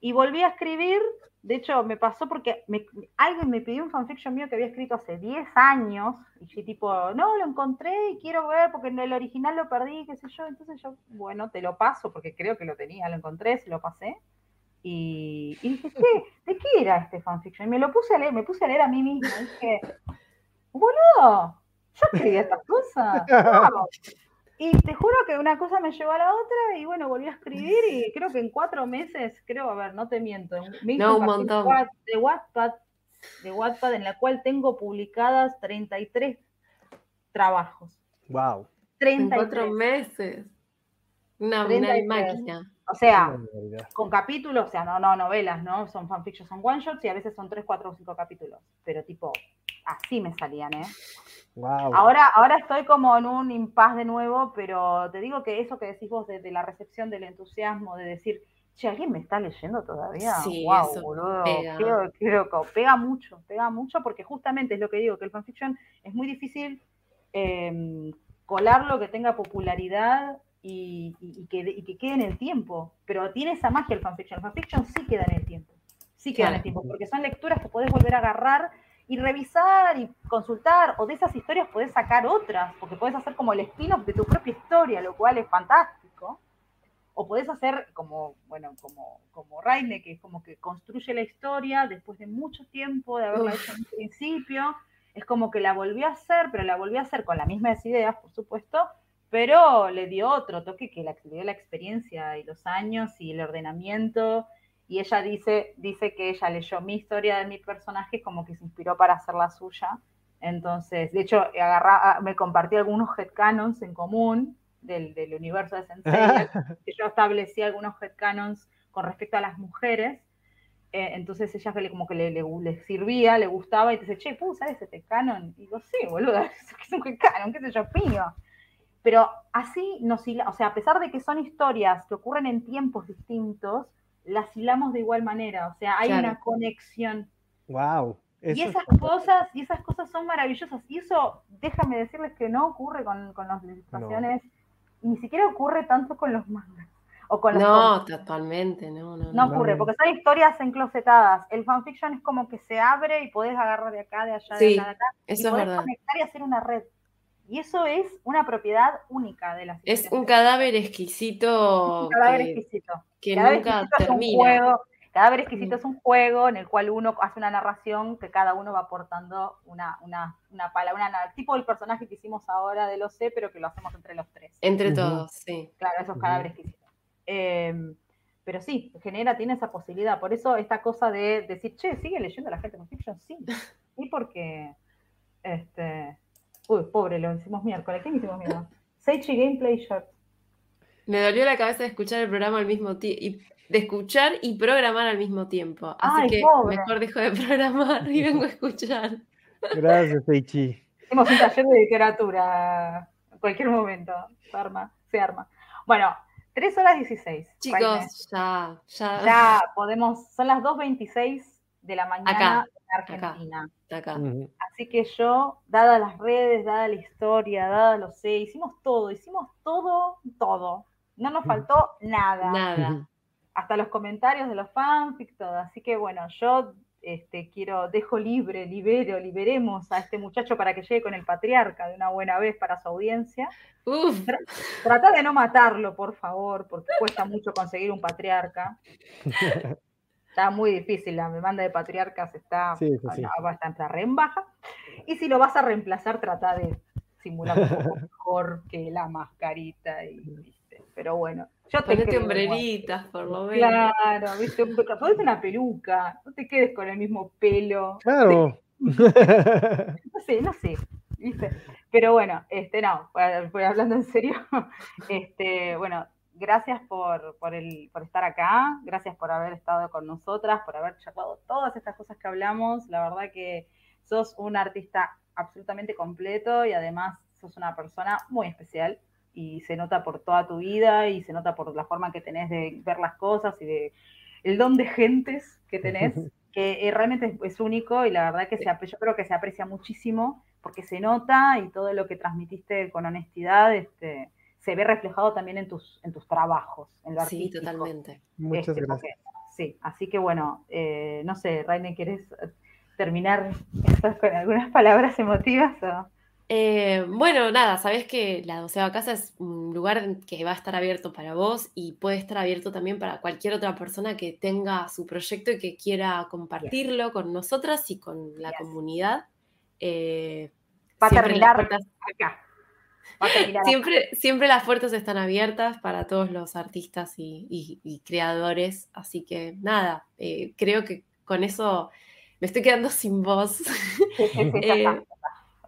Y volví a escribir, de hecho me pasó porque me- alguien me pidió un fanfiction mío que había escrito hace 10 años, y yo tipo, no, lo encontré y quiero ver porque en el original lo perdí, qué sé yo. Entonces yo, bueno, te lo paso porque creo que lo tenía, lo encontré, se lo pasé. Y, y dije, ¿qué? ¿De qué era este fanfiction? Y me lo puse a leer, me puse a leer a mí misma. Y dije, boludo, yo escribí estas cosas. wow". Y te juro que una cosa me llevó a la otra y bueno, volví a escribir y creo que en cuatro meses, creo, a ver, no te miento, me hice No, un montón. De Wattpad, de Wattpad en la cual tengo publicadas 33 trabajos. Wow. En 33. cuatro meses. Una, una 33. máquina. O sea, con capítulos, o sea, no, no novelas, ¿no? Son fanfictions, son one shots y a veces son 3, 4 o 5 capítulos. Pero tipo, así me salían, ¿eh? Wow. Ahora, ahora estoy como en un impas de nuevo, pero te digo que eso que decís vos de, de la recepción del entusiasmo, de decir, che, ¿alguien me está leyendo todavía? Sí, wow, eso boludo, pega. qué- qué loco. Pega mucho, pega mucho, porque justamente es lo que digo, que el fanfiction es muy difícil eh, colarlo, que tenga popularidad y, que, y que quede en el tiempo. Pero tiene esa magia el fanfiction. El fanfiction sí queda en el tiempo. Sí queda en el Claro. tiempo, porque son lecturas que podés volver a agarrar y revisar y consultar, o de esas historias podés sacar otras, porque podés hacer como el spin-off de tu propia historia, lo cual es fantástico. O podés hacer como, bueno, como, como Raine, que es como que construye la historia después de mucho tiempo de haberla Uf. hecho en un principio. Es como que la volvió a hacer, pero la volvió a hacer con las mismas ideas, por supuesto, pero le dio otro toque que le dio la experiencia y los años y el ordenamiento. Y ella dice, dice que ella leyó mi historia de mi personaje como que se inspiró para hacer la suya. Entonces, de hecho, agarra, me compartió algunos headcanons en común del, del universo de Sensei. yo establecí algunos headcanons con respecto a las mujeres. Eh, entonces ella como que le, le, le sirvía, le gustaba, y te dice, che, ¿puedo usar ese headcanon? Y digo, sí, boludo, es un headcanon, qué sé yo, mío. Pero así nos o sea, a pesar de que son historias que ocurren en tiempos distintos, las hilamos de igual manera, o sea, hay Claro. una conexión. Wow. Y esas cosas, y esas cosas son maravillosas. Y eso, déjame decirles que no ocurre con, con las ilustraciones, ni siquiera ocurre tanto con los mangas. O con los No, totalmente, no, no. no no. ocurre, no. porque son historias enclosetadas. El fanfiction es como que se abre y podés agarrar de acá, de allá, de Sí, acá, de acá, y Eso es podés verdad. conectar y hacer una red. Y eso es una propiedad única de las Es un cadáver exquisito Un cadáver que, exquisito. que Cadáver nunca exquisito es un termina. juego. Cadáver exquisito Mm. es un juego en el cual uno hace una narración que cada uno va aportando una, una, una palabra, una- tipo el personaje que hicimos ahora de lo sé, pero que lo hacemos entre los tres. Entre todos, sí. Claro, esos cadáveres exquisitos. Eh, pero sí, genera, tiene esa posibilidad. Por eso esta cosa de decir, che, ¿sigue leyendo la gente con fiction? Sí. Sí, porque. Este. Uy, pobre, lo hicimos miércoles. ¿Quién hicimos miércoles? Seichi Gameplay Short. Me dolió la cabeza de escuchar el programa al mismo tiempo. De escuchar y programar al mismo tiempo. Así Ay, que pobre. mejor dejo de programar y vengo a escuchar. Gracias, Eichi. Hicimos un taller de literatura en cualquier momento. Se arma, se arma. Bueno, 3 horas 16. Raine. Chicos, ya, ya, Ya podemos, son las 2.26 de la mañana Acá, Argentina. está acá. Así que yo, dadas las redes, dada la historia, dada lo sé, hicimos todo, hicimos todo, todo. No nos faltó nada. Nada. Hasta los comentarios de los fanfics, todo. Así que bueno, yo este, quiero, dejo libre, libero, liberemos a este muchacho para que llegue con el patriarca de una buena vez para su audiencia. Uf, Trata de no matarlo, por favor, porque cuesta mucho conseguir un patriarca. Está muy difícil, la demanda de patriarcas está Sí, sí, sí. a- bastante re en baja. Y si lo vas a reemplazar, trata de simular un poco mejor que la mascarita. Y, ¿viste? Pero bueno, yo te ponete hombreritas, por lo menos. Claro, ¿viste? Un- Ponete una peluca, no te quedes con el mismo pelo. Claro. No sé, no sé, ¿viste? Pero bueno, este, no, pues, hablando en serio, este, bueno, gracias por, por, el, por estar acá, gracias por haber estado con nosotras, por haber charlado todas estas cosas que hablamos. La verdad que sos un artista absolutamente completo y además sos una persona muy especial y se nota por toda tu vida y se nota por la forma que tenés de ver las cosas y de el don de gentes que tenés, que eh, realmente es, único y la verdad que se, yo creo que se aprecia muchísimo porque se nota y todo lo que transmitiste con honestidad este, se ve reflejado también en tus, en tus trabajos, en lo Sí, artístico. totalmente. Muchas Este, gracias. porque- sí, así que bueno, eh, no sé, Raine, ¿quieres eh, terminar esto con algunas palabras emotivas? o? Eh, bueno, nada, sabes que la doceava casa es un lugar que va a estar abierto para vos y puede estar abierto también para cualquier otra persona que tenga su proyecto y que quiera compartirlo con nosotras y con la Yes. comunidad. Eh, Va a terminar puertas- acá. Va a terminar acá. Siempre, siempre las puertas están abiertas para todos los artistas y, y- y creadores, así que nada, eh, creo que con eso me estoy quedando sin voz. Sí, sí, sí, ya Eh, está.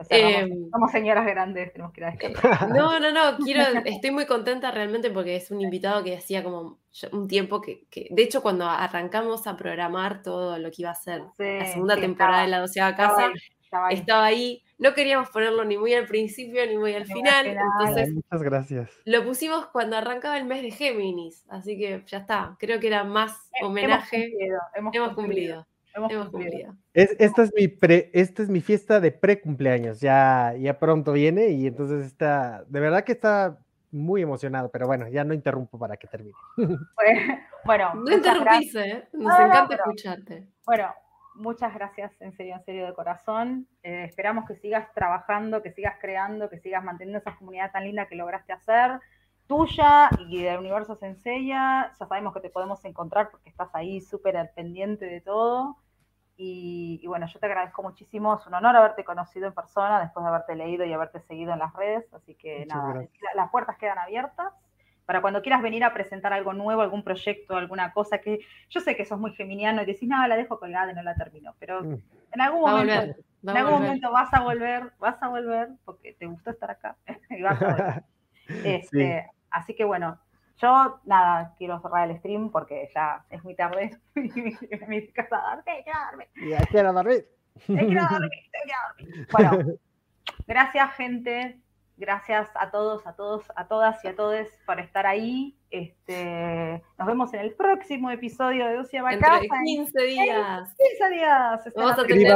O sea, eh, somos, somos señoras grandes, tenemos que ir a descansar. No, no, no, quiero, estoy muy contenta realmente porque es un invitado que hacía como un tiempo que, que- de hecho, cuando arrancamos a programar todo lo que iba a ser la segunda temporada estaba- de la doceava casa, ahí, estaba ahí. estaba ahí, no queríamos ponerlo ni muy al principio ni muy al final, entonces Ay, muchas gracias. lo pusimos cuando arrancaba el mes de Géminis, así que ya está, creo que era más Hemos homenaje, cumplido, hemos, hemos cumplido. cumplido, Hemos hemos cumplido. cumplido. Es, esta, es mi pre, esta es mi fiesta de pre-cumpleaños. Ya, ya pronto viene y entonces está, de verdad que está muy emocionado, pero bueno, ya no interrumpo para que termine. Bueno, bueno, No interrumpís. ¿eh? Nos No, no, encanta pero- escucharte. Bueno, muchas gracias, en serio, en serio, de corazón. Eh, esperamos que sigas trabajando, que sigas creando, que sigas manteniendo esa comunidad tan linda que lograste hacer, tuya y del universo Senseiya. Ya sabemos que te podemos encontrar porque estás ahí súper al pendiente de todo. Y, y bueno, yo te agradezco muchísimo. Es un honor haberte conocido en persona después de haberte leído y haberte seguido en las redes. Así que Muchas nada, las puertas quedan abiertas. Para cuando quieras venir a presentar algo nuevo, algún proyecto, alguna cosa que yo sé que sos muy geminiano y decís, no, la dejo colgada y no la termino, pero Mm. en algún Va a momento, volver, en a algún volver. momento vas a volver, vas a volver porque te gustó estar acá y vas a volver. Este, Así que bueno, yo nada, quiero cerrar el stream porque ya es muy tarde y mi, mi casa dormir, quiero dormir, Ya quiero dormir. te quiero dormir, te quiero dormir. Bueno, gracias gente, gracias a todos, a todos, a todas y a todos por estar ahí. Este, nos vemos en el próximo episodio de Lucia Bacasa. de en 15 días. 15 días. Vamos a tener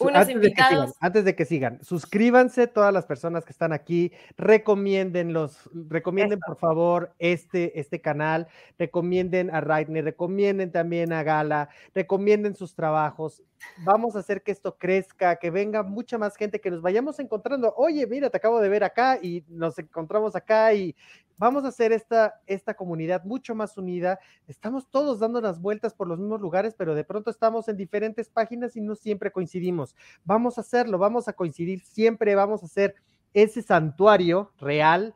unos antes, de que sigan, invitados. antes de que sigan, suscríbanse todas las personas que están aquí, recomienden los, recomienden Eso. por favor este, este canal, recomienden a Raidner, recomienden también a Gala, recomienden sus trabajos. Vamos a hacer que esto crezca, que venga mucha más gente, que nos vayamos encontrando. Oye, mira, te acabo de ver acá y nos encontramos acá y vamos a hacer esta, esta comunidad mucho más unida. Estamos todos dando las vueltas por los mismos lugares, pero de pronto estamos en diferentes páginas y no siempre coincidimos. Vamos a hacerlo, vamos a coincidir siempre, vamos a hacer ese santuario real.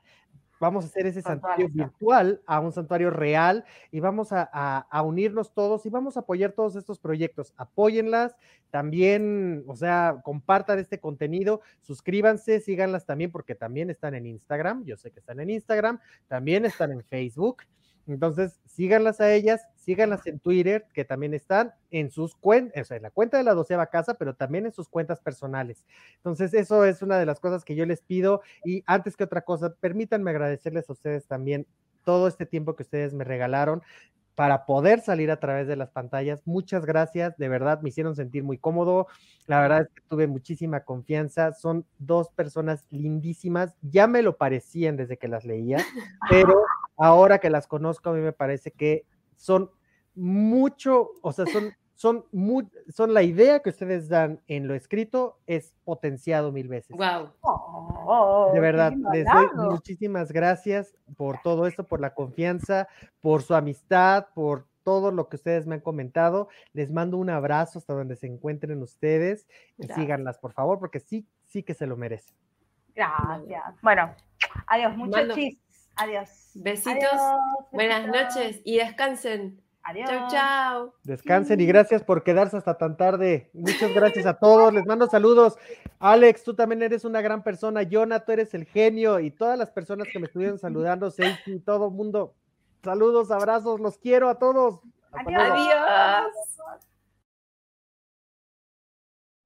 Vamos a hacer ese santuario virtual a un santuario real y vamos a, a- a unirnos todos y vamos a apoyar todos estos proyectos. Apóyenlas, también, o sea, compartan este contenido, suscríbanse, síganlas también porque también están en Instagram. Yo sé que están en Instagram, también están en Facebook. Entonces, síganlas a ellas, síganlas en Twitter, que también están en sus cuentas, o sea, en la cuenta de la doceava casa, pero también en sus cuentas personales. Entonces, eso es una de las cosas que yo les pido. Y antes que otra cosa, permítanme agradecerles a ustedes también todo este tiempo que ustedes me regalaron para poder salir a través de las pantallas. Muchas gracias, de verdad me hicieron sentir muy cómodo. La verdad es que tuve muchísima confianza. Son dos personas lindísimas, ya me lo parecían desde que las leía, pero ahora que las conozco, a mí me parece que son mucho, o sea, son son, muy, son la idea que ustedes dan en lo escrito es potenciado mil veces. Wow. Oh, De verdad, les doy muchísimas gracias por todo esto, por la confianza, por su amistad, por todo lo que ustedes me han comentado. Les mando un abrazo hasta donde se encuentren ustedes y Gracias. síganlas, por favor, porque sí, sí que se lo merecen. Gracias. Bueno, adiós, muchos. Adiós. Besitos. Adiós, Buenas noches y descansen. Adiós. Chau, chau. Descansen y gracias por quedarse hasta tan tarde. Muchas gracias a todos. Les mando saludos. Alex, tú también eres una gran persona. Jonah, tú eres el genio. Y todas las personas que me estuvieron saludando, Seiki, todo el mundo. Saludos, abrazos, los quiero a todos. Hasta Adiós. luego. Adiós.